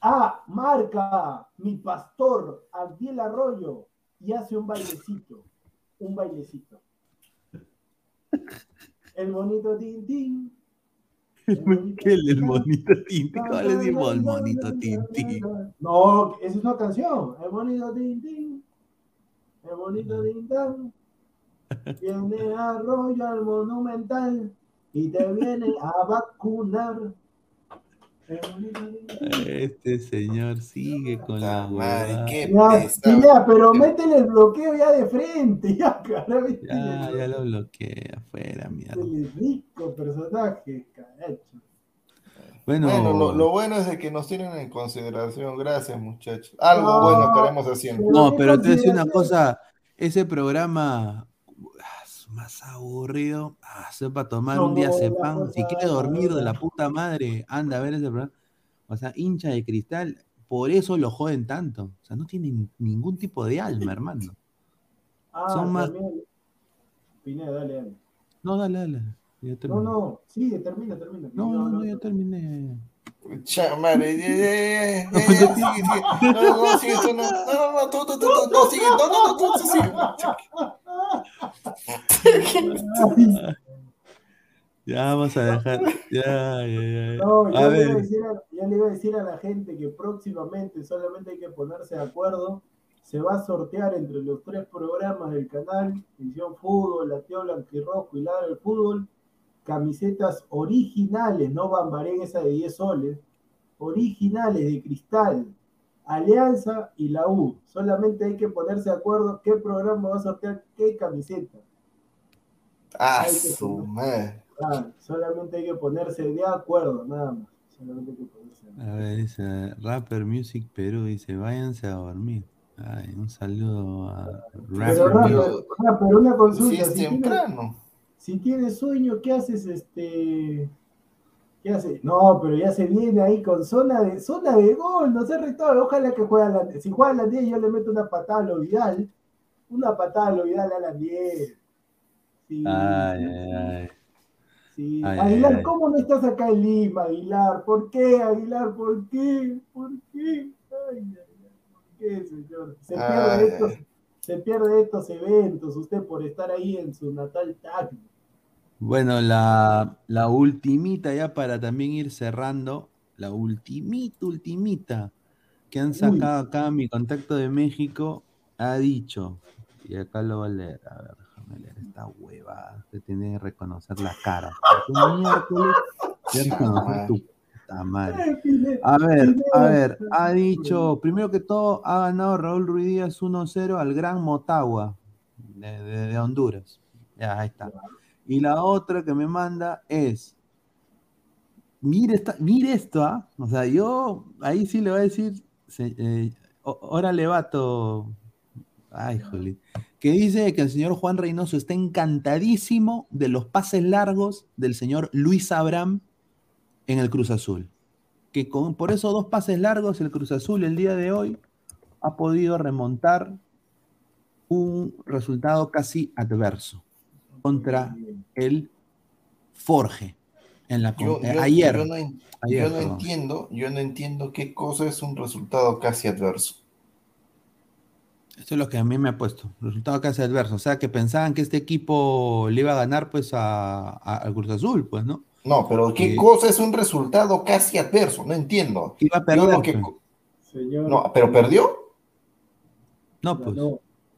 Ah, marca mi pastor Abdiel Arroyo y hace un bailecito. Un bailecito. El bonito Tintín. ¿Qué es el monito Tinti? ¿Cuál es el monito Tinti? No, esa es una canción. El bonito Tintín. El bonito Tintán. Viene Arroyo al Monumental y te viene a vacunar. Este señor sigue con la madre, huevada. qué Ya, pesado. ya, pero métele el bloqueo ya de frente, ya, lo bloqueé afuera, mierda. El rico personaje, caracho. Bueno, Bueno, lo, lo bueno es de que nos tienen en consideración. Gracias, muchachos. Algo No. bueno estaremos haciendo. no, ¿qué pero te voy a decir una cosa. Ese programa más aburrido. Ah, para tomar un día No, sepan. Si quiere dormir de la puta madre, anda a ver ese programa. O sea, hincha de cristal. Por eso lo joden tanto. O sea, no tienen ningún tipo de alma, hermano. Ah, Son más- también. Pineda, dale, dale. No, dale, dale. Ya No, terminé. no, sigue, termina, termina. No, Yo no, hablo no, ya otro. Eh, terminé. Cha, madre, ya, ya, ya, ya, ya, sigue, sigue. No, no, sigue tú, no, no, no, tú, tú, tú, tú, no, sigue, no, no, no, tú, tú, sigue. Ya vamos a dejar. Ya, ya, ya. No, A yo le, ver. decir a, yo le iba a decir a la gente que próximamente solamente hay que ponerse de acuerdo. Se va a sortear entre los tres programas del canal, Visión Fútbol, Lateo Blanquirrojo y Ladra del Fútbol, camisetas originales, no bambarén esa de 10 soles, originales de cristal, Alianza y la U. Solamente hay que ponerse de acuerdo qué programa va a sortear qué camiseta. Ah, su madre. Ah, solamente hay que ponerse de acuerdo, nada más. Solamente hay que ponerse de acuerdo. A ver, dice Rapper Music Perú, dice, váyanse a dormir. Ay, un saludo a Pero, Rapper pero una Si consulta, es si, tienes, temprano. si tienes sueño, ¿qué haces este? ¿Qué haces? No, pero ya se viene ahí con zona de zona de gol, no se retado, ojalá que juegue a la si juega a las 10 yo le meto una patada a lo Vidal, una patada a lo Vidal a las 10. Sí, Ay, ay, ay. sí. Ay, Aguilar, ay, ay. ¿cómo no estás acá en Lima, Aguilar? ¿Por qué, Aguilar? ¿Por qué? ¿Por qué? Ay, ay, ay, ¿por qué, señor? Se pierde estos, se pierde estos eventos, usted por estar ahí en su natal Tacna. Bueno, la, la ultimita ya para también ir cerrando, la ultimita, ultimita que han sacado acá mi contacto de México ha dicho, y acá lo voy a leer, a ver, déjame leer esta hueva, que tiene que reconocer la cara. miércoles reconocer tu puta madre. A ver, a ver, ha dicho, primero que todo, ha ganado Raúl Ruiz Díaz 1-0 al Gran Motagua de, de- de Honduras. Ya, ahí está. Y la otra que me manda es, mire, esta, mire esto, ¿ah? O sea, yo ahí sí le voy a decir, eh, órale, vato. Ay, jolín. Que dice que el señor Juan Reynoso está encantadísimo de los pases largos del señor Luis Abraham en el Cruz Azul. Que con, por esos dos pases largos, el Cruz Azul el día de hoy ha podido remontar un resultado casi adverso contra el Forge en la Yo, eh, ayer. yo no, ayer, yo no entiendo, yo no entiendo qué cosa es un resultado casi adverso. Esto es lo que a mí me ha puesto. Resultado casi adverso. O sea, que pensaban que este equipo le iba a ganar pues a, a- al Cruz Azul, pues, ¿no? No, pero ¿qué Sí. cosa es un resultado casi adverso? No entiendo. Iba a perder. lo que- pues. Señor, No, pero perdió. No, pues.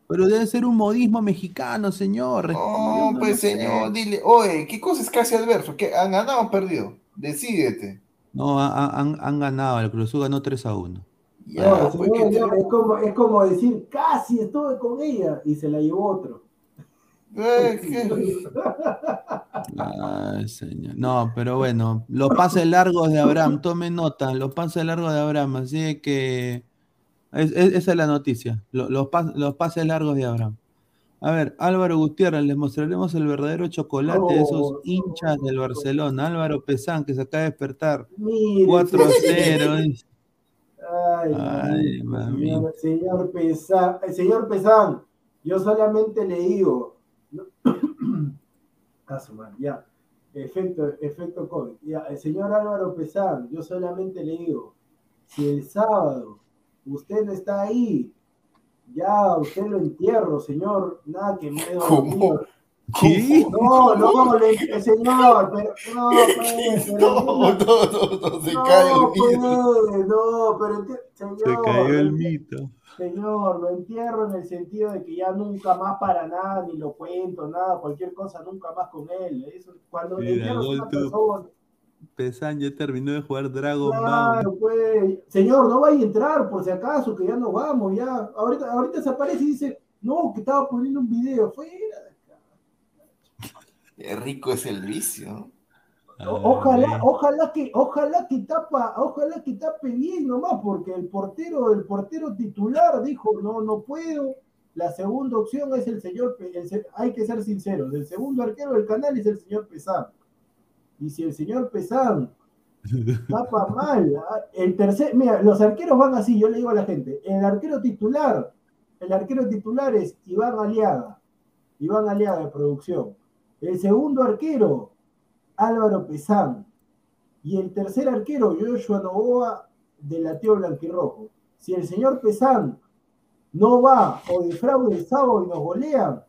Pero debe ser un modismo mexicano, señor. No, Pues sé. señor, dile, oye, ¿qué cosa es casi adverso? ¿Qué han ganado o han perdido? Decídete. No, han, han ganado, el Cruz Azul ganó 3 a 1. Ya, pues, es, como, es como decir, casi estuve con ella y se la llevó otro. Ay, señor. No, pero bueno, los pases largos de Abraham, tome nota, los pases largos de Abraham, así que esa es la noticia, los, los, pases largos de Abraham. A ver, Álvaro Gutiérrez, les mostraremos el verdadero chocolate de esos hinchas del Barcelona. Álvaro Pesán, que se acaba de despertar. 4-0. Ay, señor, Pesán, señor Pesán, yo solamente le digo, Caso ya. Efecto, efecto COVID. Ya, el señor Álvaro Pesán, yo solamente le digo, si el sábado usted no está ahí, ya usted lo entierro, señor, nada que me ¿Cómo? ¿Qué? No, no, le, señor, pero no, pues, pero, no, no, no, no, se no, cae el mito. Pues, no, pero señor, se cayó el mito. Señor, lo entierro en el sentido de que ya nunca más para nada, ni lo cuento, nada, cualquier cosa, nunca más con él. Eso, cuando Mira, entierro una persona... Pesan ya terminó de jugar Dragon claro, Pues. Señor, no vaya a entrar por si acaso, que ya no vamos, ya. Ahorita, ahorita se aparece y dice, no, que estaba poniendo un video, fuera de acá. Qué rico es el vicio. Ojalá, ojalá que, ojalá que tapa, ojalá que tape bien nomás, porque el portero, el portero titular dijo, no, no puedo. La segunda opción es el señor, hay que ser sinceros, el segundo arquero del canal es el señor Pesán. Y si el señor Pesán tapa mal, ah, el tercer, mira, los arqueros van así, yo le digo a la gente, el arquero titular, el arquero titular es Iván Aliaga, Iván Aliaga de producción. El segundo arquero Álvaro Pesán. Y el tercer arquero, Joshua Novoa, de la Tío Blanquirrojo. Si el señor Pesán no va o defraude el sábado y nos golean,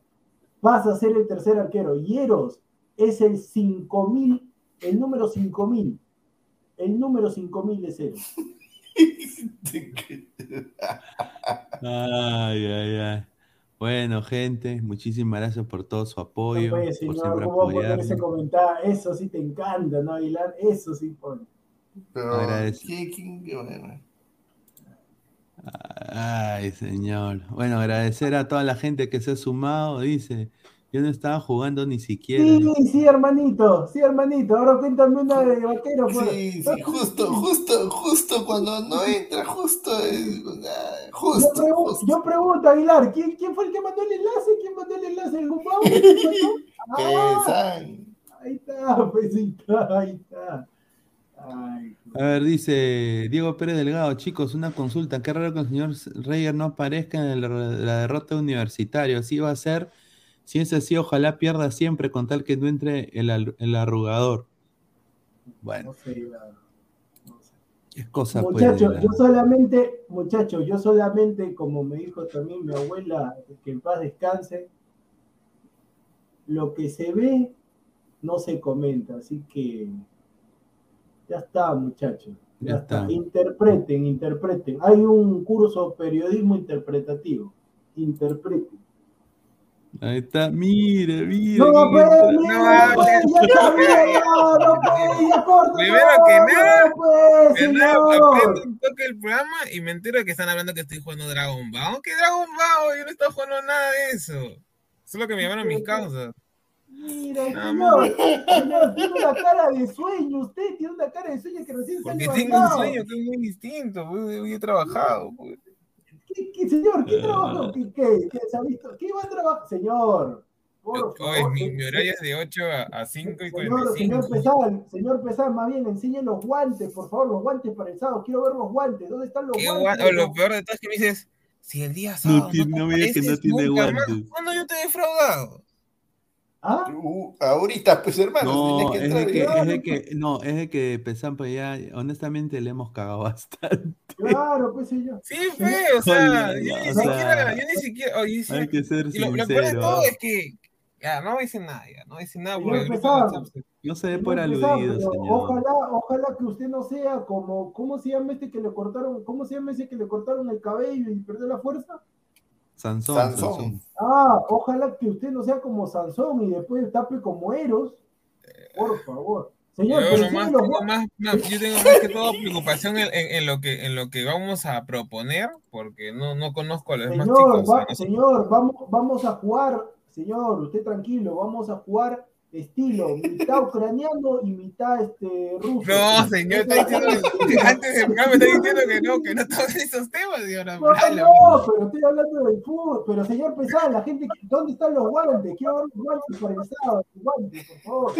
pasa a ser el tercer arquero. Hieros es el 5000, el número 5000. El número 5000 de cero. ay, ay, ay. Bueno, gente, muchísimas gracias por todo su apoyo. No puede, señor, por ¿cómo poner ese comentario? Eso sí te encanta, ¿no, Aguilar? Eso sí pone. Pero, ¿qué, qué, Ay, señor. Bueno, agradecer a toda la gente que se ha sumado, dice. Yo no estaba jugando ni siquiera. Sí, sí, hermanito, sí, hermanito. Ahora cuéntame una de vaquero. Pues. Sí, sí, justo, justo, justo cuando no entra, justo, justo. Yo, pregunto, yo pregunto Aguilar, ¿quién, ¿quién, fue el que mandó el enlace? ¿Quién mandó el enlace? ¿El Gumbao? ah, ahí está, pues ahí está, ahí está. Ay, a ver, dice Diego Pérez Delgado, chicos, una consulta. Qué raro que el señor Reyer no aparezca en la derrota universitaria. Así va a ser si es así, ojalá pierda siempre con tal que no entre el, arrugador. Bueno. No sé, cosa pues, Muchachos, yo solamente, muchachos, yo solamente, como me dijo también mi abuela, que en paz descanse, lo que se ve no se comenta, así que ya está, muchachos. Ya, está. Interpreten, interpreten. Hay un curso periodismo interpretativo. Interpreten. Ahí está, mire, mire. No, no, no, no, pues, corta. Primero que nada, pues, aprendo un toque el programa y me entero que están hablando que estoy jugando Dragon Ball. ¿Qué Dragon Ball? Yo no estoy jugando nada de eso. Eso es lo que me llamaron mis causas. Mira, señor, señor, tiene una cara de sueño, usted tiene una cara de sueño que recién Porque tengo un sueño que es muy distinto, pues, hoy he trabajado, pues. ¿Qué, señor? ¿Qué trabajo? ¿Qué, qué, qué, se ha visto? ¿Qué va a trabajar? Señor. Por favor, mi, mi, horario es de 8 a, 5 y 45. Señor Pesán, señor Pesán, más bien, enseñe los guantes, por favor, los guantes para el sábado. Quiero ver los guantes. ¿Dónde están los guantes? O lo peor de todo es que me dices, si el día sábado. No, tiene, no, me digas que no tiene guantes. ¿Cuándo yo te he defraudado? ¿Ah? Uh, ahorita, pues hermano, no, que es de que, es de que, no, es de que pues ya, honestamente le hemos cagado bastante. Claro, pues sí, yo. Sí, fue, o sea, yo ni siquiera, yo ni siquiera, oye, hay que ser y lo. Lo peor de todo es que, ya, no dicen nada, ya, no dicen nada. Por no se ve por aludido, señor. Ojalá, ojalá que usted no sea como, ¿cómo se llama este que le cortaron, cómo se llama ese que le cortaron el cabello y perdió la fuerza? Sansón, Sansón. Ah, ojalá que usted no sea como Sansón y después tape como Eros. Por favor. Señor, yo, pero nomás tengo más, más- yo tengo más que todo preocupación en, en- en lo que, en lo que vamos a proponer, porque no, no conozco a los demás chicos. va- no señor, vamos, vamos a jugar, señor, usted tranquilo, vamos a jugar estilo mitad ucraniano y mitad este ruso. No, señor, está diciendo que antes del programa está diciendo que no, que no todos esos temas, ahora No, no, pero estoy hablando del fútbol. Pero señor Pesada, la gente, ¿dónde están los guantes? Quiero ver los guantes para el sábado, los guantes, por favor.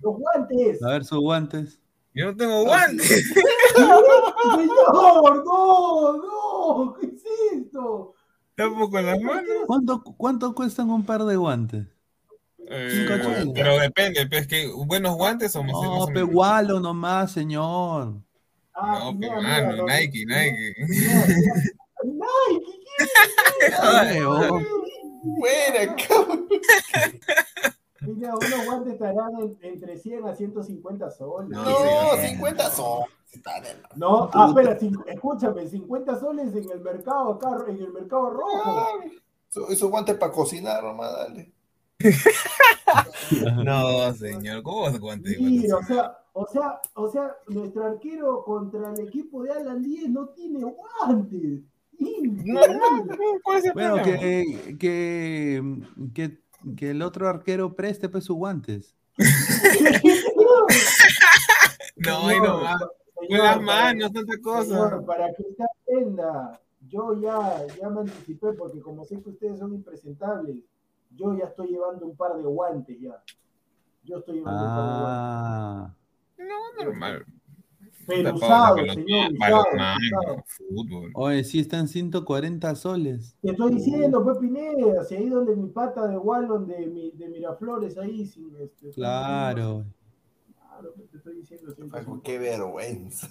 Los guantes. A ver sus guantes. Yo no tengo guantes. Señor, no, no, ¿qué es esto? Tampoco en las manos. ¿Cuánto, ¿Cuánto cuestan un par de guantes? Eh, ochenta. pero depende, pues que buenos guantes o más No, o pe menos. Gualo nomás, señor. Ah, No, mira, mira, mano, no, Nike, Nike. mira, Nike, ¿qué Ay, oh. Fuera, cabrón. Mira, unos guantes estarán en- entre 100 a 150 soles. No, No, sí. 50 son. Está de la- No, ah, espera, escúchame, 50 soles en el mercado acá, en el mercado rojo. Eso- Esos guantes para cocinar, nomás, dale. No, señor, ¿cómo vas a? Mira, o sea, o sea, o sea, nuestro arquero contra el equipo de Alan 10 no tiene guantes. No, no, no, ¿cuál es el Bueno, que, que, que, que el otro arquero preste pues sus guantes. No, ahí no va. Con Señor, las manos, tanta cosa. Señor, para que usted aprenda, yo ya, ya me anticipé porque como sé que ustedes son impresentables, yo ya estoy llevando un par de guantes ya. Yo estoy llevando un par de guantes. Ah. No, normal. Pero usado, señor, usado, usado. fútbol. Oye, sí están 140 soles. Te estoy diciendo, pues Pineda, si ahí donde mi pata de Wallon de, mi- de Miraflores, ahí sin este. Claro. Claro, pues, te estoy diciendo. siempre, Paco. Qué vergüenza.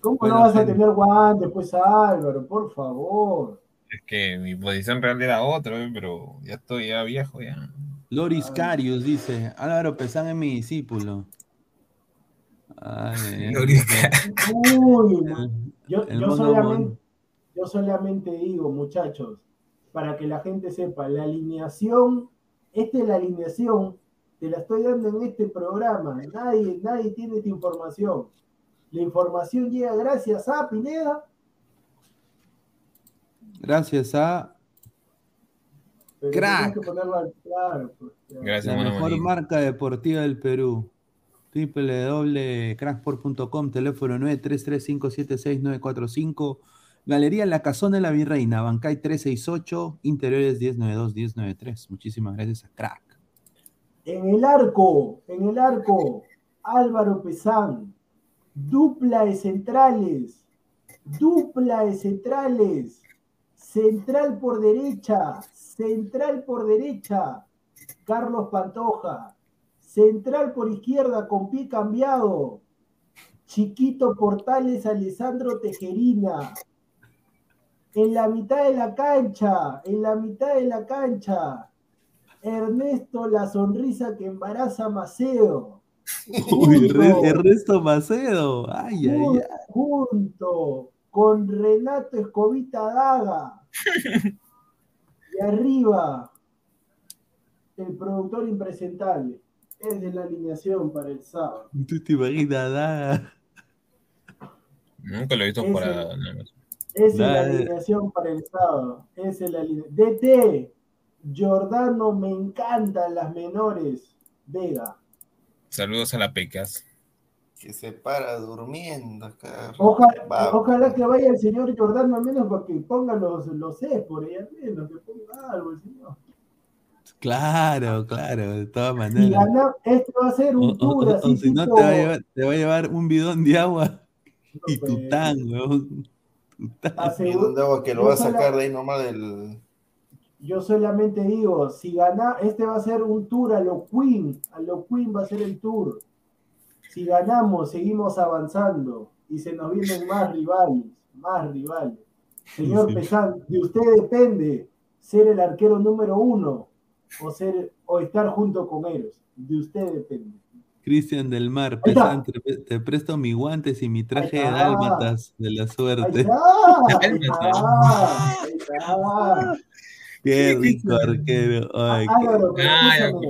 ¿Cómo Bueno, no vas a tener guantes, pues Álvaro? Por favor. Es que mi posición real era otra, eh, pero ya estoy ya viejo ya. Loris Carius dice, Álvaro Pesán es mi discípulo. Ay, Loris Uy, yo, el yo solamente, yo solamente digo, muchachos, para que la gente sepa, la alineación, esta es la alineación, te la estoy dando en este programa. Nadie, nadie tiene esta información. La información llega gracias a Pineda. Gracias a pero Crack. tenés que ponerlo al claro. pues. Gracias, la mejor manito. marca deportiva del Perú. www.cracksport.com, teléfono 933576945, Galería La Casona de la Virreina, Bancay 368, Interiores 1092-1093. Muchísimas gracias a Crack. En el arco, en el arco, Álvaro Pesán, dupla de centrales, dupla de centrales, central por derecha, central por derecha, Carlos Pantoja, central por izquierda con pie cambiado, Chiquito Portales, Alessandro Tejerina, en la mitad de la cancha, en la mitad de la cancha, Ernesto la sonrisa que embaraza Maceo. Uy, Junto, Ernesto Macedo. Ay, ay, ay. junto con Renato Escobita Daga. Y arriba, el productor impresentable. Es de la alineación para el sábado. Tú te imaginas, nada. Nunca lo he visto Ese- para. Esa es la alineación para el sábado. Esa es la aline- DT, Giordano, me encantan las menores. Vega. Saludos a la Pecas. Que se para durmiendo acá. Ojalá, Va. ojalá que vaya el señor Giordano al menos para que ponga los, los ahí al menos, que ponga algo el señor. Claro, claro, de todas Y maneras. gana, este va a ser un tour o- así o si no, te va, a llevar, te va a llevar un bidón de agua no, y tu pues, tan, weón. Tu tan. aseguro- Bidón de agua que lo va a sacar de ahí nomás del. Yo solamente digo, si gana, este va a ser un tour a lo Queen, a lo Queen va a ser el tour. Si ganamos, seguimos avanzando y se nos vienen más rivales, más rivales. Señor Sí. Pesán, de usted depende ser el arquero número uno o ser o estar junto con ellos. De usted depende. Cristian del Mar. Pesán, te, te presto mis guantes y mi traje de dálmatas de la Ahí suerte. está, ahí está, ahí está. Qué rico arquero. Ay, qué- Álvaro, pero,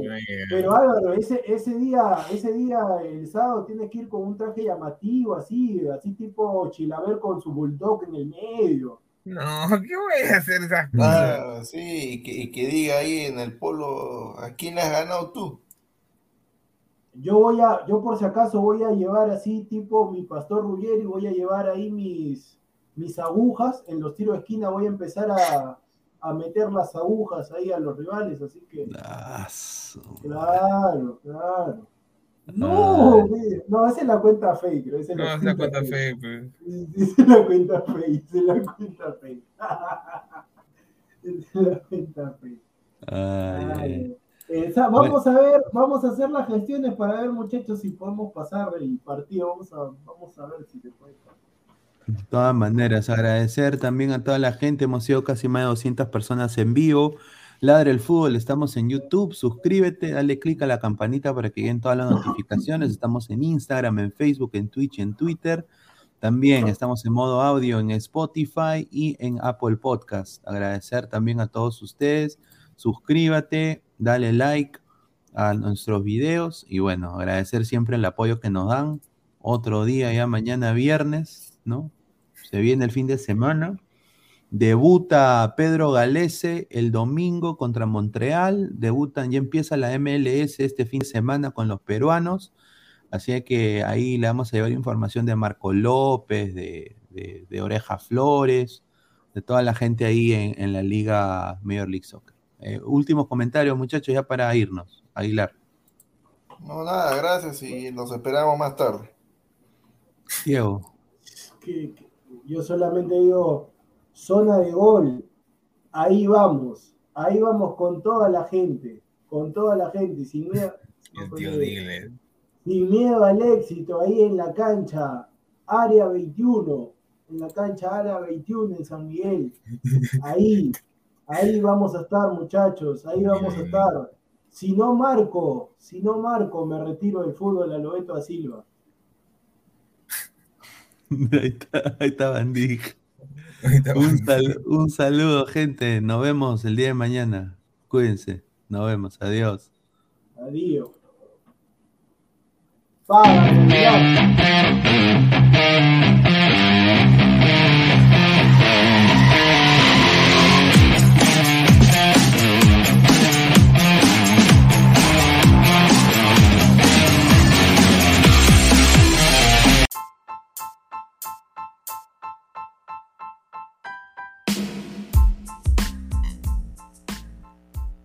pero Álvaro, ese, ese día, ese día, el sábado, tienes que ir con un traje llamativo, así, así tipo Chilaver con su bulldog en el medio. No, ¿qué voy a hacer esas cosas? Ah, sí, y que, y que diga ahí en el polo, ¿a quién le has ganado tú? Yo voy a, yo por si acaso voy a llevar así, tipo mi pastor Ruggeri, voy a llevar ahí mis, mis agujas, en los tiros de esquina voy a empezar a, a meter las agujas ahí a los rivales, así que, su- claro, claro. No, Ah. no, esa es la cuenta fake, creo, esa es No, la cuenta cuenta fake. pues. Esa es la cuenta fake, esa es la cuenta fake. Esa es la cuenta fake. Ay, eh, vamos a ver, vamos a hacer las gestiones para ver, muchachos, si podemos pasar el partido. Vamos a, vamos a ver si se puede. De todas maneras, agradecer también a toda la gente. Hemos sido casi más de 200 personas en vivo. Ladre el fútbol, estamos en YouTube. Suscríbete, dale click a la campanita para que lleguen todas las notificaciones. Estamos en Instagram, en Facebook, en Twitch, en Twitter. También estamos en modo audio en Spotify y en Apple Podcast. Agradecer también a todos ustedes. Suscríbete, dale like a nuestros videos y bueno, agradecer siempre el apoyo que nos dan. Otro día ya mañana viernes, ¿no? Se viene el fin de semana. Debuta Pedro Galese el domingo contra Montreal. Debutan, ya empieza la MLS este fin de semana con los peruanos. Así que ahí le vamos a llevar información de Marco López, de, de- de Oreja Flores, de toda la gente ahí en, en la Liga Major League Soccer. Eh, últimos comentarios, muchachos, ya para irnos. Aguilar. No, nada, gracias y los esperamos más tarde. Diego. Yo solamente digo, zona de gol. Ahí vamos. Ahí vamos con toda la gente. Con toda la gente. Sin miedo, El tío Digle. sin miedo al éxito. Ahí en la cancha. Área 21. En la cancha Área 21 en San Miguel. Ahí. Ahí vamos a estar, muchachos. Ahí vamos a estar. Si no marco, si no marco, me retiro del fútbol a Lobeto da Silva. Ahí está, ahí está Bandig. Un, vamos. sal- un saludo, gente. Nos vemos el día de mañana. Cuídense. Nos vemos. Adiós. Adiós.